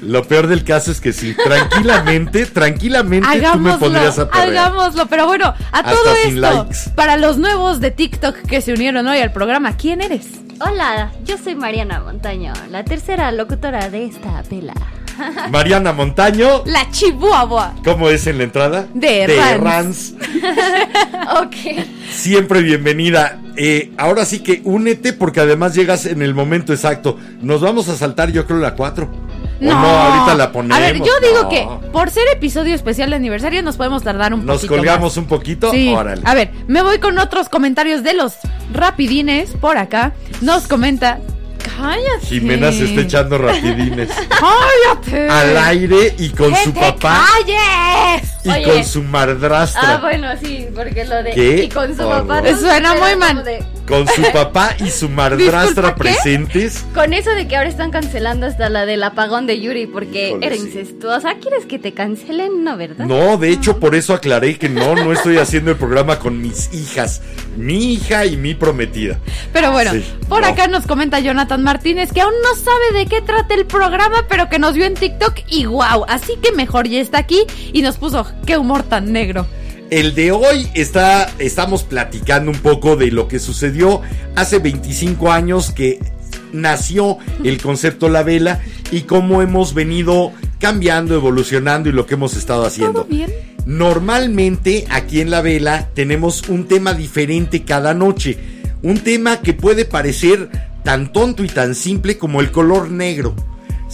Lo peor del caso es que si tranquilamente, [laughs] tranquilamente tú me Hagámoslo, pondrías a perrear. hagámoslo. Pero bueno, a Hasta todo sin esto, likes. para los nuevos de TikTok que se unieron hoy al programa, ¿quién eres? Hola, yo soy Mariana Montaño, la tercera locutora de esta vela. [laughs] Mariana Montaño, La chihuahua. ¿cómo es en la entrada? De Rans. [laughs] Ok. Siempre bienvenida. Eh, ahora sí que únete porque además llegas en el momento exacto. Nos vamos a saltar yo creo la 4. No. no, ahorita la ponemos. A ver, yo digo No. que por ser episodio especial de aniversario nos podemos tardar un Nos poquito colgamos más. un poquito. Sí. Órale. A ver, me voy con otros comentarios de los rapidines por acá. Nos comenta. Cállate. Jimena se está echando rapidines [laughs] Cállate. al aire y con ¡Que su papá. calles! Y Oye. con su madrastra. Ah, bueno, sí, porque lo de. ¿Qué Y con su horror. papá. no Suena muy mal. de- [laughs] Con su papá y su madrastra Disculpa, ¿qué? presentes. Con eso de que ahora están cancelando hasta la del apagón de Yuri porque Híjole, era sí. incestuosa. ¿Quieres que te cancelen? No, ¿verdad? No, de hecho, por eso aclaré que no, no estoy haciendo el programa con mis hijas. Mi hija y mi prometida. Pero bueno, Sí, por no. acá nos comenta Jonathan Martínez que aún no sabe de qué trata el programa, pero que nos vio en TikTok y wow, así que mejor ya está aquí y nos puso qué humor tan negro. El de hoy está, estamos platicando un poco de lo que sucedió hace 25 años que nació el concepto La Vela y cómo hemos venido cambiando, evolucionando y lo que hemos estado haciendo. ¿Todo bien? Normalmente aquí en La Vela tenemos un tema diferente cada noche. Un tema que puede parecer tan tonto y tan simple como el color negro.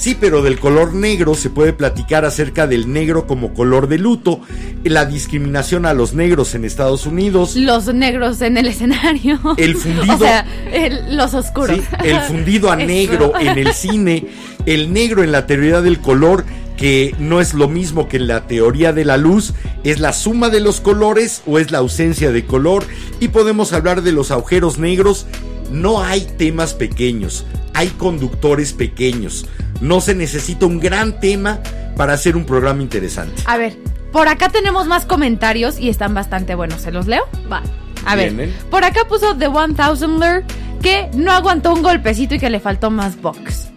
Sí, pero del color negro se puede platicar acerca del negro como color de luto, la discriminación a los negros en Estados Unidos, Los negros en el escenario. El fundido. [laughs] O sea, el- los oscuros. Sí, el fundido a [laughs] negro en el cine, el negro en la teoría del color, que no es lo mismo que en la teoría de la luz, es la suma de los colores o es la ausencia de color, y podemos hablar de los agujeros negros. No hay temas pequeños, hay conductores pequeños. No se necesita un gran tema para hacer un programa interesante. A ver, por acá tenemos más comentarios y están bastante buenos. ¿Se los leo? Va. A ver, Vienen. por acá puso The One Thousandler que no aguantó un golpecito y que le faltó más box.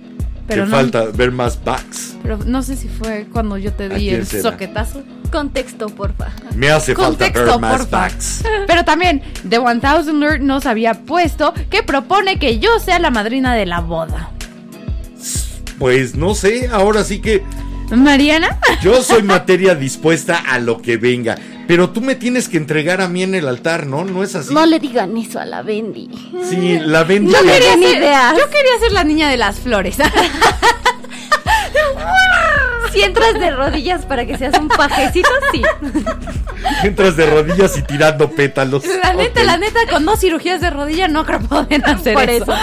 Pero no, falta ver más backs. pero no sé si fue cuando yo te ¿A di el será? soquetazo. Contexto, porfa. Me hace falta ver más porfa. backs. [laughs] Pero también The One Thousandler nos había puesto que propone que yo sea la madrina de la boda. Pues no sé, ahora sí que Mariana, Yo soy materia dispuesta a lo que venga. Pero tú me tienes que entregar a mí en el altar, ¿no? ¿No es así? No le digan eso a la Bendy. Sí, la ven. yo quería, Ni ser, yo quería ser la niña de las flores. [laughs] [laughs] Si entras de rodillas para que seas un pajecito, sí. Entras de rodillas y tirando pétalos. La neta, la neta, con dos cirugías de rodilla no creo poder hacer Por eso. eso.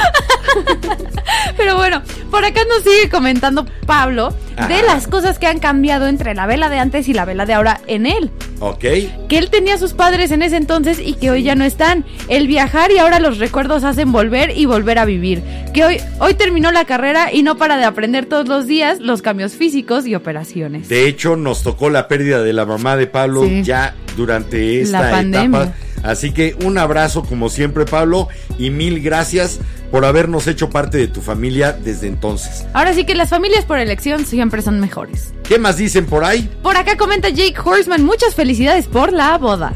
Pero bueno, por acá nos sigue comentando Pablo de Ajá. las cosas que han cambiado entre la vela de antes y la vela de ahora en él. Ok. Que él tenía a sus padres en ese entonces y que hoy ya no están. El viajar y ahora los recuerdos hacen volver y volver a vivir. Que hoy, hoy terminó la carrera y no para de aprender todos los días los cambios físicos y operaciones. De hecho, nos tocó la pérdida de la mamá de Pablo Sí. ya durante esta La pandemia. etapa. Así que un abrazo como siempre, Pablo, y mil gracias por habernos hecho parte de tu familia desde entonces. Ahora sí que las familias por elección siempre son mejores. ¿Qué más dicen por ahí? Por acá comenta Jake Horseman, muchas felicidades por la boda.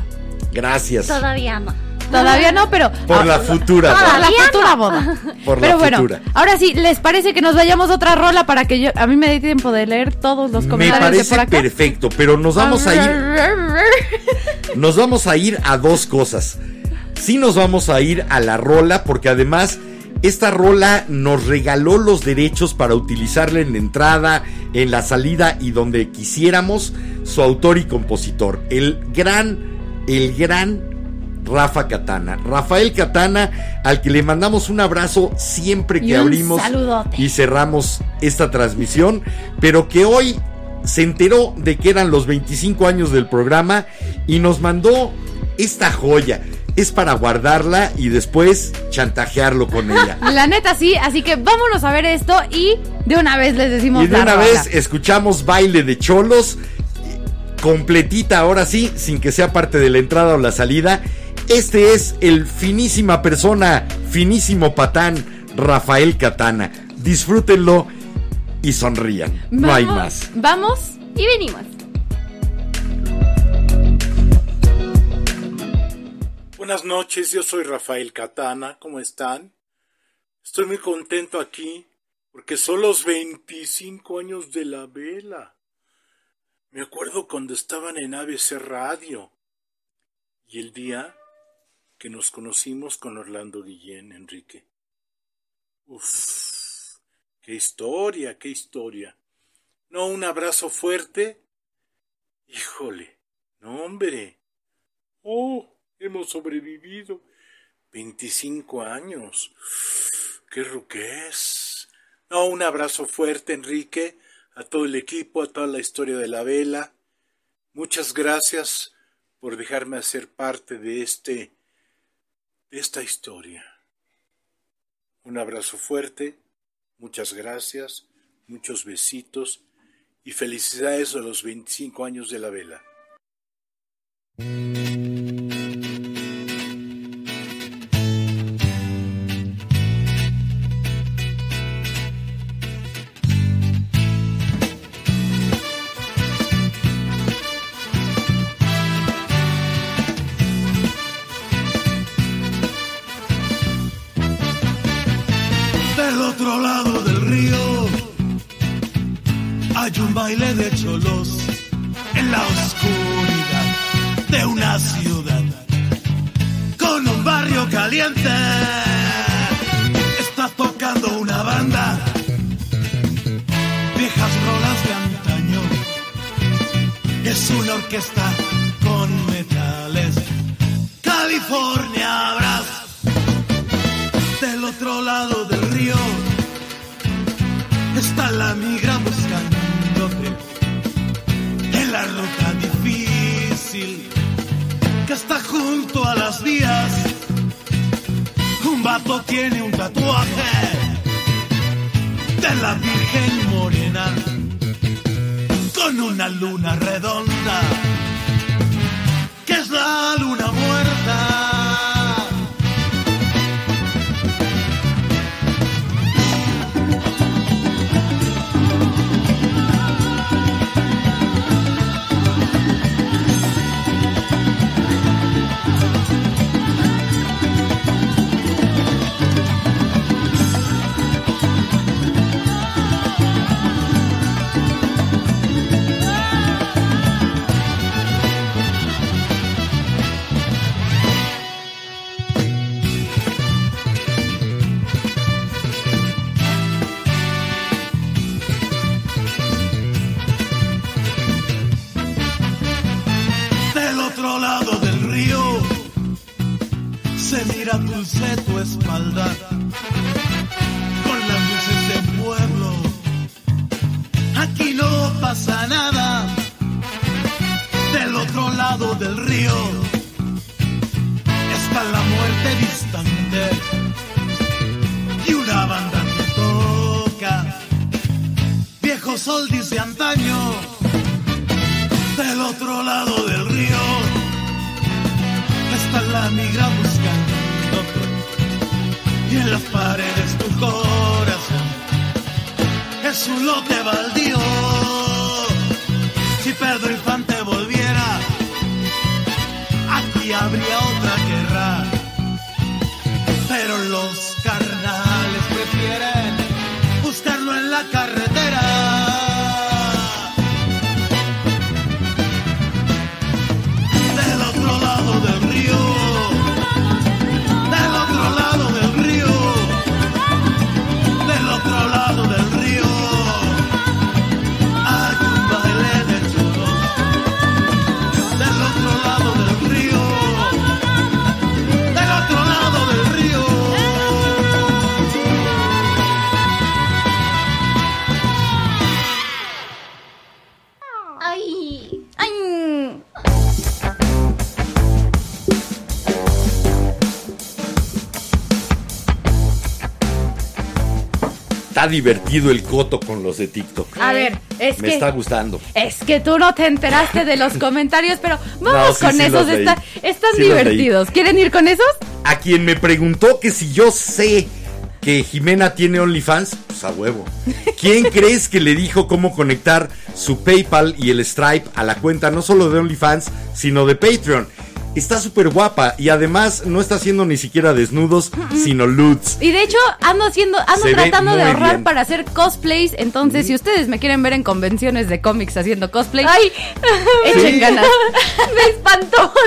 Gracias. Todavía no. Todavía no, pero... Por la futura. Para Pablo. la futura boda. Por [laughs] Pero la bueno, futura. ahora sí, ¿les parece que nos vayamos a otra rola para que yo a mí me dé tiempo de leer todos los Me comentarios de parece por acá? perfecto, pero nos vamos a ir [laughs] Nos vamos a ir a dos cosas. Sí nos vamos a ir a la rola porque además esta rola nos regaló los derechos para utilizarla en la entrada, en la salida y donde quisiéramos su autor y compositor, el gran, el gran Rafa Catana. Rafael Catana, al que le mandamos un abrazo siempre que Y abrimos saludote. y cerramos esta transmisión, pero que hoy se enteró de que eran los 25 años del programa y nos mandó esta joya. Es para guardarla y después chantajearlo con ella. [laughs] La neta sí, así que vámonos a ver esto y de una vez les decimos Y de la una rola. vez escuchamos baile de cholos, completita ahora sí, sin que sea parte de la entrada o la salida. Este es el finísima persona, finísimo patán, Rafael Catana. Disfrútenlo y sonrían. No hay Vamos- más. Vamos Y venimos. Buenas noches, yo soy Rafael Catana, ¿cómo están? Estoy muy contento aquí porque son los 25 años de la vela. Me acuerdo cuando estaban en ABC Radio y el día que nos conocimos con Orlando Guillén, Enrique. Uf, qué historia, qué historia. No, un abrazo fuerte. Híjole, no hombre. Oh, hemos sobrevivido. 25 años. ¡Qué ruquez! No, un abrazo fuerte, Enrique, a todo el equipo, a toda la historia de la vela. Muchas gracias por dejarme hacer parte de este esta historia. Un abrazo fuerte, muchas gracias, muchos besitos y felicidades a los 25 años de la vela. Otro lado del río hay un baile de cholos en la oscuridad de una ciudad con un barrio caliente. Está tocando una banda, viejas rolas de antaño. Es una orquesta con metales. California Brass del otro lado del río está la migra buscándote en la ruta difícil que está junto a las vías. Un vato tiene un tatuaje de la Virgen Morena con una luna redonda que es la luna muerta. Otro lado del río. Se mira dulce tu espalda. Con las luces del pueblo. Aquí no pasa nada. Del otro lado del río está la muerte distante. Y una banda que toca. Viejos oldies de antaño. Del otro lado del río la migra buscándote y en las paredes tu corazón. Es un lote baldío si Pedro Infante volviera aquí habría divertido el coto con los de TikTok. a ver, es Me que está gustando. es que tú no te enteraste de los [laughs] comentarios, pero vamos No, sí, con sí esos, está- están Sí divertidos. ¿Quieren ir con esos? A quien me preguntó que si yo sé que Jimena tiene OnlyFans, pues a huevo. ¿Quién [laughs] crees que le dijo cómo conectar su PayPal y el Stripe a la cuenta no solo de OnlyFans, sino de Patreon? Está súper guapa y además no está haciendo ni siquiera desnudos, sino nudes. Y de hecho, ando haciendo, ando Se tratando de ahorrar bien. para hacer cosplays. Entonces, si ustedes me quieren ver en convenciones de cómics haciendo cosplay, ay, [laughs] echen ganas. [laughs] me espantó. [laughs]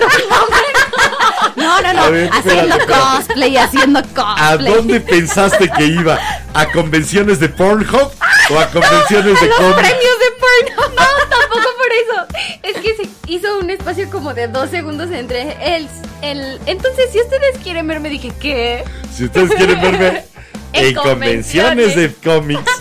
No, no, no. A ver, haciendo espérate, espérate. cosplay, haciendo ¿A cosplay. dónde pensaste que iba? ¿A convenciones de Pornhub o a convenciones de Los cómics? premios de porno. [laughs] No, tampoco por eso. Es que se hizo un espacio como de dos segundos entre el, el. Entonces, si ustedes quieren verme, dije, ¿qué? Si ustedes quieren verme [laughs] En en convenciones de cómics,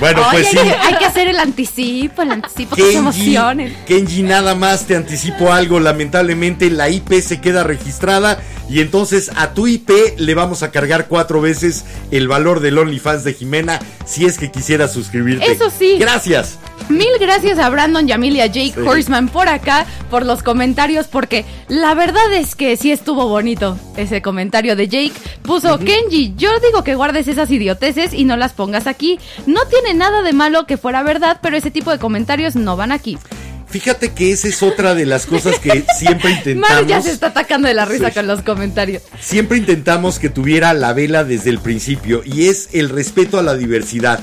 Bueno, Oye, pues sí. hay, que, hacer el anticipo, el anticipo que se Kenji, emocionen. Kenji, nada más te anticipo algo. Lamentablemente la IP se queda registrada y entonces a tu IP le vamos a cargar cuatro veces el valor del OnlyFans de Jimena si es que quisiera suscribirte. Eso sí. Gracias. Mil gracias a Brandon Yamil y a Jake Sí. Horseman por acá, por los comentarios, porque la verdad es que sí estuvo bonito ese comentario de Jake. Puso, Kenji, yo digo que guardes esas idioteces y no las pongas aquí. No tiene nada de malo que fuera verdad, pero ese tipo de comentarios no van aquí. Fíjate que esa es otra de las cosas que siempre [laughs] Mar intentamos. ya se está atacando de la risa Sí. con los comentarios. Siempre intentamos que tuviera la vela desde el principio y es el respeto a la diversidad,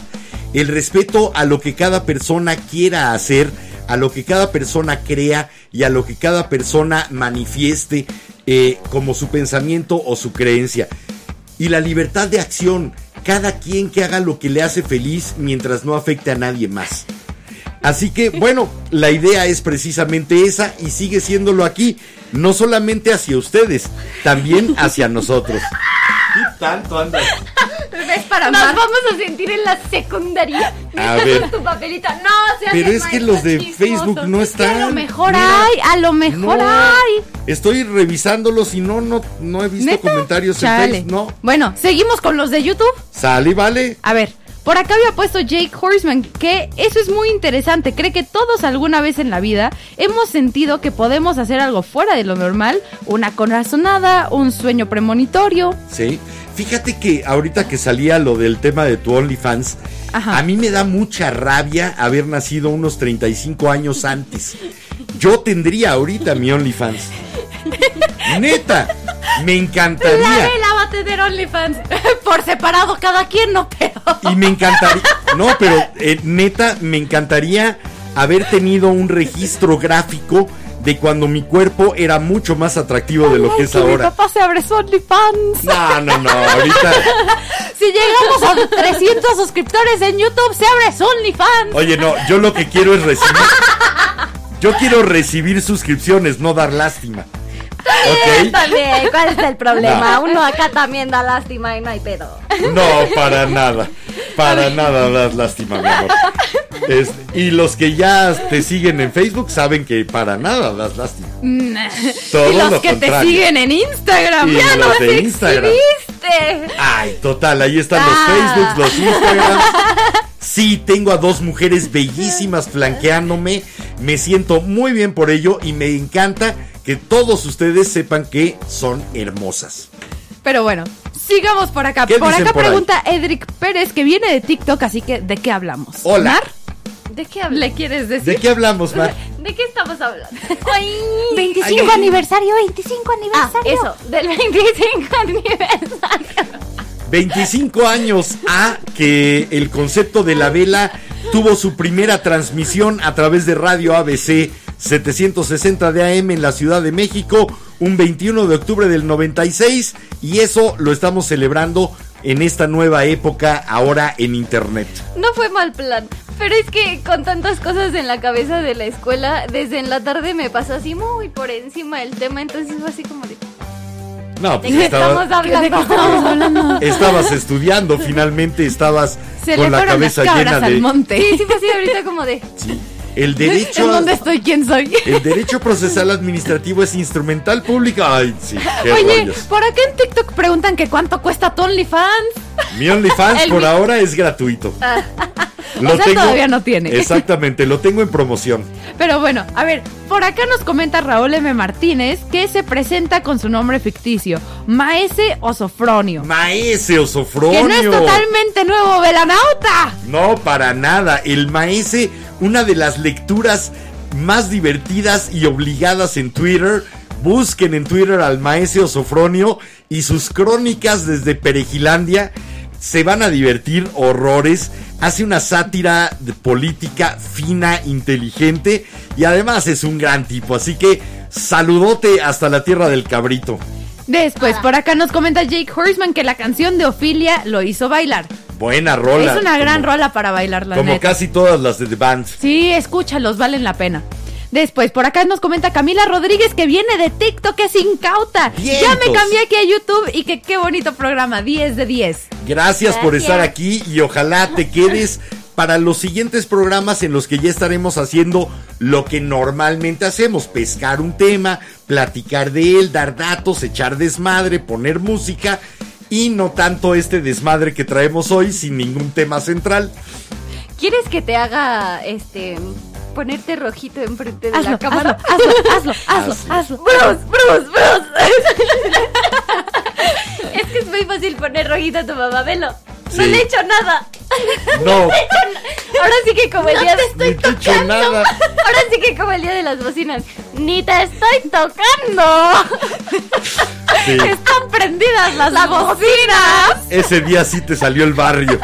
el respeto a lo que cada persona quiera hacer, a lo que cada persona crea y a lo que cada persona manifieste eh, como su pensamiento o su creencia. Y la libertad de acción, cada quien que haga lo que le hace feliz mientras no afecte a nadie más. Así que bueno, la idea es precisamente esa y sigue siéndolo aquí, no solamente hacia ustedes, también hacia nosotros. ¿Qué tanto andas? ¿Ves para Nos vamos a sentir en la secundaria. [laughs] A ver. con tu papelita. No, se Pero es que los de. Facebook no A están. lo mejor Mira, hay, a lo mejor no. hay. Estoy revisándolos y no, no, no he visto ¿Neta? comentarios en Chale. Facebook. No, Bueno, seguimos con los de YouTube. sale y vale. A ver, por acá había puesto Jake Horseman que eso es muy interesante. Cree que todos alguna vez en la vida hemos sentido que podemos hacer algo fuera de lo normal, una corazonada, un sueño premonitorio. Sí. Fíjate que ahorita que salía lo del tema de tu OnlyFans, Ajá. a mí me da mucha rabia haber nacido unos 35 años antes. Yo tendría ahorita mi OnlyFans. [laughs] Neta, me La encantaría. vela va a tener OnlyFans. [laughs] Por separado cada quien, no pero. Y me encantaría. No, pero eh, neta, me encantaría haber tenido un registro gráfico de cuando mi cuerpo era mucho más atractivo de lo que es que Mi ahora. papá se abre OnlyFans. No, no, no, ahorita. [laughs] Si llegamos a 300 suscriptores en YouTube, se abre OnlyFans. Oye, no, yo lo que quiero es recibir. Yo quiero recibir suscripciones, no dar lástima. [laughs] También, ¿cuál es el problema? No. Uno acá también da lástima y no hay pedo. No, para nada. Para nada das lástima, mi amor. Es- y los que ya te siguen en Facebook saben que para nada das lástima. Todo y los lo que te siguen en Instagram. Y ya los nos de Instagram. exhibiste. Ay, total, ahí están los Ah. Facebooks, los Instagrams. Sí, tengo a dos mujeres bellísimas flanqueándome. Me siento muy bien por ello y me encanta que todos ustedes sepan que son hermosas. Pero bueno, sigamos por acá. ¿Qué Por acá por ahí? pregunta Edric Pérez, que viene de TikTok, así que ¿de qué hablamos? Hola. Mar, ¿De qué? ¿Le quieres decir? ¿De qué hablamos, Mar? [laughs] ¿De qué estamos hablando? [laughs] 25 Ay. aniversario, 25 Ah, aniversario. eso, del 25 [laughs] aniversario. 25 años a que el concepto de la vela tuvo su primera transmisión a través de Radio ABC 760 de AM en la Ciudad de México un 21 de octubre del 96 y eso lo estamos celebrando en esta nueva época ahora en internet. No fue mal plan, pero es que con tantas cosas en la cabeza de la escuela, desde en la tarde me pasó así muy por encima el tema, entonces fue así como de... No, ¿De pues qué estaba- estamos hablando? ¿De qué estamos hablando? estabas estudiando, finalmente estabas Se con le la fueron las cabeza llena cabras de al monte. Sí, sí fue así ahorita como de... Sí. El derecho ¿En dónde estoy? ¿Quién soy? El derecho procesal administrativo es instrumental público. Ay, sí, qué Oye, rollos. por acá en TikTok preguntan que cuánto cuesta tu OnlyFans. Mi OnlyFans [laughs] por mi- ahora es gratuito. O sea, todavía no tiene. Exactamente, lo tengo en promoción. Pero bueno, a ver, por acá nos comenta Raúl M. Martínez que se presenta con su nombre ficticio, Maese Osofronio. Maese Osofronio. Que no es totalmente nuevo, Velanauta. No, para nada. El Maese, una de las lecturas más divertidas y obligadas en Twitter. Busquen en Twitter al Maese Osofronio y sus crónicas desde Perejilandia. Se van a divertir horrores. Hace una sátira de política fina, inteligente y además es un gran tipo. Así que saludote hasta la tierra del cabrito. Después, por acá nos comenta Jake Horseman que la canción de Ofilia lo hizo bailar. Buena rola. es una gran como- rola para bailar, la Como neta. casi todas las de The Band. Sí, escúchalos, valen la pena. Después, por acá nos comenta Camila Rodríguez que viene de TikTok, que es incauta. Ya me cambié aquí a YouTube y que qué bonito programa, 10 de 10. Gracias, por estar aquí y ojalá te quedes para los siguientes programas en los que ya estaremos haciendo lo que normalmente hacemos, pescar un tema, platicar de él, dar datos, echar desmadre, poner música y no tanto este desmadre que traemos hoy sin ningún tema central. ¿Quieres que te haga este ponerte rojito enfrente de Hazlo, la cámara? hazlo, hazlo, hazlo, Así. hazlo. Bruce, Bruce, Bruce. [laughs] [laughs] es que es muy fácil poner rojito a tu mamá, velo. No le he hecho nada. No, [laughs] Ahora sí que como el día te he hecho nada. Ahora sí que como el día de las bocinas. Ni te estoy tocando. [laughs] Sí, Están prendidas las bocinas. ese día sí te salió el barrio.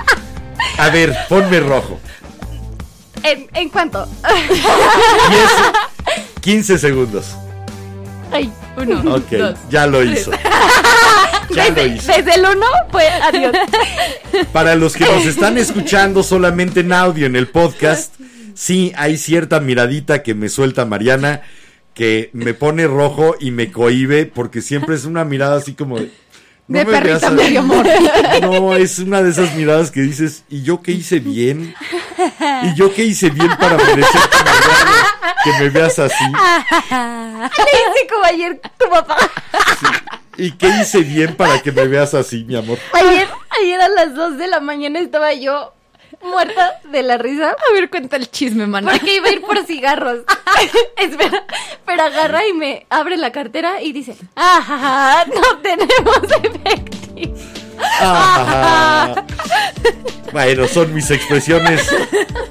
A ver, ponme rojo. ¿En, en cuánto? 10, 15 segundos. Ay, Uno, Ok, dos. ya lo hizo. [laughs] Ya lo desde, hizo. desde el uno, pues adiós. [laughs] Para los que nos están escuchando solamente en audio en el podcast, sí hay cierta miradita que me suelta Mariana que me pone rojo y me cohibe porque siempre es una mirada así como de, no De me veas perrita así. medio. [laughs] No, es una de esas miradas que dices, ¿y yo qué hice bien? ¿Y yo qué hice bien para merecer que me veas, que me veas así? [laughs] Le hice como ayer tu papá. ¿Y qué hice bien para que me veas así, mi amor? Ayer, ayer a las 2 de la mañana estaba yo muerta de la risa. A ver, cuenta el chisme, man. Porque iba a ir por cigarros. [laughs] Espera, pero agarra y me abre la cartera y dice, ah, no tenemos efectivo. Ah. Bueno, son mis expresiones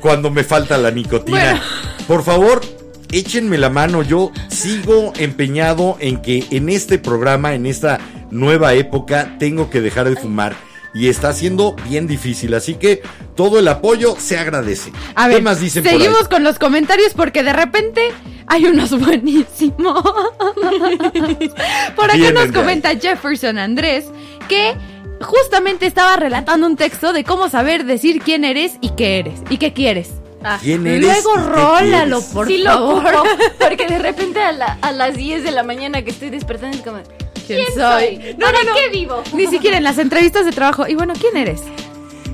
cuando me falta la nicotina. Por favor, échenme la mano. Yo sigo empeñado en que en este programa, en esta nueva época, tengo que dejar de fumar. Y está siendo bien difícil. Así que todo el apoyo se agradece. A ¿Qué ver, más dicen por ahí? seguimos con los comentarios porque de repente hay unos [laughs] buenísimos. por acá Vienen nos comenta Jefferson Andrés que justamente estaba relatando un texto de cómo saber decir quién eres y qué eres y qué quieres. Ah, ¿Quién eres? Luego rólalo, por sí lo favor. ocupo, porque de repente a, la- a las 10 de la mañana que estoy despertando es como, ¿Quién ¿quién soy? soy? No, ¿Para no, no. qué vivo? Ni siquiera en las entrevistas de trabajo. Y bueno, ¿quién eres?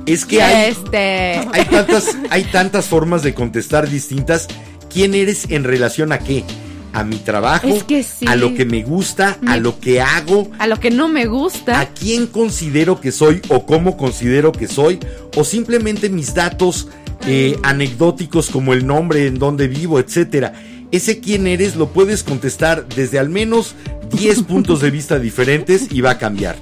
Es que hay, Este. hay tantas, hay tantas formas de contestar distintas. ¿Quién eres en relación a qué? A mi trabajo, Es que sí. a lo que me gusta, a Mi- lo que hago, A lo que no me gusta. a quién considero que soy o cómo considero que soy, o simplemente mis datos eh, anecdóticos como el nombre, en dónde vivo, etcétera. Ese quién eres lo puedes contestar desde al menos 10 puntos de vista diferentes y va a cambiar.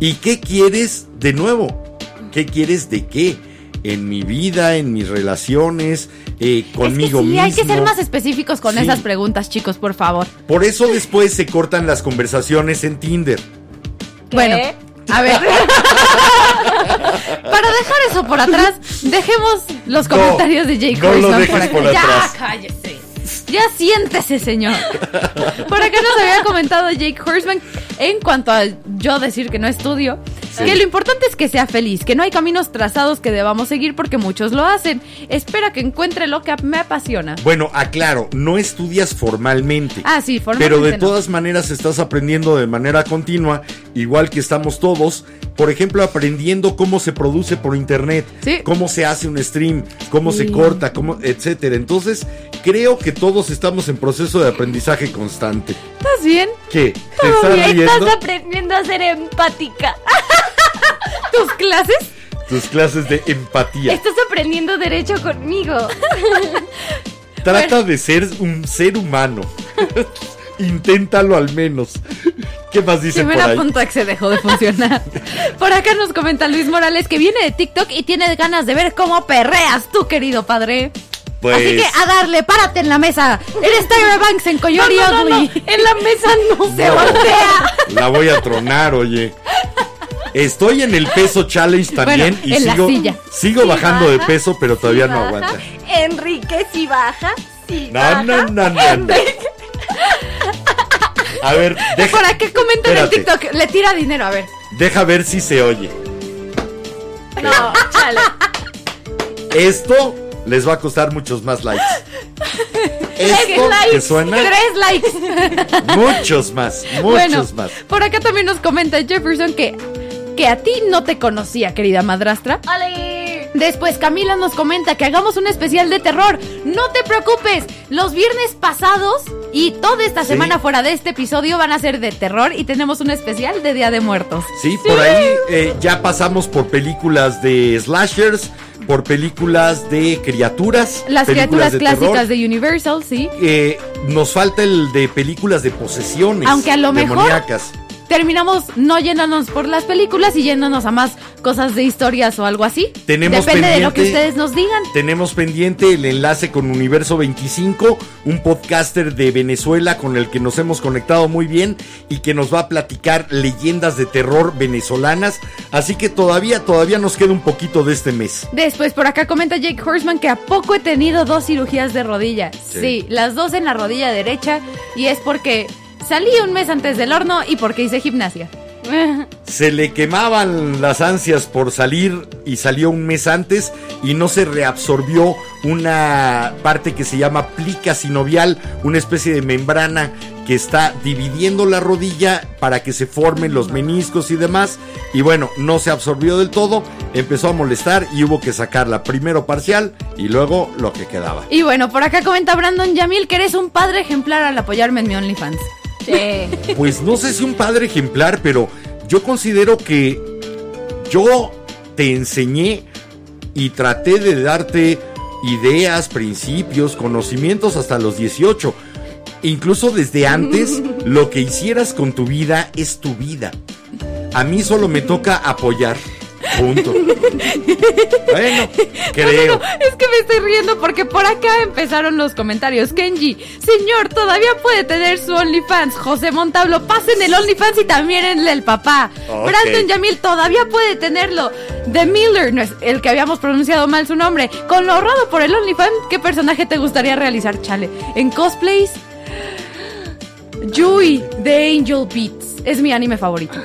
¿Y qué quieres de nuevo? ¿Qué quieres de qué? En mi vida, en mis relaciones, eh, conmigo es que sí, mismo. hay que ser más específicos con Sí. esas preguntas, chicos, por favor. Por eso después se cortan las conversaciones en Tinder. ¿Qué? Bueno, a ver. [laughs] Para dejar eso por atrás, dejemos los comentarios de Jake no lo Horseman dejes acá. por ya, atrás. cállese. Ya siéntese, señor. Por acá nos había comentado Jake Horseman en cuanto a yo decir que no estudio, que lo importante es que sea feliz, que no hay caminos trazados que debamos seguir porque muchos lo hacen. Espera que encuentre lo que me apasiona. Bueno, aclaro, no estudias formalmente. Ah, sí, formalmente Pero de no. todas maneras estás aprendiendo de manera continua, igual que estamos todos. Por ejemplo, aprendiendo cómo se produce por internet, Sí. cómo se hace un stream, cómo se Sí. corta, cómo, etcétera. Entonces, creo que todos estamos en proceso de aprendizaje constante. ¿Estás bien? ¿Qué? ¿Te estás bien, estás aprendiendo a ser empática. [laughs] ¿Tus clases? Tus clases de empatía. Estás aprendiendo derecho conmigo. Trata de ser un ser humano. Inténtalo al menos. ¿Qué más dicen por Primera ahí? punto que se dejó de funcionar. Por acá nos comenta Luis Morales que viene de TikTok y tiene ganas de ver cómo perreas tú, querido padre. Pues, Así que a darle, párate en la mesa. Eres Tyra Banks en Coyote No, en la mesa no se voltea. La voy a tronar, oye. Estoy en el peso challenge también Bueno, y sigo, sigo Sí bajando de peso, pero todavía Sí no aguanta. Enrique si baja, sí No, baja. no, no, no, A ver, [laughs] deja, Por acá comenta en. TikTok. Le tira dinero, a ver. deja ver si se oye. No, chale. Esto les va a costar muchos más likes. [laughs] Esto likes, que suena, Tres likes. muchos más, muchos bueno, más. por acá también nos comenta Jefferson que, que a ti no te conocía, querida madrastra. ¡Ale! Después Camila nos comenta que hagamos un especial de terror. No te preocupes, los viernes pasados y toda esta Sí. semana fuera de este episodio van a ser de terror y tenemos un especial de Día de Muertos. Sí, por ahí eh, ya pasamos por películas de slashers, por películas de criaturas. Las películas criaturas de clásicas terror. de Universal, sí. Eh, nos falta el de películas de posesiones. Aunque a lo mejor- demoníacas. Terminamos no yéndonos por las películas y yéndonos a más cosas de historias o algo así. Tenemos Depende de lo que ustedes nos digan. Tenemos pendiente el enlace con Universo 25, un podcaster de Venezuela con el que nos hemos conectado muy bien y que nos va a platicar leyendas de terror venezolanas. Así que todavía, todavía nos queda un poquito de este mes. Después por acá comenta Jake Horseman que a poco he tenido dos cirugías de rodilla. Sí. Sí. las dos en la rodilla derecha y es porque salí un mes antes del horno y porque hice gimnasia. Se le quemaban las ansias por salir y salió un mes antes y no se reabsorbió una parte que se llama plica sinovial, una especie de membrana que está dividiendo la rodilla para que se formen los meniscos y demás. Y bueno, no se absorbió del todo, empezó a molestar y hubo que sacarla primero parcial y luego lo que quedaba. Y bueno, por acá comenta Brandon Yamil que eres un padre ejemplar al apoyarme en mi OnlyFans. Sí. Pues no sé si un padre ejemplar, pero yo considero que yo te enseñé y traté de darte ideas, principios, conocimientos hasta los 18. Incluso desde antes, [laughs] lo que hicieras con tu vida es tu vida. A mí solo me toca apoyar. Punto. Bueno, creo. Es que me estoy riendo porque por acá empezaron los comentarios. Kenji, señor, todavía puede tener su OnlyFans. José Montablo, pasen el OnlyFans y también el del papá. Brandon Yamil todavía puede tenerlo. The Miller, no es el que habíamos pronunciado mal su nombre. Con lo ahorrado por el OnlyFans, ¿qué personaje te gustaría realizar, Chale? ¿En cosplays? Yui, de Angel Beats. Es mi anime favorito.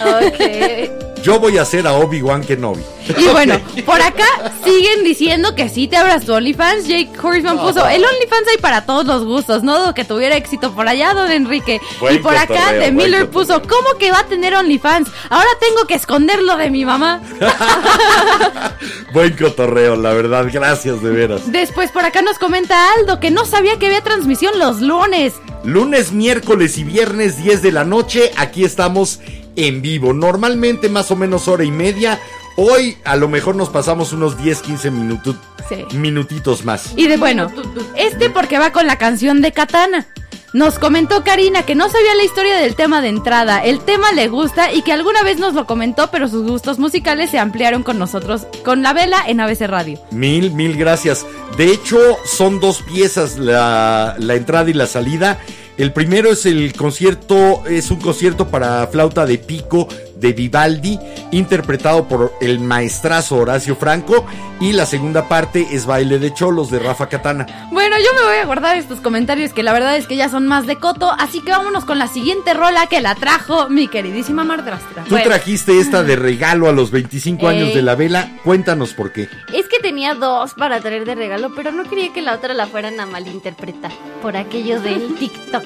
Ok. Yo voy a hacer a Obi-Wan Kenobi. Y bueno, por acá siguen diciendo que sí te abras tu OnlyFans. Jake Horseman puso, el OnlyFans hay para todos los gustos. No dudo que tuviera éxito por allá, don Enrique. Buen y por acá, cotorreo, buen Miller cotorreo. puso, ¿cómo que va a tener OnlyFans? Ahora tengo que esconderlo de mi mamá. [laughs] Buen cotorreo, la verdad. Gracias, de veras. Después por acá nos comenta Aldo que no sabía que había transmisión los lunes. Lunes, miércoles y viernes 10 de la noche, aquí estamos en vivo. Normalmente más o menos hora y media. Hoy a lo mejor nos pasamos unos 10, 15 minutos, Sí. minutitos más. Y de bueno, este porque va con la canción de Katana. Nos comentó Karina que no sabía la historia del tema de entrada. El tema le gusta y que alguna vez nos lo comentó, pero sus gustos musicales se ampliaron con nosotros, con la vela en ABC Radio. Mil, mil gracias. De hecho, son dos piezas la, la entrada y la salida. El primero es el concierto, es un concierto para flauta de pico de Vivaldi, interpretado por el maestrazo Horacio Franco. Y la segunda parte es Baile de Cholos de Rafa Catana. Bueno, yo me voy a guardar estos comentarios que la verdad es que ya son más de coto, así que vámonos con la siguiente rola que la trajo mi queridísima Mardrastra. Tú trajiste esta de regalo a los 25 años de la vela. Cuéntanos por qué. Es que tenía dos para traer de regalo, pero no quería que la otra la fueran a malinterpretar por aquello del [laughs] TikTok.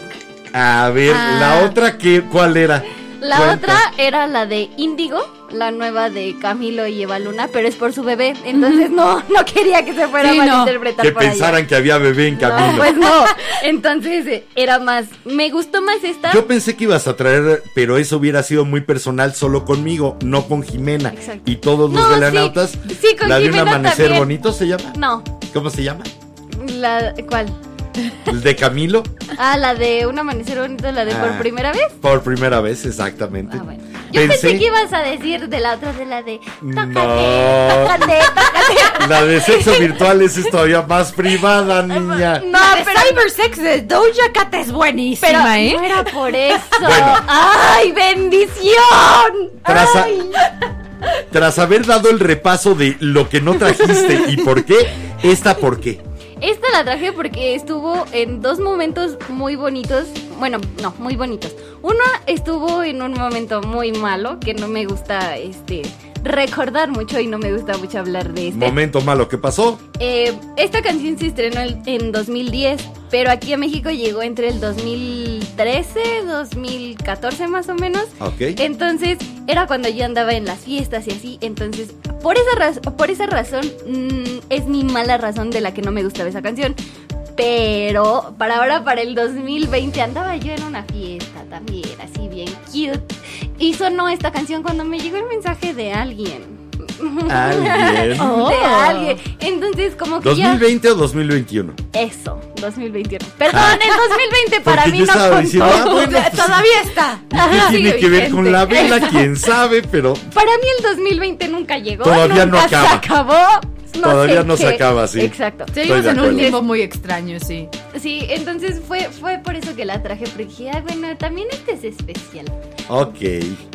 A ver, Ah. la otra, que, ¿cuál era? La Cuenta. otra era la de Índigo, la nueva de Camilo y Eva Luna, pero es por su bebé, entonces no, no quería que se fuera Sí, a no. malinterpretar Que por allá. pensaran que había bebé en camino. No, pues no. [laughs] Entonces era más. Me gustó más esta. Yo pensé que ibas a traer, pero eso hubiera sido muy personal solo conmigo, no con Jimena. Exacto. Y todos los No, velanautas. sí, sí, con la de un amanecer también. bonito se llama. No, ¿Cómo se llama? la ¿cuál? El de Camilo. Ah, la de un amanecer bonito, la de Ah. por primera vez. Por primera vez, exactamente. Ah, bueno. Yo pensé, que ibas a decir de la otra, de la de. Tócate, No. tócate, tócate. [laughs] La de sexo virtual es todavía más privada, niña. No, pero. Cybersex de Doja Cat es buenísima, Pero ¿eh? no era por eso. Bueno. ¡Ay, bendición! Tras, a- tras haber dado el repaso de lo que no trajiste y por qué, esta por qué. Esta la traje porque estuvo en dos momentos muy bonitos. Bueno, no, muy bonitos. Uno estuvo en un momento muy malo, que no me gusta este recordar mucho y no me gusta mucho hablar de este. Momento malo que pasó. Eh, esta canción se estrenó en 2010, pero aquí a México llegó entre el 2013, 2014 más o menos. Ok. Entonces, era cuando yo andaba en las fiestas y así, entonces por esa, raz- por esa razón mm, es mi mala razón de la que no me gustaba esa canción. Pero para ahora, para el 2020, andaba yo en una fiesta también, así bien cute. Y sonó esta canción cuando me llegó el mensaje de alguien. Alguien. [laughs] Oh. De alguien. Entonces, como que ya. ¿2020 o 2021? Eso, 2021. Perdón, el 2020 para Porque mí no contó. diciendo, ah, bueno, pues, Todavía está. ¿Qué Ajá, tiene que ver con la vela? ¿Quién sabe? Pero Para mí el 2020 nunca llegó. Todavía no nunca se acaba. acabó. No Todavía sé no se qué. acaba, sí. Exacto. Seguimos en un limbo muy extraño, sí. Sí, entonces fue, fue por eso que la traje, porque dije, "Ay, bueno, también este es especial. ok.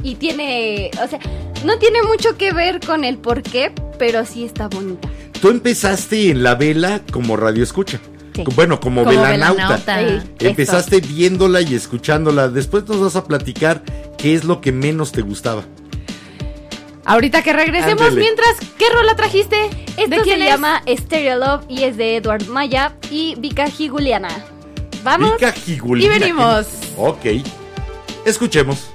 Y tiene, o sea, no tiene mucho que ver con el por qué, pero sí está bonita. Tú empezaste en la vela como radio escucha. Sí. Bueno, como, Como velanauta. velanauta. Sí. Empezaste viéndola y escuchándola. Después nos vas a platicar qué es lo que menos te gustaba. Ahorita que regresemos, mientras, ¿qué rola trajiste? Esto ¿De se quién es? llama Stereo Love y es de Edward Maya y Vika Juliana. Vamos. Vika Jigulina. Y venimos. Ok. Escuchemos.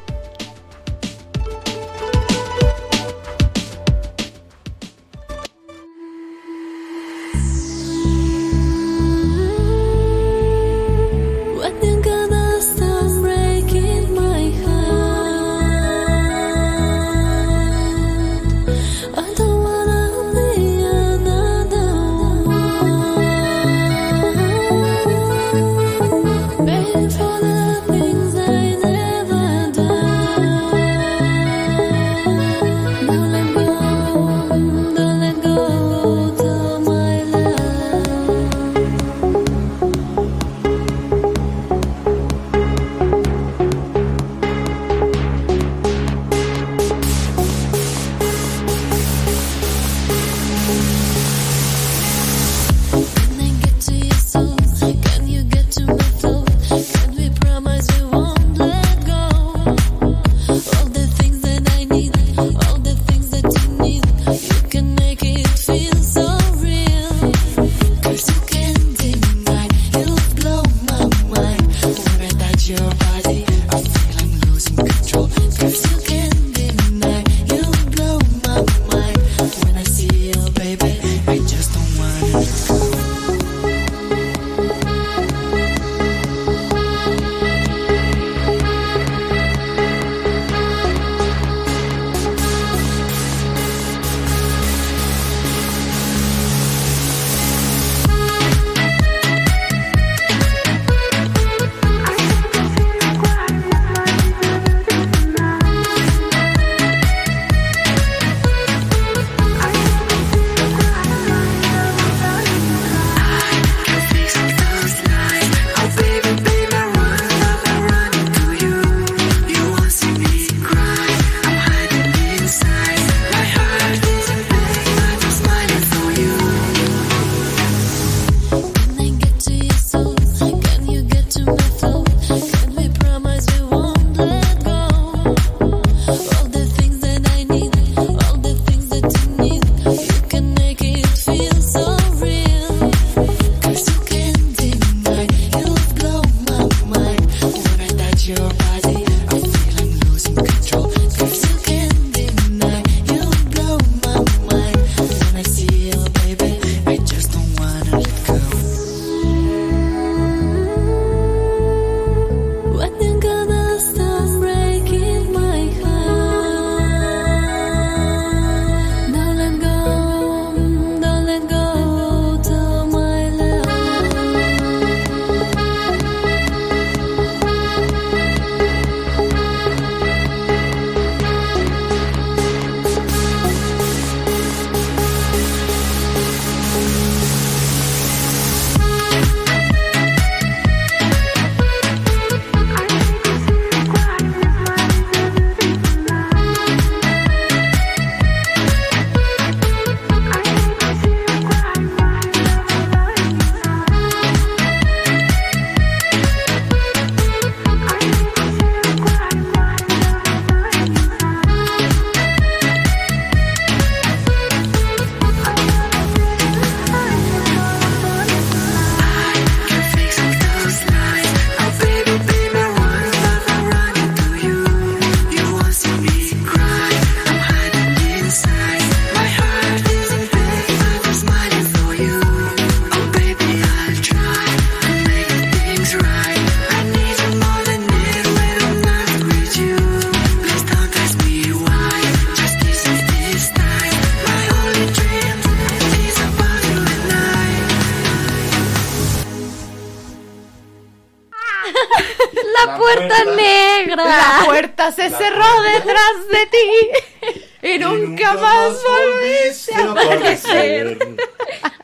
Detrás de ti y nunca más volviste a aparecer.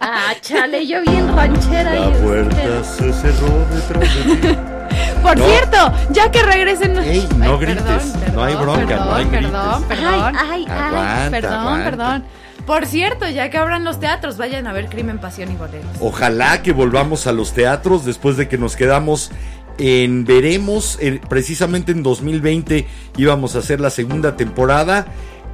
Ah, chale, yo bien ranchera. La y puerta se cerró detrás de ti. Por No. cierto, ya que regresen. Ey, no grites, no hay bronca, perdón, no hay perdón, grites. perdón. Ay, ay, ay. Aguanta, Perdón, aguanta. perdón. Por cierto, ya que abran los teatros, vayan a ver Crimen, Pasión y Boleros. Ojalá que volvamos a los teatros después de que nos quedamos en veremos precisamente en 2020 íbamos a hacer la segunda temporada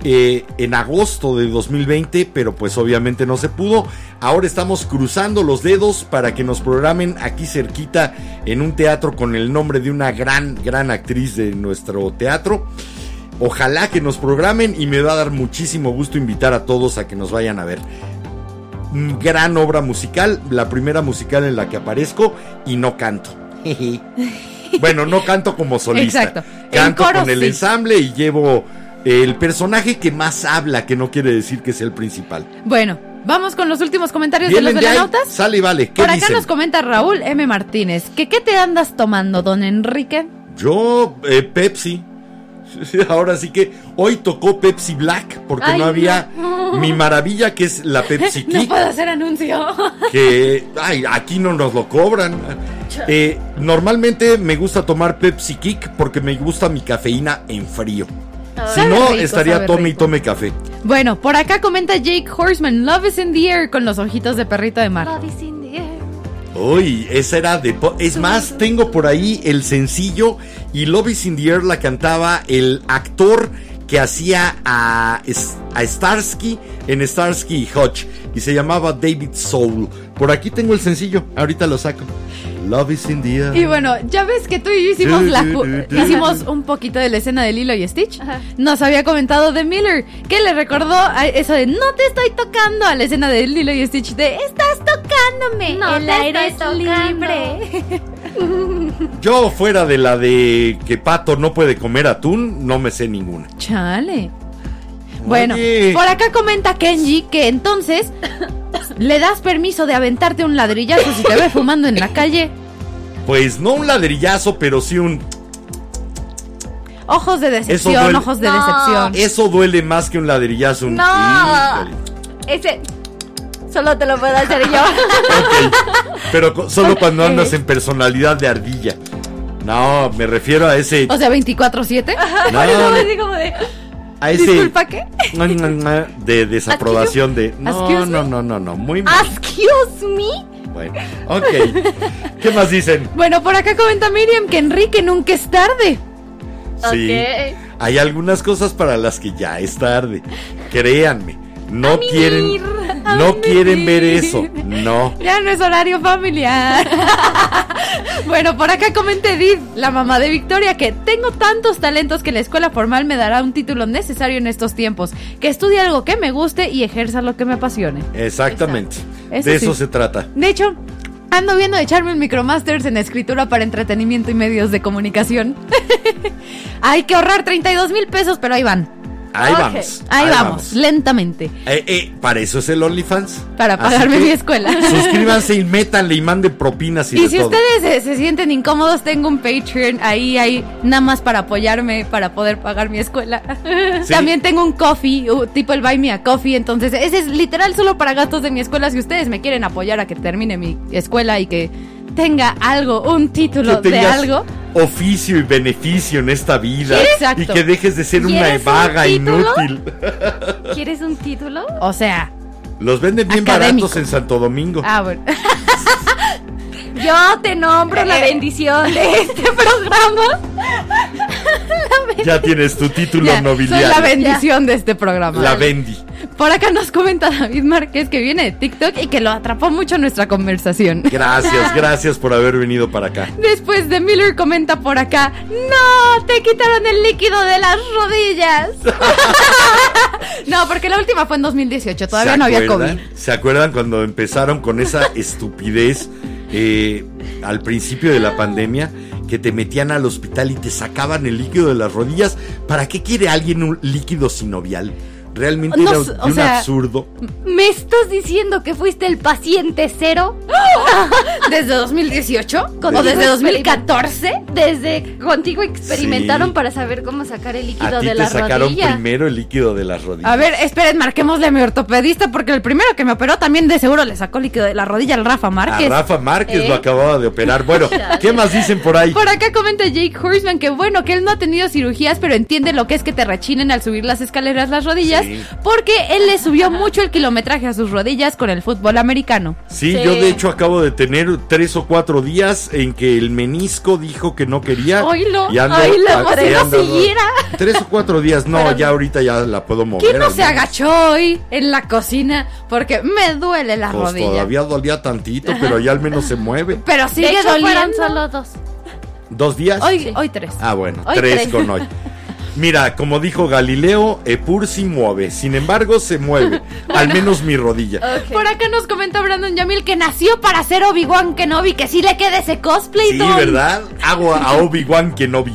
eh, en agosto de 2020 pero pues obviamente no se pudo. Ahora estamos cruzando los dedos para que nos programen aquí cerquita en un teatro con el nombre de una gran gran actriz de nuestro teatro. Ojalá que nos programen y me va a dar muchísimo gusto invitar a todos a que nos vayan a ver. Gran obra musical, la primera musical en la que aparezco y no canto. [laughs] bueno, no canto como solista. Exacto. Canto coro, con el sí. ensamble y llevo el personaje que más habla, que no quiere decir que sea el principal. Bueno, vamos con los últimos comentarios de ¿Vienen los velanautas. Sale y vale. ¿Qué Por acá nos comenta Raúl M. Martínez. que ¿Qué te andas tomando, don Enrique? Yo, eh, Pepsi. [laughs] Ahora sí que hoy tocó Pepsi Black porque Ay, no había no. mi maravilla que es la [laughs] Pepsi No Kick. puedo hacer anuncio. [laughs] que ay, aquí no nos lo cobran. Eh, normalmente me gusta tomar Pepsi Kick porque me gusta mi cafeína en frío. Si Sabe no, rico, estaría tome y tome café. Bueno, por acá comenta Jake Horseman. Love is in the air con los ojitos de perrito de mar. Love is in the air. Uy, esa era de... Es más, tengo por ahí el sencillo y Love is in the Air la cantaba el actor que hacía a, a Starsky en Starsky y Hutch y se llamaba David Soul. Por aquí tengo el sencillo, ahorita lo saco. Love is in the air. Y bueno, ya ves que tú y yo hicimos, Du, la du, cu- du, du. hicimos un poquito de la escena de Lilo y Stitch. Ajá. Nos había comentado de Miller que le recordó a eso de no te estoy tocando a la escena de Lilo y Stitch de estás tocándome. No el te aire es estoy tocando". libre. [laughs] Yo fuera de la de que Pato no puede comer atún, no me sé ninguna. Chale. Bueno, Oye. por acá comenta Kenji que entonces le das permiso de aventarte un ladrillazo si te ve fumando en la calle. Pues no un ladrillazo, pero sí un... Ojos de decepción, duele. ojos de No. decepción. Eso duele más que un ladrillazo. Un... No. Ese solo te lo puedo hacer yo. [laughs] Pero solo cuando andas en personalidad de ardilla. No, me refiero a ese. O sea, 24-7. No, no, [laughs] así como de. A ese Disculpa, ¿qué? de desaprobación de. No, no, no, no, no. Muy mal. Excuse me. Bueno, ok. [laughs] ¿Qué más dicen? Bueno, por acá comenta Miriam que Enrique nunca es tarde. Sí. Hay algunas cosas para las que ya es tarde. Créanme. No quieren. No quieren ver eso. No. Ya no es horario familiar. [laughs] bueno, por acá comenta Edith, la mamá de Victoria, que tengo tantos talentos que la escuela formal me dará un título necesario en estos tiempos. Que estudie algo que me guste y ejerza lo que me apasione. Exactamente. Eso de eso se trata. De hecho, ando viendo de echarme un micromasters en escritura para entretenimiento y medios de comunicación. [laughs] Hay que ahorrar 32 mil pesos, pero ahí van. Ahí vamos. Ahí, vamos, lentamente. Eh, eh, para eso es el OnlyFans. Para pagarme mi escuela. [laughs] Suscríbanse y métanle y manden propinas y, Y de si todo. ustedes se, se sienten incómodos, tengo un Patreon ahí, ahí, nada más para apoyarme, para poder pagar mi escuela. Sí. También tengo un coffee, uh, tipo el Buy Me a Coffee, entonces ese es literal solo para gastos de mi escuela. Si ustedes me quieren apoyar a que termine mi escuela y que tenga algo, un título que de algo. oficio y beneficio en esta vida Exacto. y que dejes de ser una ¿Quieres un vaga título? inútil. [laughs] [laughs] ¿Quieres un título? O sea, Los venden bien Académico. baratos en Santo Domingo. ah, bueno. [laughs] Yo te nombro la bendición de este programa. Ya tienes tu título Ya, soy nobiliario. la bendición de este programa. La Bendy. Por acá nos comenta David Márquez que viene de TikTok y que lo atrapó mucho nuestra conversación. Gracias, [laughs] gracias por haber venido para acá. Después de Miller comenta por acá, no, te quitaron el líquido de las rodillas. [laughs] no, porque la última fue en 2018, todavía ¿Se no había? COVID. ¿Se acuerdan cuando empezaron con esa [laughs] estupidez eh, al principio de la pandemia? Que te metían al hospital y te sacaban el líquido de las rodillas. ¿Para qué quiere alguien un líquido sinovial? Realmente No era de un sea- absurdo. ¿Me estás diciendo que fuiste el paciente cero? [laughs] ¿Desde 2018? ¿O desde experiment- 2014? Desde contigo experimentaron Sí. para saber cómo sacar el líquido A de te la sacaron rodilla. primero el líquido de las rodillas. A ver, esperen, marquémosle a mi ortopedista porque el primero que me operó también de seguro le sacó líquido de la rodilla al Rafa A Márquez. Rafa Márquez ¿Eh? lo acababa de operar. Bueno, [laughs] ¿qué más dicen por ahí? Por acá comenta Jake Horseman que bueno, que él no ha tenido cirugías, pero entiende lo que es que te rechinen al subir las escaleras las rodillas, Sí. porque él le subió mucho el kilometraje a sus rodillas con el fútbol americano. Sí, Sí. yo de hecho acabo de tener tres o cuatro días en que el menisco dijo que no quería. Oílo, y ando- oílo, a- y no ando- siguiera. Tres o cuatro días, no, Pero- ya ahorita ya la puedo mover. ¿Quién no se agachó hoy en la cocina? Porque me duele la Pues rodilla. todavía dolía tantito, pero ya al menos se mueve. [laughs] Pero De sigue hecho, fueron doliendo. solo dos. ¿Dos días? Hoy, hoy tres. Ah, bueno, Hoy tres, tres. con hoy. [laughs] Mira, como dijo Galileo, Epur sí mueve. Sin embargo, se mueve. [laughs] Al menos mi rodilla. Por acá nos comenta Brandon Yamil que nació para ser Obi-Wan Kenobi, que sí le quede ese cosplay. Sí, Don. ¿verdad? Hago a Obi-Wan que no vi.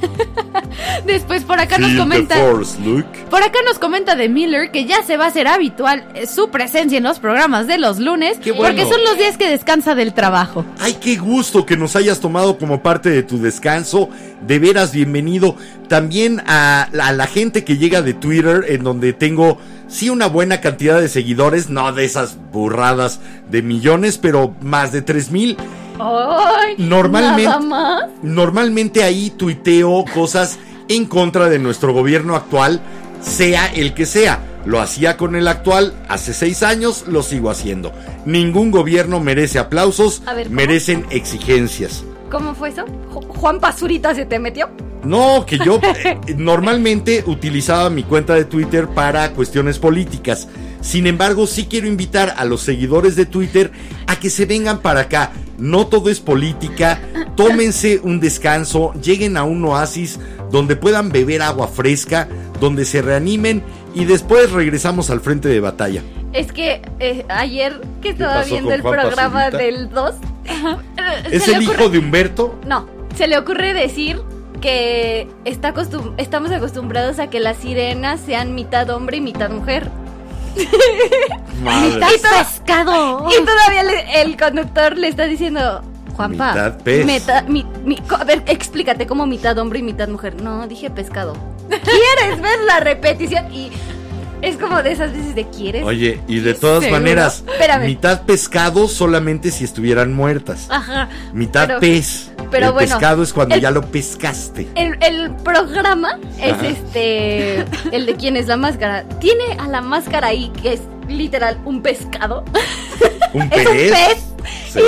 [laughs] Después por acá nos Feel comenta. force, Luke. Por acá nos comenta de Miller que ya se va a hacer habitual eh, su presencia en los programas de los lunes, Qué bueno. porque son los días que descansa del trabajo. Ay, qué gusto que nos hayas tomado como parte de tu descanso. De veras, bienvenido. También a, a la gente que llega de Twitter, en donde tengo, sí, una buena cantidad de seguidores, no de esas burradas de millones, pero más de tres mil. Ay, Normalmente- Nada más. Normalmente ahí tuiteo cosas en contra de nuestro gobierno actual, sea el que sea. Lo hacía con el actual hace seis años, lo sigo haciendo. Ningún gobierno merece aplausos, merecen exigencias. ¿Cómo fue eso? Ju- ¿Juan Pazurita se te metió? No, que yo eh, normalmente utilizaba mi cuenta de Twitter para cuestiones políticas. Sin embargo, sí quiero invitar a los seguidores de Twitter a que se vengan para acá. No todo es política. Tómense un descanso, lleguen a un oasis donde puedan beber agua fresca, donde se reanimen y después regresamos al frente de batalla. Es que eh, ayer que estaba viendo el Juan programa del 2, ¿Es el hijo de Humberto? No, se le ocurre decir que está acostum- estamos acostumbrados a que las sirenas sean mitad hombre y mitad mujer. ¡Mitad pescado! Y todavía le- el conductor le está diciendo, Juanpa, Mitad pez. meta- mi- mi- co- a ver, explícate cómo mitad hombre y mitad mujer. No, dije pescado. [laughs] ¿Quieres ver la repetición? Y es como de esas veces de ¿quieres? Oye, y de todas ¿Seguro? maneras, Espérame. mitad pescado solamente si estuvieran muertas. Ajá. Mitad Pero- pez. Pero el bueno, pescado es cuando el- ya lo pescaste. El, el programa es este, el de quién es la máscara. Tiene a la máscara ahí, que es literal un pescado. Un [laughs] Es un pez. Sí.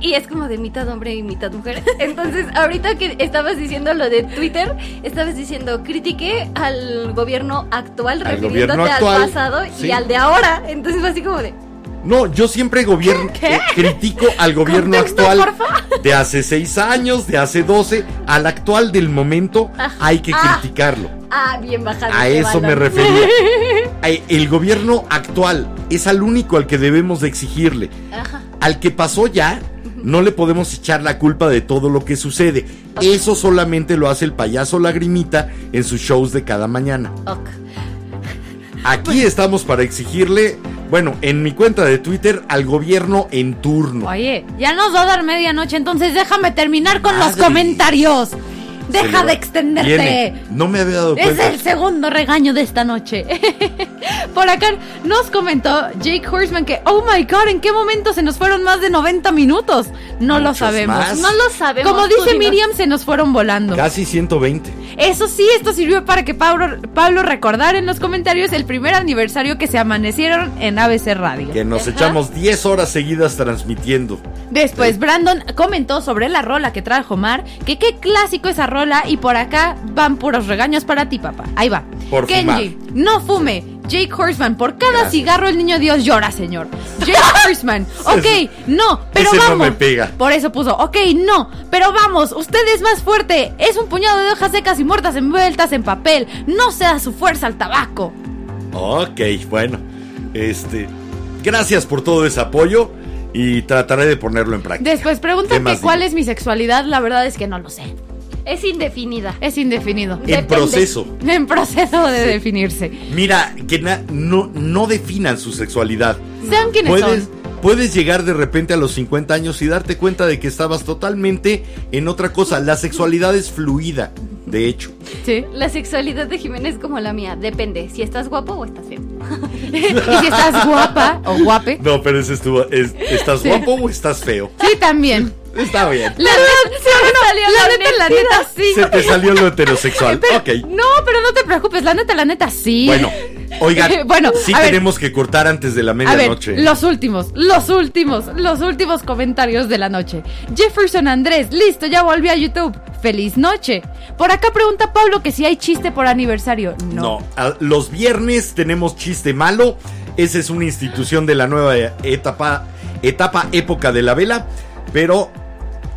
Y, y es como de mitad hombre y mitad mujer. Entonces, ahorita que estabas diciendo lo de Twitter, estabas diciendo, critiqué al gobierno actual Al refiriéndote gobierno al pasado sí. y al de ahora. Entonces fue así como de, No, yo siempre gobierno, eh, critico al gobierno actual de hace seis años, de hace 12, al actual del momento, Ajá. hay que Ah. criticarlo. ah, bien bajado. A eso me balón". refería. Ay, [laughs] El gobierno actual es al único al que debemos de exigirle. Ajá. Al que pasó ya, no le podemos echar la culpa de todo lo que sucede. Eso solamente lo hace el payaso lagrimita en sus shows de cada mañana. Aquí estamos para exigirle, bueno, en mi cuenta de Twitter, al gobierno en turno. Oye, ya nos va a dar medianoche, entonces déjame terminar con los comentarios. Deja de extenderte. Viene. No me había dado Es cuenta. el segundo regaño de esta noche. [laughs] Por acá nos comentó Jake Horseman que, oh my god, ¿en qué momento se nos fueron más de 90 minutos? No lo sabemos. más. No lo sabemos. Como dice. Miriam, se nos fueron volando. Casi 120. Eso sí, esto sirvió para que Pablo, Pablo recordara en los comentarios el primer aniversario que se amanecieron en ABC Radio. Que nos Ajá. echamos 10 horas seguidas transmitiendo. Después Brandon comentó sobre la rola que trajo Mar, que qué clásico esa rola y por acá van puros regaños para ti, papá. Ahí va. Por Kenji, no fume. Jake Horseman, por cada Gracias. cigarro el niño Dios llora, señor. Jake [laughs] Horseman, ok, no, pero Ese no vamos. me pega. Por eso puso, ok, no, pero vamos, usted es más fuerte. Es un puñado de hojas secas y muertas envueltas en papel. No se da su fuerza al tabaco. Ok, bueno. Este. Gracias por todo ese apoyo y trataré de ponerlo en práctica. Después ¿Qué preguntan más que cuál digo? es mi sexualidad, la verdad es que no lo sé. Es indefinida. Es indefinido. En Depende. proceso. En proceso de definirse. Mira, que na- no, no definan su sexualidad. Sean quienes Puedes, son. puedes llegar de repente a los 50 años y darte cuenta de que estabas totalmente en otra cosa. La sexualidad es fluida, de hecho. Sí. La sexualidad de Jiménez es como la mía. Depende si estás guapo o estás feo. [laughs] y si estás guapa o guape. No, pero ese estuvo. es- ¿Estás Sí. guapo o estás feo? Sí, también. Está bien. La neta, no, la neta, la neta, sí. Se te salió lo heterosexual. Pero- Ok. No, pero no te preocupes, la neta, la neta, sí. Bueno, oigan, [laughs] Bueno, sí ver. tenemos que cortar antes de la medianoche. los últimos, los últimos, los últimos comentarios de la noche. Jefferson Andrés, listo, ya volví a YouTube. Feliz noche. Por acá pregunta Pablo que si hay chiste por aniversario. No. No, a- los viernes tenemos chiste malo. Esa es una institución de la nueva etapa, etapa época de la vela. Pero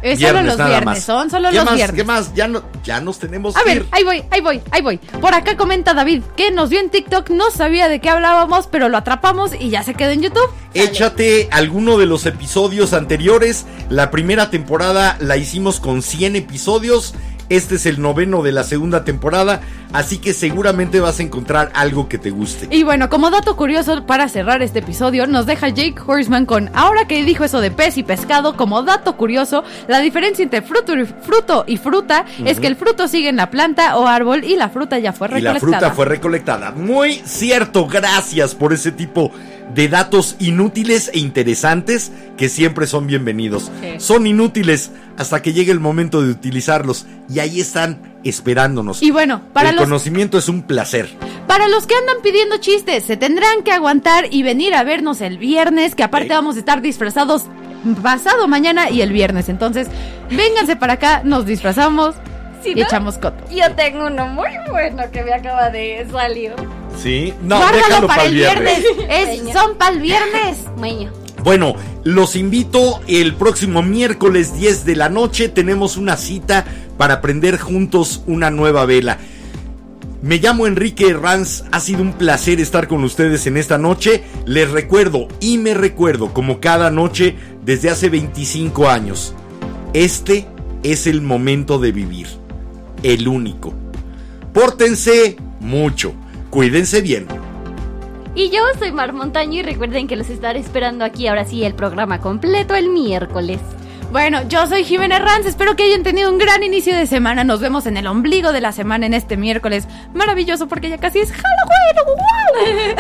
Es solo viernes los nada viernes, más. son solo ¿Qué los más? viernes. ¿Qué más? Ya, no, ya nos tenemos A que ver, ir. ahí voy, ahí voy, ahí voy. Por acá comenta David que nos vio en TikTok, no sabía de qué hablábamos, pero lo atrapamos y ya se quedó en YouTube. Échate alguno de los episodios anteriores. La primera temporada la hicimos con 100 episodios. Este es el noveno de la segunda temporada. Así que seguramente vas a encontrar algo que te guste. Y bueno, como dato curioso para cerrar este episodio, nos deja Jake Horseman con, ahora que dijo eso de pez y pescado, como dato curioso, la diferencia entre fruto y, fruto y fruta es que el fruto sigue en la planta o árbol y la fruta ya fue Y la recolectada. fruta fue recolectada. Muy cierto, gracias por ese tipo de datos inútiles e interesantes que siempre son bienvenidos. Son inútiles hasta que llegue el momento de utilizarlos y ahí están esperándonos. Y bueno, para el los, conocimiento es un placer. para los que andan pidiendo chistes, se tendrán que aguantar y venir a vernos el viernes, que aparte vamos a estar disfrazados pasado mañana y el viernes. Entonces, vénganse para acá, nos disfrazamos Si y no, echamos coto. Yo tengo uno muy bueno que me acaba de salir. Sí, no, Guárdalo déjalo para para el viernes. Es, son para el viernes. [laughs] Meño. Bueno, los invito el próximo miércoles 10 de la noche. Tenemos una cita para aprender juntos una nueva vela. Me llamo Enrique Herranz, ha sido un placer estar con ustedes en esta noche. Les recuerdo y me recuerdo como cada noche desde hace 25 años. Este es el momento de vivir, el único. Pórtense mucho, cuídense bien. Y yo soy Mar Montaño y recuerden que los estaré esperando aquí ahora sí el programa completo el miércoles. Bueno, yo soy Jimena Ranz, espero que hayan tenido un gran inicio de semana. Nos vemos en el ombligo de la semana en este miércoles. Maravilloso porque ya casi es Halloween.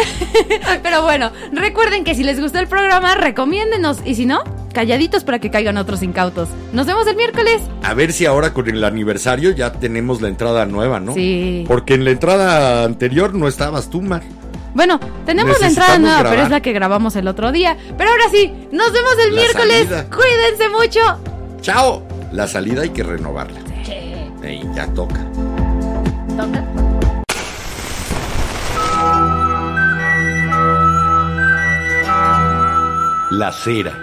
¡Wow! [laughs] Pero bueno, recuerden que si les gustó el programa, recomiéndenos. Y si no, calladitos para que caigan otros incautos. Nos vemos el miércoles. A ver si ahora con el aniversario ya tenemos la entrada nueva, ¿no? Sí. Porque en la entrada anterior no estabas tú, Mar. Bueno, tenemos la entrada nueva, pero es la que grabamos el otro día. Pero ahora sí, nos vemos el La miércoles. salida. Cuídense mucho. ¡Chao! La salida hay que renovarla. Ey, ya toca. ¿Toca? La cera,